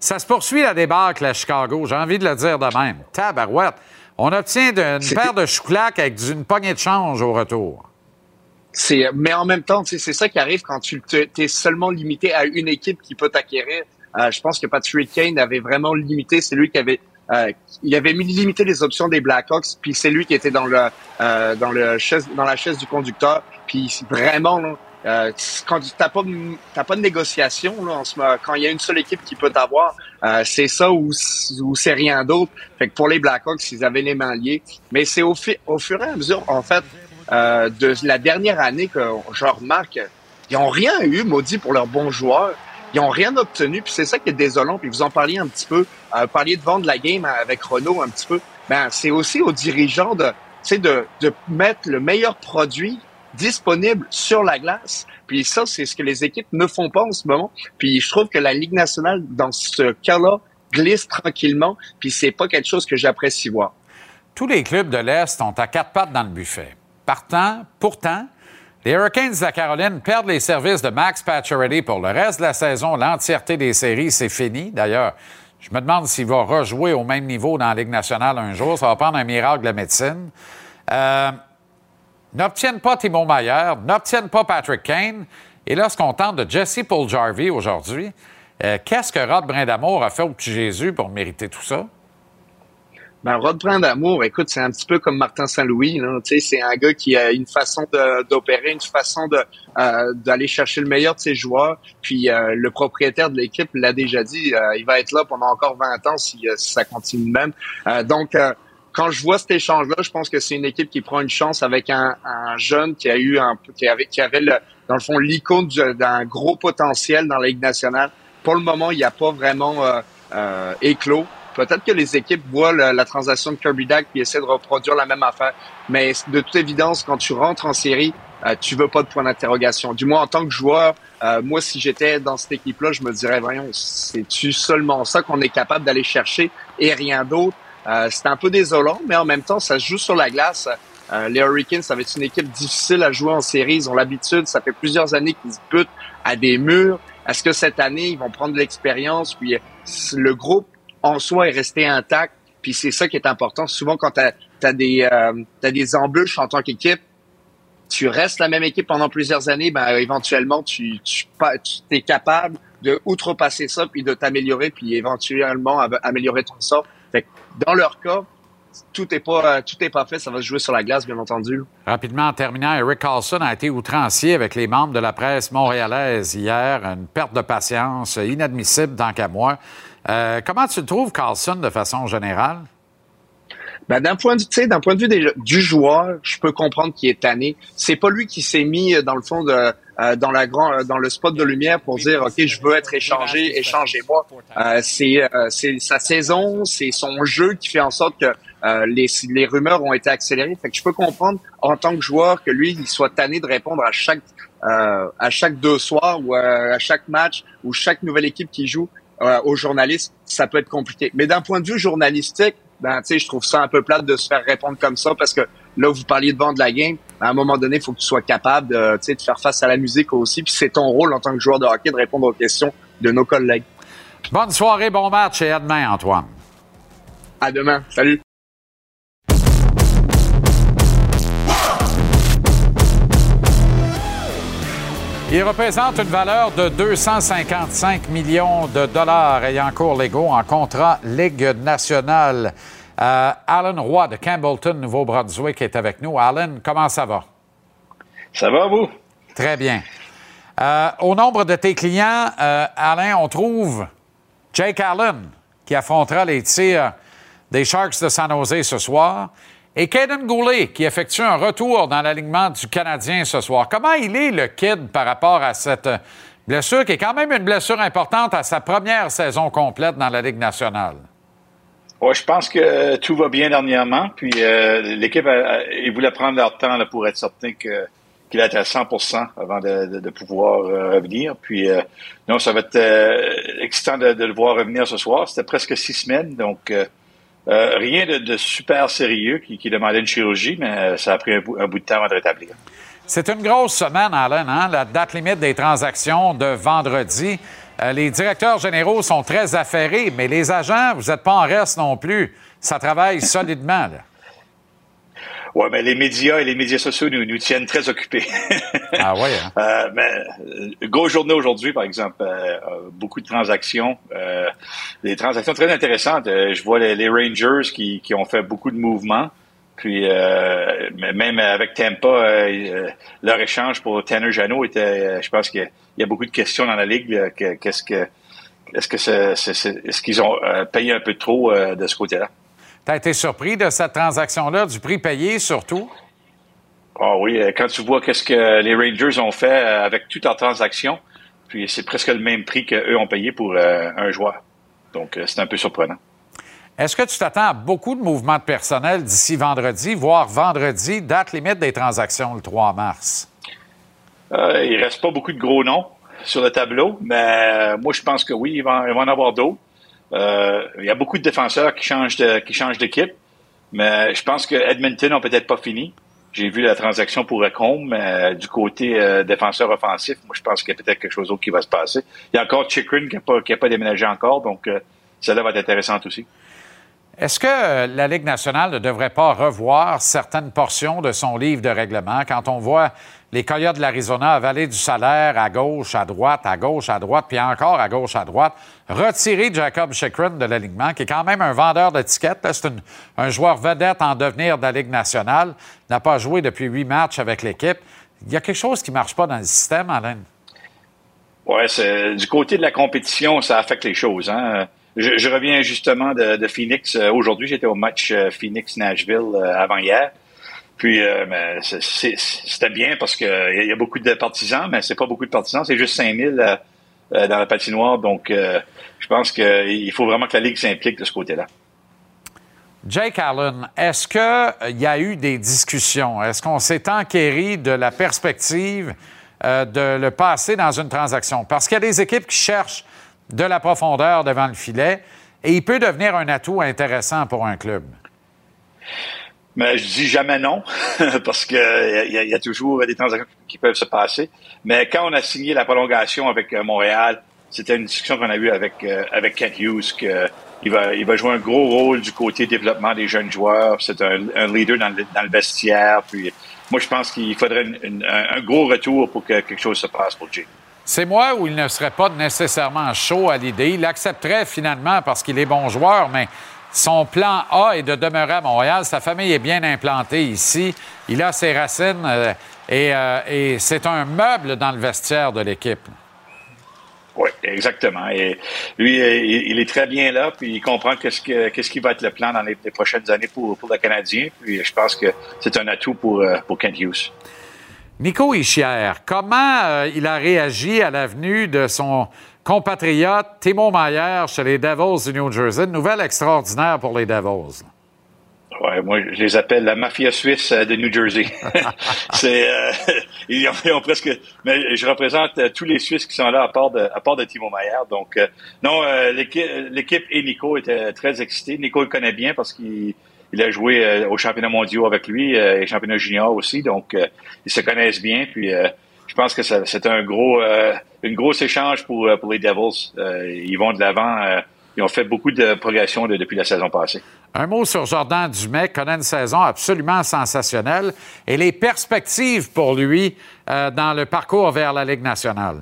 Ça se poursuit la débâcle à Chicago. J'ai envie de le dire de même. Tabarouette. On obtient C'est- paire de chouclacs avec une poignée de change au retour. C'est, mais en même temps, c'est ça qui arrive quand tu t'es seulement limité à une équipe qui peut t'acquérir. Euh, je pense que Patrick Kane avait vraiment limité. C'est lui qui avait, euh, il avait mis limité les options des Blackhawks. Puis c'est lui qui était dans le, euh, dans le chaise, dans la chaise du conducteur. Puis vraiment, là, euh, quand tu t'as pas, t'as pas de négociation là, en ce moment, quand il y a une seule équipe qui peut t'avoir, euh, c'est ça ou, ou c'est rien d'autre. Fait que pour les Blackhawks, ils avaient les mains liées. Mais c'est au, fur et à mesure, en fait, euh, de la dernière année que je remarque, ils ont rien eu, maudit, pour leurs bons joueurs. Ils ont rien obtenu, puis c'est ça qui est désolant. Puis vous en parliez un petit peu, euh, parliez de vendre la game avec Renault un petit peu. Ben c'est aussi aux dirigeants de, de, de mettre le meilleur produit disponible sur la glace. Puis ça, c'est ce que les équipes ne font pas en ce moment. Puis je trouve que la Ligue nationale, dans ce cas-là, glisse tranquillement. Puis c'est pas quelque chose que j'apprécie voir. Tous les clubs de l'Est ont à quatre pattes dans le buffet. Partant, pourtant, Les Hurricanes de la Caroline perdent les services de Max Pacioretty pour le reste de la saison. L'entièreté des séries, c'est fini. D'ailleurs, je me demande s'il va rejouer au même niveau dans la Ligue nationale un jour. Ça va prendre un miracle de la médecine. Euh, n'obtiennent pas Timo Mayer, n'obtiennent pas Patrick Kane. Et lorsqu'on tente de Jesse Paul Jarvie aujourd'hui, euh, qu'est-ce que Rod Brindamour a fait au petit Jésus pour mériter tout ça? Ben, Rod Brindamour, écoute, c'est un petit peu comme Martin Saint-Louis. C'est un gars qui a une façon d'opérer, une façon euh, d'aller chercher le meilleur de ses joueurs. Puis euh, le propriétaire de l'équipe l'a déjà dit, il va être là pendant encore 20 ans si, si ça continue de même. Donc, quand je vois cet échange-là, je pense que c'est une équipe qui prend une chance avec un, un jeune qui a eu un qui avait qui avait le, dans le fond l'icône du- d'un gros potentiel dans la Ligue nationale. Pour le moment, il n'y a pas vraiment euh, euh, éclos. Peut-être que les équipes voient la, la transaction de Kirby Dack et essaient de reproduire la même affaire. Mais de toute évidence, quand tu rentres en série, euh, tu veux pas de point d'interrogation. Du moins, en tant que joueur, euh, moi, si j'étais dans cette équipe-là, je me dirais, voyons, c'est-tu seulement ça qu'on est capable d'aller chercher et rien d'autre? Euh, c'est un peu désolant, mais en même temps, ça se joue sur la glace. Euh, les Hurricanes, ça va être une équipe difficile à jouer en série. Ils ont l'habitude, ça fait plusieurs années qu'ils se butent à des murs. Est-ce que cette année, ils vont prendre de l'expérience? Puis euh, le groupe en soi est resté intact. Puis c'est ça qui est important. Souvent, quand tu as, des, euh, t'as des embûches en tant qu'équipe, tu restes la même équipe pendant plusieurs années, ben, éventuellement, tu, tu, tu es capable de outrepasser ça, puis de t'améliorer, puis éventuellement am- améliorer ton sort. Fait que dans leur cas, tout est pas euh, tout pas fait, ça va se jouer sur la glace, bien entendu. Rapidement, en terminant, Eric Carlson a été outrancier avec les membres de la presse montréalaise hier. Une perte de patience inadmissible tant qu'à moi. Euh, comment tu le trouves, Carlson, de façon générale? Ben, d'un point de d'un point de vue du joueur, je peux comprendre qu'il est tanné. C'est pas lui qui s'est mis euh, dans le fond de euh, dans la grand euh, dans le spot de lumière pour dire ok je veux être échangé, échangez-moi. Euh, c'est euh, c'est sa saison, c'est son jeu qui fait en sorte que euh, les les rumeurs ont été accélérées. Fait que je peux comprendre en tant que joueur que lui il soit tanné de répondre à chaque à chaque deux soirs ou à chaque match ou chaque nouvelle équipe qui joue aux journalistes, ça peut être compliqué. Mais d'un point de vue journalistique, ben tu sais, je trouve ça un peu plate de se faire répondre comme ça parce que là vous parliez de vendre la game, à un moment donné, il faut que tu sois capable de, tu sais, de faire face à la musique aussi, puis c'est ton rôle en tant que joueur de hockey de répondre aux questions de nos collègues. Bonne soirée, bon match et à demain, Antoine. À demain. Salut. Il représente une valeur de 255 millions de dollars ayant cours légaux en contrat Ligue nationale. Euh, Alan Roy de Campbellton, Nouveau-Brunswick, est avec nous. Alan, comment ça va? Ça va, vous? Très bien. Euh, au nombre de tes clients, euh, Alain, on trouve Jake Allen, qui affrontera les tirs des Sharks de San Jose ce soir, et Caden Goulet, qui effectue un retour dans l'alignement du Canadien ce soir. Comment il est, le kid, par rapport à cette blessure, qui est quand même une blessure importante à sa première saison complète dans la Ligue nationale? Ouais, je pense que euh, tout va bien dernièrement. Puis euh, l'équipe, ils voulaient prendre leur temps pour être certain qu'il était à 100% avant de, pouvoir euh, revenir. Puis euh, non, ça va être euh, excitant de, de le voir revenir ce soir. C'était presque six semaines, donc euh, rien de, de super sérieux qui, qui demandait une chirurgie, mais euh, ça a pris un bout, de temps avant de rétablir. C'est une grosse semaine, Alan, hein? la date limite des transactions de vendredi. Euh, les directeurs généraux sont très affairés, mais les agents, vous n'êtes pas en reste non plus. Ça travaille solidement. Là. Ouais, mais les médias et les médias sociaux nous, nous tiennent très occupés. ah ouais. Hein? Euh, mais euh, grosse journée aujourd'hui, par exemple, euh, beaucoup de transactions, euh, des transactions très intéressantes. Je vois les, les Rangers qui, qui ont fait beaucoup de mouvements. Puis même avec Tampa, leur échange pour Tanner Janot était, je pense qu'il y a beaucoup de questions dans la ligue. Qu'est-ce que est-ce que c'est, est-ce qu'ils ont payé un peu trop de ce côté-là? Tu as été surpris de cette transaction-là, du prix payé surtout? Ah oui, euh, quand tu vois qu'est-ce que les Rangers ont fait euh, avec toutes leurs transactions, puis c'est presque le même prix qu'eux ont payé pour euh, un joueur. Donc, c'est un peu surprenant. Est-ce que tu t'attends à beaucoup de mouvements de personnel d'ici vendredi, voire vendredi, date limite des transactions le 3 mars? Euh, il reste pas beaucoup de gros noms sur le tableau, mais moi, je pense que oui, il va, il va en avoir d'autres. Euh, il y a beaucoup de défenseurs qui changent qui changent d'équipe, mais je pense que Edmonton n'a peut-être pas fini. J'ai vu la transaction pour Recombe, mais euh, du côté euh, défenseur offensif, moi, je pense qu'il y a peut-être quelque chose d'autre qui va se passer. Il y a encore Chikrin qui n'a pas déménagé encore, donc euh, celle-là va être intéressante aussi. Est-ce que la Ligue nationale ne devrait pas revoir certaines portions de son livre de règlement? Quand on voit les Coyotes de l'Arizona avaler du salaire à gauche, à droite, à gauche, à droite, puis encore à gauche, à droite, retirer Jacob Chikrin de l'alignement, qui est quand même un vendeur d'étiquettes, c'est un joueur vedette en devenir de la Ligue nationale, n'a pas joué depuis huit matchs avec l'équipe. Il y a quelque chose qui ne marche pas dans le système, Alain. C'est du côté de la compétition, ça affecte les choses. Hein. Je, reviens justement de, Phoenix. Euh, Aujourd'hui, j'étais au match euh, Phoenix-Nashville euh, avant hier. Puis, c'était bien parce qu'il y, a- beaucoup de partisans, mais c'est pas beaucoup de partisans, c'est juste 5000 euh, dans la patinoire. Donc, je pense qu'il faut vraiment que la Ligue s'implique de ce côté-là. Jake Allen, est-ce qu'il y a eu des discussions? Est-ce qu'on s'est enquéri de la perspective de le passer dans une transaction? Parce qu'il y a des équipes qui cherchent de la profondeur devant le filet et il peut devenir un atout intéressant pour un club. Mais je dis jamais non, parce que euh, il y, a- y a toujours des transactions qui peuvent se passer. Mais quand on a signé la prolongation avec euh, Montréal, c'était une discussion qu'on a eue avec euh, avec Kent Hughes que il va il va jouer un gros rôle du côté développement des jeunes joueurs. C'est un, leader dans le, dans le vestiaire. Puis moi, je pense qu'il faudrait un, gros retour pour que quelque chose se passe pour Jay. C'est moi où il ne serait pas nécessairement chaud à l'idée. Il accepterait finalement parce qu'il est bon joueur, mais son plan A est de demeurer à Montréal. Sa famille est bien implantée ici. Il a ses racines euh, et, euh, et c'est un meuble dans le vestiaire de l'équipe. Oui, exactement. Et lui, il est très bien là, puis il comprend qu'est-ce que qu'est-ce qui va être le plan dans les, prochaines années pour, le Canadien. Puis je pense que c'est un atout pour, euh, pour Kent Hughes. Nico Ischier, comment euh, il a réagi à la venue de son compatriote Timo Maier chez les Devils du New Jersey? Une nouvelle extraordinaire pour les Devils. Ouais, moi, je les appelle la mafia suisse euh, de New Jersey. c'est, euh, ils, ont, ils ont presque, mais je représente tous les Suisses qui sont là à part de, à part de Timo Maier. Donc, euh, non, l'équipe, l'équipe et Nico étaient très excités. Nico le connaît bien parce qu'il il a joué euh, au championnat mondial avec lui euh, et championnat junior aussi. Donc, euh, ils se connaissent bien. Puis, je pense que c'est un gros, une grosse échange pour, pour les Devils. Ils vont de l'avant. ils ont fait beaucoup de progression de- depuis la saison passée. Un mot sur Jordan Dumais, connaît une saison absolument sensationnelle et les perspectives pour lui dans le parcours vers la Ligue nationale?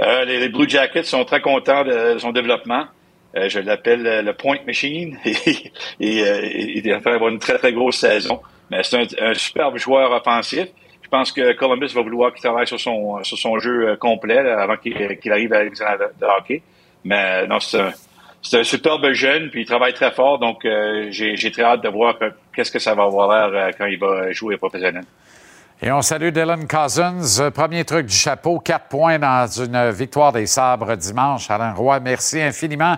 Euh, les, les Blue Jackets sont très contents de son développement. Euh, je l'appelle euh, le point machine. et euh, il va avoir une très, très grosse saison. Mais c'est un, un superbe joueur offensif. Je pense que Columbus va vouloir qu'il travaille sur son, sur son jeu euh, complet là, avant qu'il arrive à l'examen de, hockey. Mais euh, non, c'est un, un superbe jeune, puis il travaille très fort. Donc, euh, j'ai très hâte de voir que- qu'est-ce que ça va avoir l'air euh, quand il va jouer professionnel. Et on salue Dylan Cousins. Euh, Premier truc du chapeau, quatre points dans une victoire des Sabres dimanche. Alain Roy, merci infiniment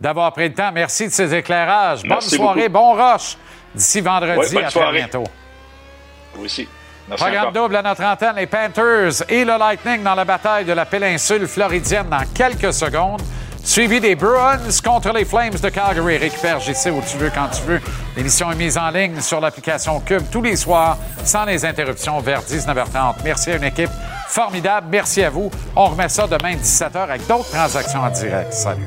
d'avoir pris le temps. Merci de ces éclairages. Merci bonne soirée, beaucoup. bon rush. D'ici vendredi, Ouais, à très bientôt. Vous aussi. Merci Programme encore. double à notre antenne, les Panthers et le Lightning dans la bataille de la péninsule floridienne dans quelques secondes. Suivi des Bruins contre les Flames de Calgary. Récupère JC où tu veux, quand tu veux. L'émission est mise en ligne sur l'application Cube tous les soirs, sans les interruptions, vers 19h30. Merci à une équipe formidable. Merci à vous. On remet ça demain 17h avec d'autres transactions en direct. Salut.